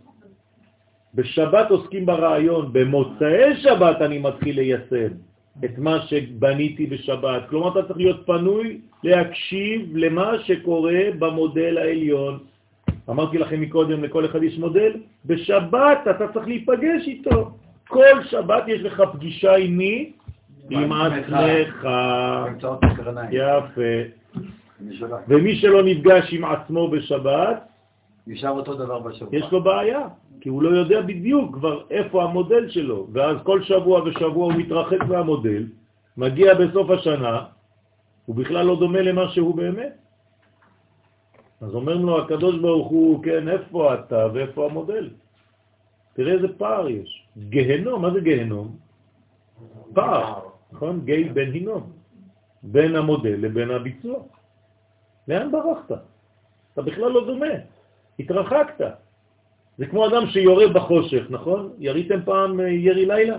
בשבת עוסקים ברעיון, במוצאי שבת אני מתחיל ליישם את מה שבניתי בשבת. כלומר, אתה צריך להיות פנוי להקשיב למה שקורה במודל העליון. אמרתי לכם מקודם, לכל אחד יש מודל, בשבת אתה צריך להיפגש איתו. כל שבת יש לך פגישה עם מי? עם עצמך. יפה. ומי שלא נפגש עם עצמו בשבת, נשאר אותו דבר בשבוע. יש לו בעיה, כי הוא לא יודע בדיוק כבר איפה המודל שלו, ואז כל שבוע ושבוע הוא מתרחק מהמודל, מגיע בסוף השנה, הוא בכלל לא דומה למה שהוא באמת. אז אומרים לו הקדוש ברוך הוא, כן, איפה אתה ואיפה המודל? תראה איזה פער יש. גהנום, מה זה גהנום? פער, נכון? גיא בין הינום. בין המודל לבין הביצוע. לאן ברחת? אתה בכלל לא דומה, התרחקת. זה כמו אדם שיורה בחושך, נכון? יריתם פעם אה, ירי לילה?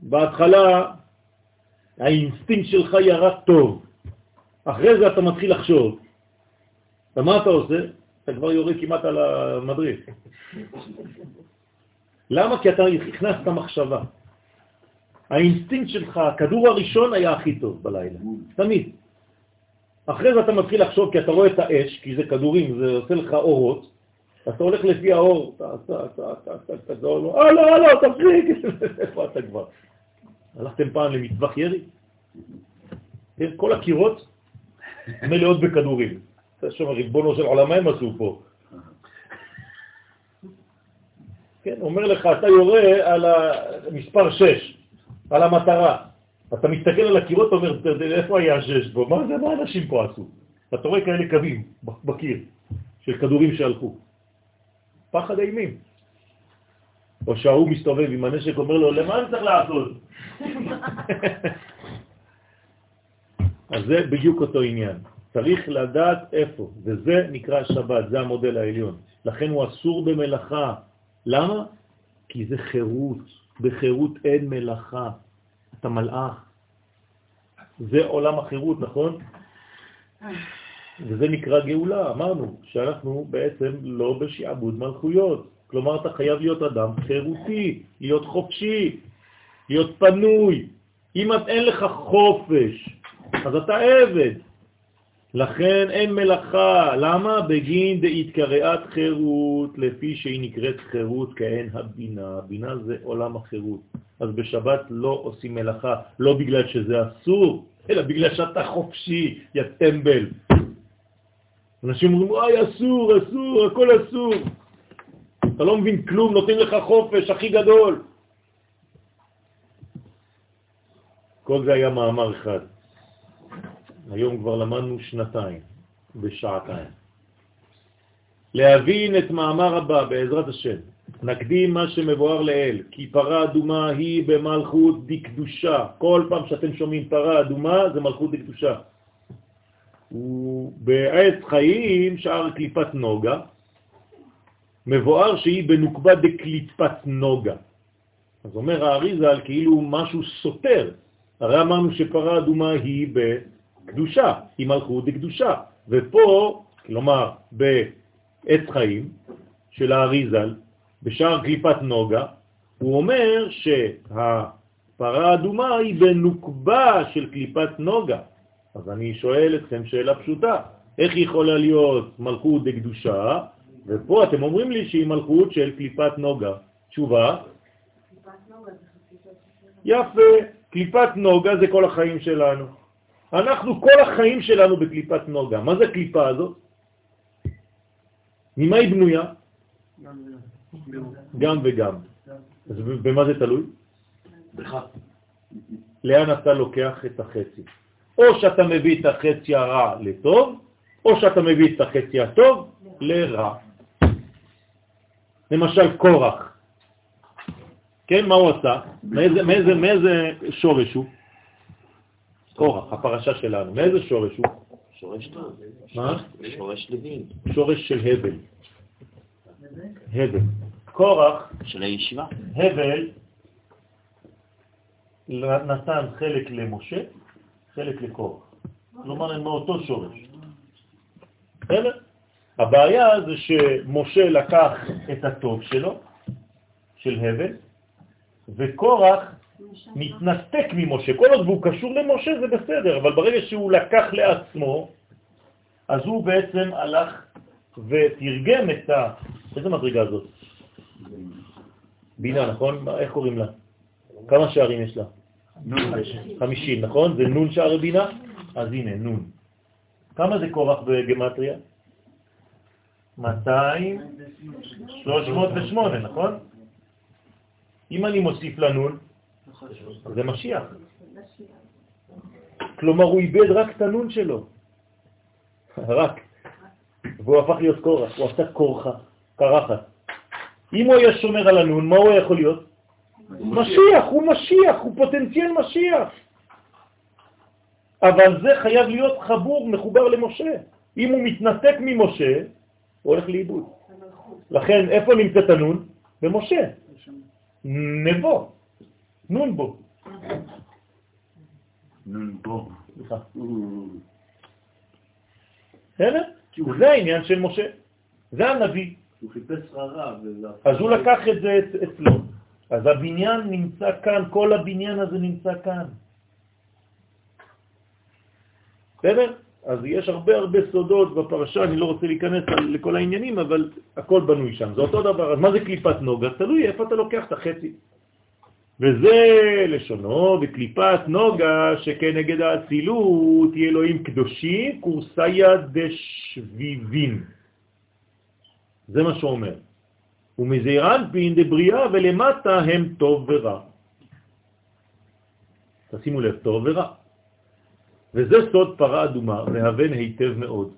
בהתחלה האינסטינקט שלך ירה טוב, אחרי זה אתה מתחיל לחשוב. ומה אתה עושה? אתה כבר יורה כמעט על המדריך. למה? כי אתה הכנסת מחשבה. האינסטינקט שלך, הכדור הראשון היה הכי טוב בלילה, תמיד. אחרי זה אתה מתחיל לחשוב, כי אתה רואה את האש, כי זה כדורים, זה עושה לך אורות, אתה הולך לפי האור, אתה, אתה, אתה, אתה, אתה, אתה, אתה, לא, אה, לא, לא, תפסיק, איפה אתה כבר? הלכתם פעם למטווח ירי? כן, כל הקירות מלאות בכדורים. זה שם ריבונו של עולם, מה הם עשו פה? כן, אומר לך, אתה יורה על המספר 6, על המטרה. אתה מסתכל על הקירות, אומר, איפה היה השש פה? מה זה, מה אנשים פה עשו? אתה רואה כאלה קווים בקיר של כדורים שהלכו. פחד אימים. או שההוא מסתובב עם הנשק, אומר לו, למה אני צריך לעשות? אז זה בדיוק אותו עניין. צריך לדעת איפה, וזה נקרא שבת, זה המודל העליון. לכן הוא אסור במלאכה. למה? כי זה חירות. בחירות אין מלאכה. אתה מלאך. זה עולם החירות, נכון? וזה נקרא גאולה, אמרנו, שאנחנו בעצם לא בשעבוד מלכויות. כלומר, אתה חייב להיות אדם חירותי, להיות חופשי, להיות פנוי. אם אין לך חופש, אז אתה עבד. לכן אין מלאכה. למה? בגין דהתקראת חירות, לפי שהיא נקראת חירות כאין הבינה. הבינה זה עולם החירות. אז בשבת לא עושים מלאכה, לא בגלל שזה אסור, אלא בגלל שאתה חופשי, יא טמבל. אנשים אומרים, אוי, אסור, אסור, הכל אסור. אתה לא מבין כלום, נותנים לך חופש הכי גדול. כל זה היה מאמר אחד. היום כבר למדנו שנתיים, בשעתיים. להבין את מאמר הבא, בעזרת השם. נקדים מה שמבואר לאל, כי פרה אדומה היא במלכות דקדושה. כל פעם שאתם שומעים פרה אדומה זה מלכות דקדושה. ובעץ חיים, שער קליפת נוגה, מבואר שהיא בנוקבה דקליפת נוגה. אז אומר האריזה על כאילו משהו סותר. הרי אמרנו שפרה אדומה היא בקדושה, היא מלכות דקדושה. ופה, כלומר בעץ חיים של האריזל, בשער קליפת נוגה, הוא אומר שהפרה האדומה היא בנוקבה של קליפת נוגה. אז אני שואל אתכם שאלה פשוטה, איך יכולה להיות מלכות דקדושה, ופה אתם אומרים לי שהיא מלכות של קליפת נוגה. תשובה? יפה, קליפת נוגה זה כל החיים שלנו. אנחנו, כל החיים שלנו בקליפת נוגה. מה זה הקליפה הזאת? ממה היא בנויה? גם וגם. אז במה זה תלוי? בך. לאן אתה לוקח את החצי? או שאתה מביא את החצי הרע לטוב, או שאתה מביא את החצי הטוב לרע. למשל קורח. כן, מה הוא עשה? מאיזה, מאיזה, מאיזה שורש הוא? קורח, הפרשה שלנו. מאיזה שורש הוא? שורש טוב. מה? שורש לוין. שורש של הבל. הבל. קורח, של הישיבה. הבל, נתן חלק למשה, חלק לקורח. כלומר, הם מאותו שורש. בסדר? הבעיה זה שמשה לקח את הטוב שלו, של הבל, וקורח מתנתק ממשה. כל עוד הוא קשור למשה זה בסדר, אבל ברגע שהוא לקח לעצמו, אז הוא בעצם הלך ותרגם את ה... איזה מדרגה זאת? בינה, נכון? איך קוראים לה? כמה שערים יש לה? חמישים, נכון? זה נון שער בינה? אז הנה, נון. כמה זה קורח בגמטריה? 200, 308, נכון? אם אני מוסיף לנון, זה משיח. כלומר, הוא איבד רק את הנון שלו. רק. והוא הפך להיות קורח, הוא עשה קורחה, קרחת. אם הוא היה שומר על הנון, מה הוא יכול להיות? משיח, הוא משיח, הוא פוטנציאל משיח. אבל זה חייב להיות חבור, מחובר למשה. אם הוא מתנתק ממשה, הוא הולך לאיבוד. לכן, איפה נמצאת הנון? במשה. נבו. נון בו. נון בו. סליחה. בסדר? זה העניין של משה. זה הנביא. הוא חיפש רע אז הוא לקח את זה אצ- אצלו. אז הבניין נמצא כאן, כל הבניין הזה נמצא כאן. בסדר? אז יש הרבה הרבה סודות בפרשה, אני לא רוצה להיכנס לכל העניינים, אבל הכל בנוי שם. זה אותו דבר. אז מה זה קליפת נוגה? תלוי איפה אתה לוקח את החצי. וזה לשונו, וקליפת נוגה שכנגד האצילות היא אלוהים קדושים, קורסיה דשביבין. זה מה שאומר. ומזעירנפין דבריאה ולמטה הם טוב ורע. תשימו לב, טוב ורע. וזה סוד פרה אדומה, מהבן היטב מאוד.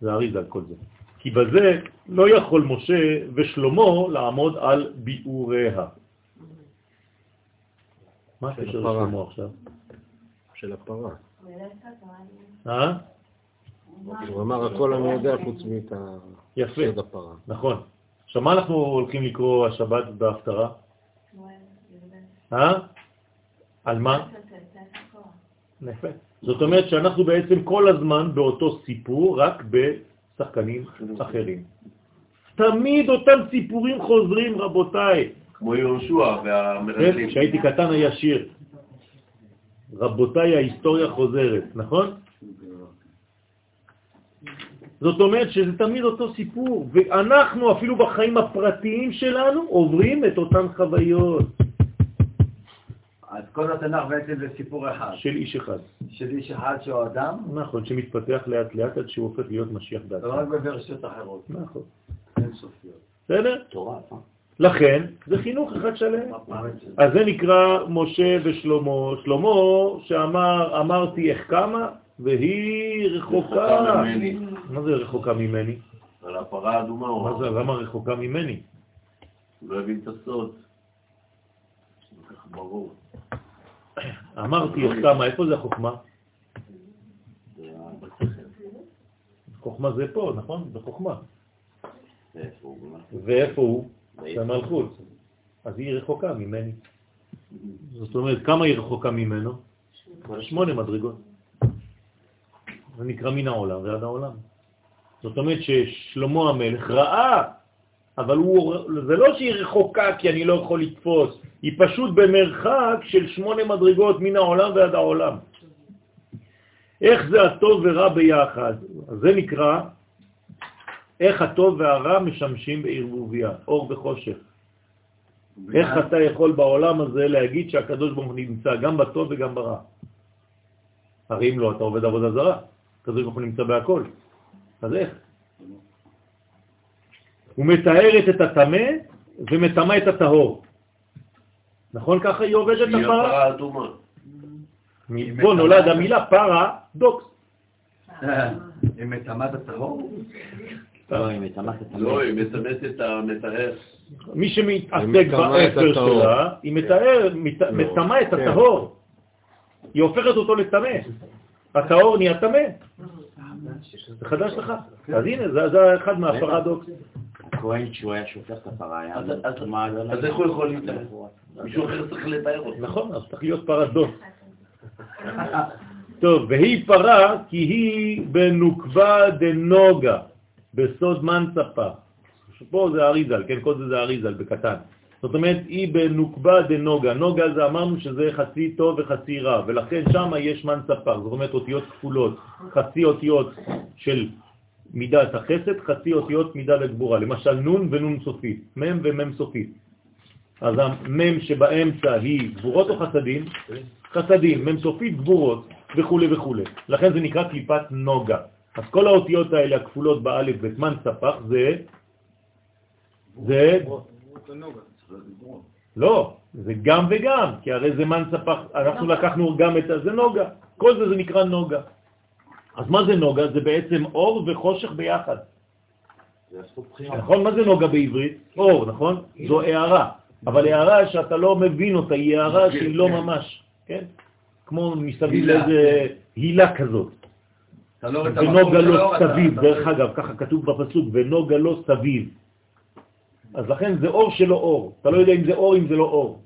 זה אריזה על כל זה. כי בזה לא יכול משה ושלמה לעמוד על ביאוריה. מה הקשר הפרה. לשלמה עכשיו? של הפרה. אה? הוא אמר הכל אני יודע חוץ מאת ה- יפה, סוד הפרה. נכון. עכשיו מה אנחנו הולכים לקרוא השבת בהפטרה? אה? על מה? יפה. זאת אומרת שאנחנו בעצם כל הזמן באותו סיפור, רק בשחקנים אחרים. תמיד אותם סיפורים חוזרים, רבותיי. כמו יהושע כן, והמרגלים. כשהייתי קטן היה שיר. רבותיי, ההיסטוריה חוזרת, נכון? זאת אומרת שזה תמיד אותו סיפור, ואנחנו אפילו בחיים הפרטיים שלנו עוברים את אותן חוויות אז כל התנ"ך בעצם זה סיפור אחד, של איש אחד. של איש אחד שהוא אדם, נכון, שמתפתח לאט לאט עד שהוא הופך להיות משיח בעצמו. רק בוורסיות אחרות. נכון. אינסופיות. בסדר? תורה, אה? לכן, זה חינוך אחד שלם. אז זה נקרא משה ושלמה. שלמה שאמר, אמרתי איך כמה, והיא רחוקה. מה זה רחוקה ממני? על הפרה האדומה מה זה, למה רחוקה ממני? לא הבין את הסוד. זה ברור. אמרתי איך כמה, איפה זה החוכמה? זה. חוכמה זה פה, נכון? הוא באמת? ואיפה הוא? באיפה? במלכות. אז היא רחוקה ממני. זאת אומרת, כמה היא רחוקה ממנו? שמונה מדרגות. זה נקרא מן העולם ועד העולם. זאת אומרת ששלמה המלך ראה, אבל הוא, זה לא שהיא רחוקה כי אני לא יכול לתפוס, היא פשוט במרחק של שמונה מדרגות מן העולם ועד העולם. איך זה הטוב ורע ביחד? זה נקרא איך הטוב והרע משמשים בערבוביה, אור וחושך. איך אתה יכול בעולם הזה להגיד שהקדוש ברוך הוא נמצא גם בטוב וגם ברע? הרי אם לא, אתה עובד עבודה זרה. הקדוש ברוך הוא נמצא בהכל. אז איך? היא מטהרת את הטמא ומטמאה את הטהור. נכון ככה היא עובדת הפרה? הפרה האדומה. מפה נולד המילה פרדוקס. היא מטמאת הטהור? לא, היא מטמאת את לא, המטהר. מי שמתעסק מטמאה באפר. שלה, היא מטהר, מט- לא. מטמאה את כן. הטהור. היא הופכת אותו לטמא. הטהור נהיה טמא. זה חדש לך. אז הנה, זה אחד מהפרדוקס. הכהן כשהוא היה שופך את הפרה היה... אז- אז- מה, אז איך הוא יכול להתאר? מישהו אחר צריך לטהר אותו. נכון, אז צריך להיות פרדוקס. טוב, והיא פרה כי היא בנוקבה דנוגה, בסוד מנצפה. פה זה אריזל, כן, כל זה זה אריזל בקטן. זאת אומרת, היא בנוקבה דנוגה. נוגה זה אמרנו שזה חצי טוב וחצי רע, ולכן שם יש מנצפה, זאת אומרת אותיות כפולות, חצי אותיות של מידת החסד, חצי אותיות מידת הגבורה. למשל נון ונון סופית, מם ומם סופית. אז המם שבאמצע היא גבורות או חסדים? חסדים, מם סופית גבורות וכו' וכו'. לכן זה נקרא קליפת נוגה. אז כל האותיות האלה הכפולות באלף בזמן ספח זה, זה, לא, זה גם וגם, כי הרי זה מן ספח, אנחנו לקחנו גם את זה נוגה, כל זה זה נקרא נוגה. אז מה זה נוגה? זה בעצם אור וחושך ביחד. נכון? מה זה נוגה בעברית? אור, נכון? זו הערה. אבל הערה שאתה לא מבין אותה, היא הערה שהיא לא ממש, כן? כמו מסביב. לאיזה הילה כזאת. אתה לא רואה את המקום ונוגה לא האור, אתה- סביב, אתה- דרך אגב, ככה כתוב בפסוק, ונוגה לא סביב. אז לכן זה אור שלא אור. אתה לא יודע אם זה אור, אם זה לא אור.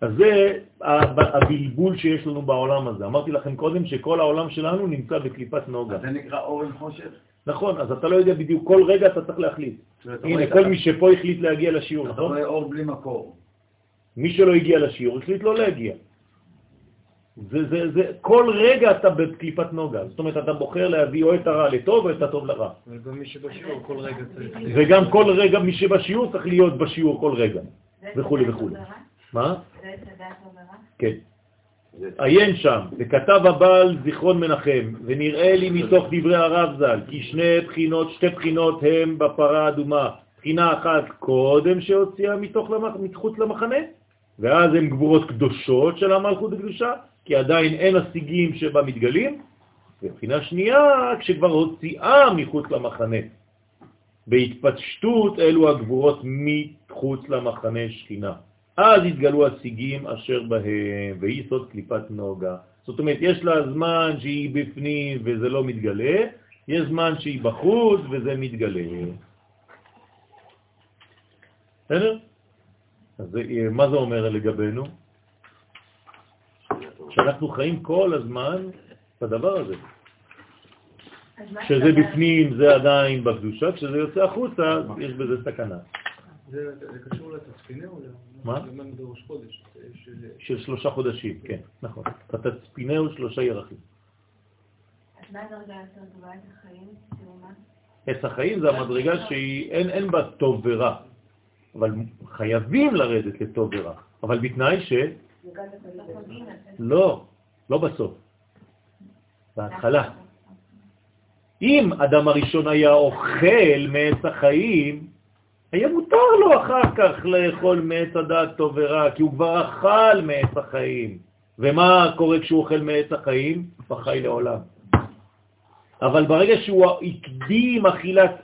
אז זה הב- הבלבול שיש לנו בעולם הזה. אמרתי לכם קודם שכל העולם שלנו נמצא בקליפת נוגה. אז זה נקרא אור עם חושך? נכון, אז אתה לא יודע בדיוק, כל רגע אתה צריך להחליט. אתה הנה, כל מי שפה החליט להגיע לשיעור, אתה נכון? רואה אור בלי מקור. מי שלא הגיע לשיעור החליט לא להגיע. זה, זה, זה, כל רגע אתה בקליפת נוגה, זאת אומרת אתה בוחר להביא או את הרע לטוב או את הטוב לרע. אבל גם מי שבשיעור כל רגע צריך... וגם כל רגע מי שבשיעור צריך להיות בשיעור כל רגע, וכו' וכו'. מה? זה? כן. עיין שם, וכתב הבעל זיכרון מנחם, ונראה לי מתוך דברי הרב ז"ל, כי שני בחינות, שתי בחינות הם בפרה האדומה. בחינה אחת קודם שהוציאה מתוך למח, מחוץ למחנה, ואז הן גבורות קדושות של המלכות הקדושה, כי עדיין אין השיגים שבה מתגלים, ובחינה שנייה, כשכבר הוציאה מחוץ למחנה. בהתפשטות אלו הגבורות מחוץ למחנה שכינה. אז התגלו השיגים אשר בהם, והיא סוד קליפת נוגה. זאת אומרת, יש לה זמן שהיא בפנים וזה לא מתגלה, יש זמן שהיא בחוץ וזה מתגלה. בסדר? אז מה זה אומר לגבינו? שאנחנו חיים כל הזמן בדבר הזה. כשזה? בפנים זה עדיין בקדושה, כשזה יוצא החוצה יש בזה סכנה. זה זה קשור לתצפיני או לא? מה? של- של שלושה חודשים, כן, נכון. תצפינהו שלושה ירחים. אז מה הדרגה יותר גבוהה את החיים? כאילו? עץ החיים זה המדרגה שהיא, אין, אין בה טוב ורע, אבל חייבים לרדת לטוב ורע, אבל בתנאי ש... לא לא, בסוף, בהתחלה. אם אדם הראשון היה אוכל מעץ החיים, היה מותר לו אחר כך לאכול מעץ הדעת טוב ורע, כי הוא כבר אכל מעץ החיים. ומה קורה כשהוא אוכל מעץ החיים? בחי לעולם. אבל ברגע שהוא הקדים אכילת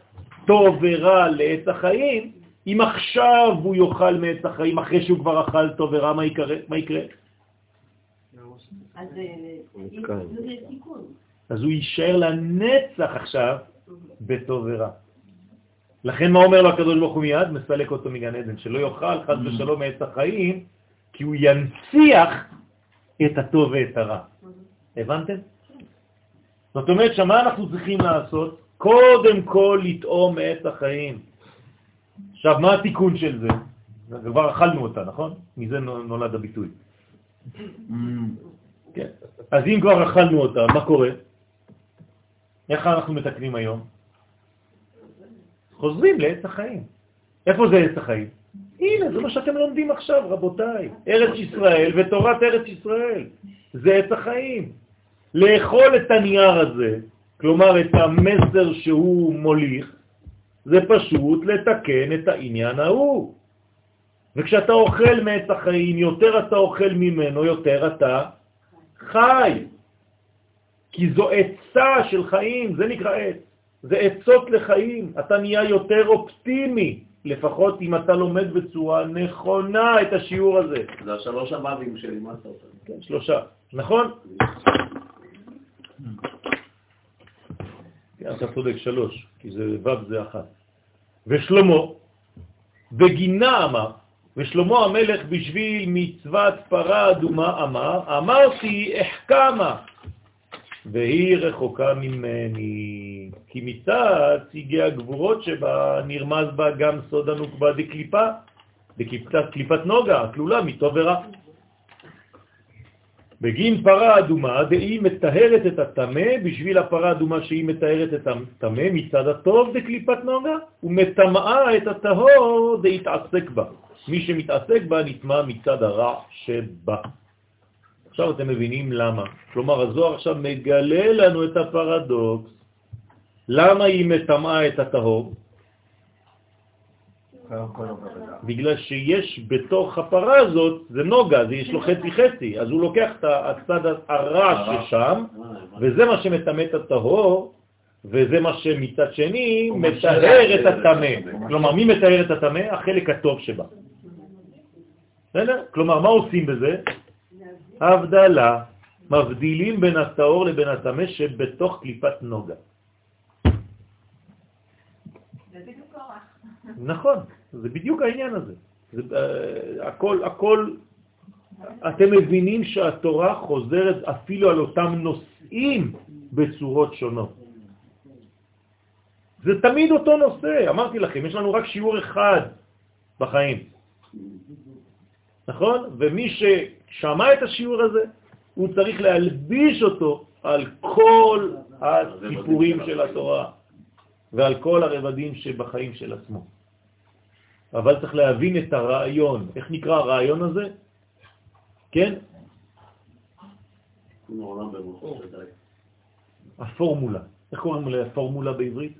טוב ורע לעץ החיים, אם עכשיו הוא יאכל מעץ החיים אחרי שהוא כבר אכל טוב ורע, מה יקרה? מה יקרה? אז נתקע. זה תיקון. אז הוא יישאר לנצח עכשיו בטוב ורע. לכן מה אומר לו הקדוש ברוך הוא מיד? מסלק אותו מגן עדן, שלא יאכל חס ושלום מעץ החיים, כי הוא ינציח את הטוב ואת הרע. הבנתם? זאת אומרת שמה אנחנו צריכים לעשות? קודם כל לטעום מעץ החיים. עכשיו, מה התיקון של זה? כבר אכלנו אותה, נכון? מזה נולד הביטוי. כן. אז אם כבר אכלנו אותה, מה קורה? איך אנחנו מתקנים היום? חוזרים לעץ החיים. איפה זה עץ החיים? הנה, זה מה שאתם לומדים עכשיו, רבותיי. ארץ ישראל ותורת ארץ ישראל. זה עץ החיים. לאכול את הנייר הזה, כלומר את המסר שהוא מוליך, זה פשוט לתקן את העניין ההוא. וכשאתה אוכל מעץ החיים, יותר אתה אוכל ממנו, יותר אתה חי. כי זו עצה של חיים, זה נקרא עץ. זה עצות לחיים, אתה נהיה יותר אופטימי, לפחות אם אתה לומד בצורה נכונה את השיעור הזה. זה השלוש הבבים שלי, מה אתה עושה? כן, שלושה, נכון? אתה צודק, שלוש, כי זה ו' זה אחת. ושלמה, וגינה אמר, ושלמה המלך בשביל מצוות פרה אדומה אמר, אמרתי אחכמה, והיא רחוקה ממני, כי מצד ציגי הגבורות שבה נרמז בה גם סוד הנוקבה דקליפה, דקליפת קליפת נוגה, הכלולה מטוב ורע. בגין פרה אדומה, דהיא מטהרת את הטמא בשביל הפרה אדומה שהיא מטהרת את הטמא מצד הטוב דקליפת נוגה, ומטמאה את הטהור דהתעסק בה. מי שמתעסק בה נטמע מצד הרע שבה. עכשיו אתם מבינים למה. כלומר, הזוהר עכשיו מגלה לנו את הפרדוקס. למה היא מטמאה את הטהור? בגלל שיש בתוך הפרה הזאת, זה נוגה, זה יש לו חצי חצי, אז הוא לוקח את הצד הרע ששם, וזה מה שמטמא את הטהור, וזה מה שמצד שני מטהר את הטמא. כלומר, מי מטהר את הטמא? החלק הטוב שבה. בסדר? כלומר, מה עושים בזה? הבדלה, מבדילים בין הטהור לבין הטמא שבתוך קליפת נוגה. נכון, זה בדיוק העניין הזה. זה, uh, הכל, הכל, אתם מבינים שהתורה חוזרת אפילו על אותם נושאים בצורות שונות. זה תמיד אותו נושא, אמרתי לכם, יש לנו רק שיעור אחד בחיים. נכון? ומי ששמע את השיעור הזה, הוא צריך להלביש אותו על כל הסיפורים של התורה ועל כל הרבדים שבחיים של עצמו. אבל צריך להבין את הרעיון. איך נקרא הרעיון הזה? כן? הפורמולה. איך קוראים לפורמולה בעברית?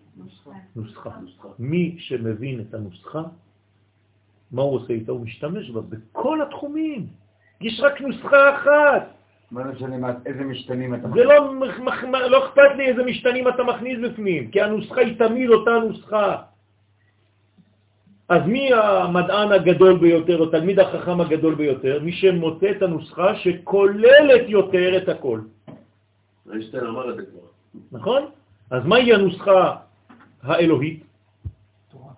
נוסחה. מי שמבין את הנוסחה, מה הוא עושה איתה? הוא משתמש בה בכל התחומים. יש רק נוסחה אחת. מה משנה מה- איזה משתנים אתה זה לא, לא אכפת לי איזה משתנים אתה מכניס בפנים, כי הנוסחה היא תמיד אותה נוסחה. אז מי המדען הגדול ביותר, או תלמיד החכם הגדול ביותר? מי שמוצא את הנוסחה שכוללת יותר את הכל. איינשטיין אמר את זה כבר. נכון? אז מהי הנוסחה האלוהית?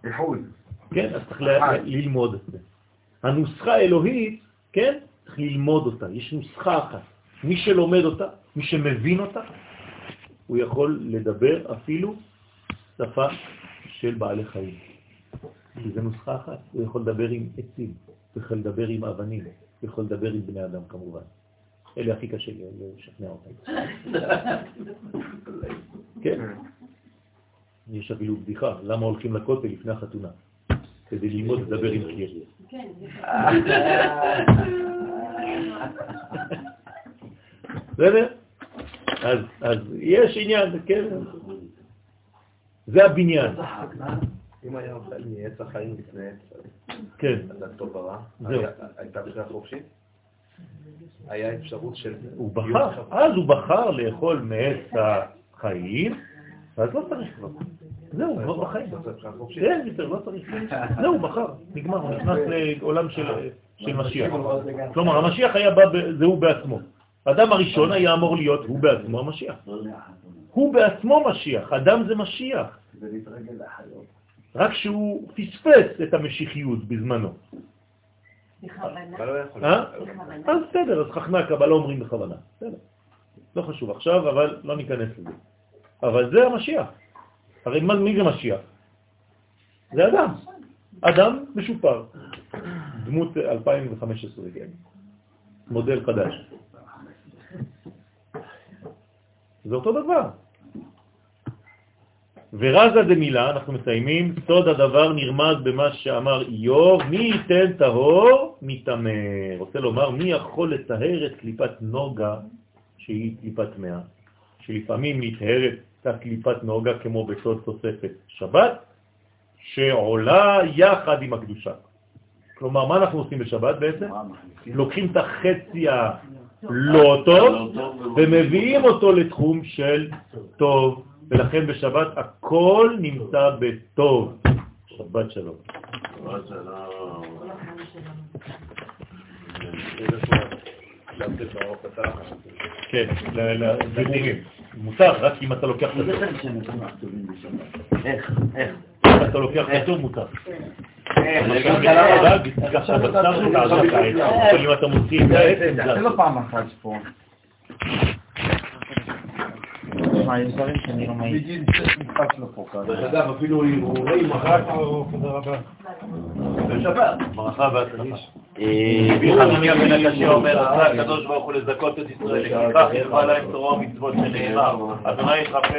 איחוד. כן, אז צריך ללמוד את זה. הנוסחה האלוהית, כן, צריך ללמוד אותה. יש נוסחה אחת. מי שלומד אותה, מי שמבין אותה, הוא יכול לדבר אפילו שפה של בעלי חיים. כי זה נוסחה אחת. הוא יכול לדבר עם עצים, הוא יכול לדבר עם אבנים, הוא יכול לדבר עם בני אדם כמובן. אלה הכי קשה לי לשכנע אותם. כן. יש אפילו בדיחה, למה הולכים לכותל לפני החתונה? כדי ללמוד לדבר עם קיר. כן, בסדר? אז יש עניין, כן? זה הבניין. אם היה אוכל מעץ החיים לפני עץ, כן. אז הטוב ורע, הייתה בחירה חופשית? היה אפשרות של... הוא בחר, אז הוא בחר לאכול מעץ החיים, אז לא צריך כבר. זהו, הוא כבר בחיים. לא חופשית? כן, יותר, לא צריך. זהו, הוא בחר, נגמר, הוא נכנס לעולם של, של משיח. כלומר, המשיח היה בא, זה הוא בעצמו. האדם הראשון היה אמור להיות הוא בעצמו המשיח. הוא בעצמו משיח, אדם זה משיח. זה להתרגל לחיות. רק שהוא פספס את המשיחיות בזמנו. בכוונה. לא. אה? אז בסדר, אז חכמי הקבלה לא אומרים בכוונה. בסדר. לא חשוב עכשיו, אבל לא ניכנס לזה. אבל זה המשיח. הרי מה- מי זה משיח? זה אדם. אדם משופר. דמות 2015, כן. מודל חדש. זה אותו דבר. ורזה דמילה, אנחנו מסיימים, סוד הדבר נרמז במה שאמר איוב, מי ייתן טהור מתאמר. רוצה לומר, מי יכול לטהר את קליפת נוגה, שהיא קליפת מאה, שלפעמים את קליפת נוגה כמו בסוד תוספת שבת, שעולה יחד עם הקדושה. כלומר, מה אנחנו עושים בשבת בעצם? לוקחים את החצי הלא טוב ומביאים אותו לתחום של טוב ולכן בשבת הכל נמצא בטוב. שבת שלום. כן, לדיבורים. מותר, רק אם אתה לוקח את הטוב. איך? איך? אם אתה לוקח את הטוב, מותר. אם אתה מוציא את העץ, זה לא פעם אחת פה. תשמע, יש דברים שאני לא מעיד. כאן. דרך אגב, אפילו הרהורי מחר, תודה רבה. בשבת, ברכה והצלחה. רבי חנניה בן הקשה אומר, רצה הקדוש ברוך הוא לזכות את ישראל, לפיכך יקבע להם תורה ומצוות שנאמר, אדוני יחפש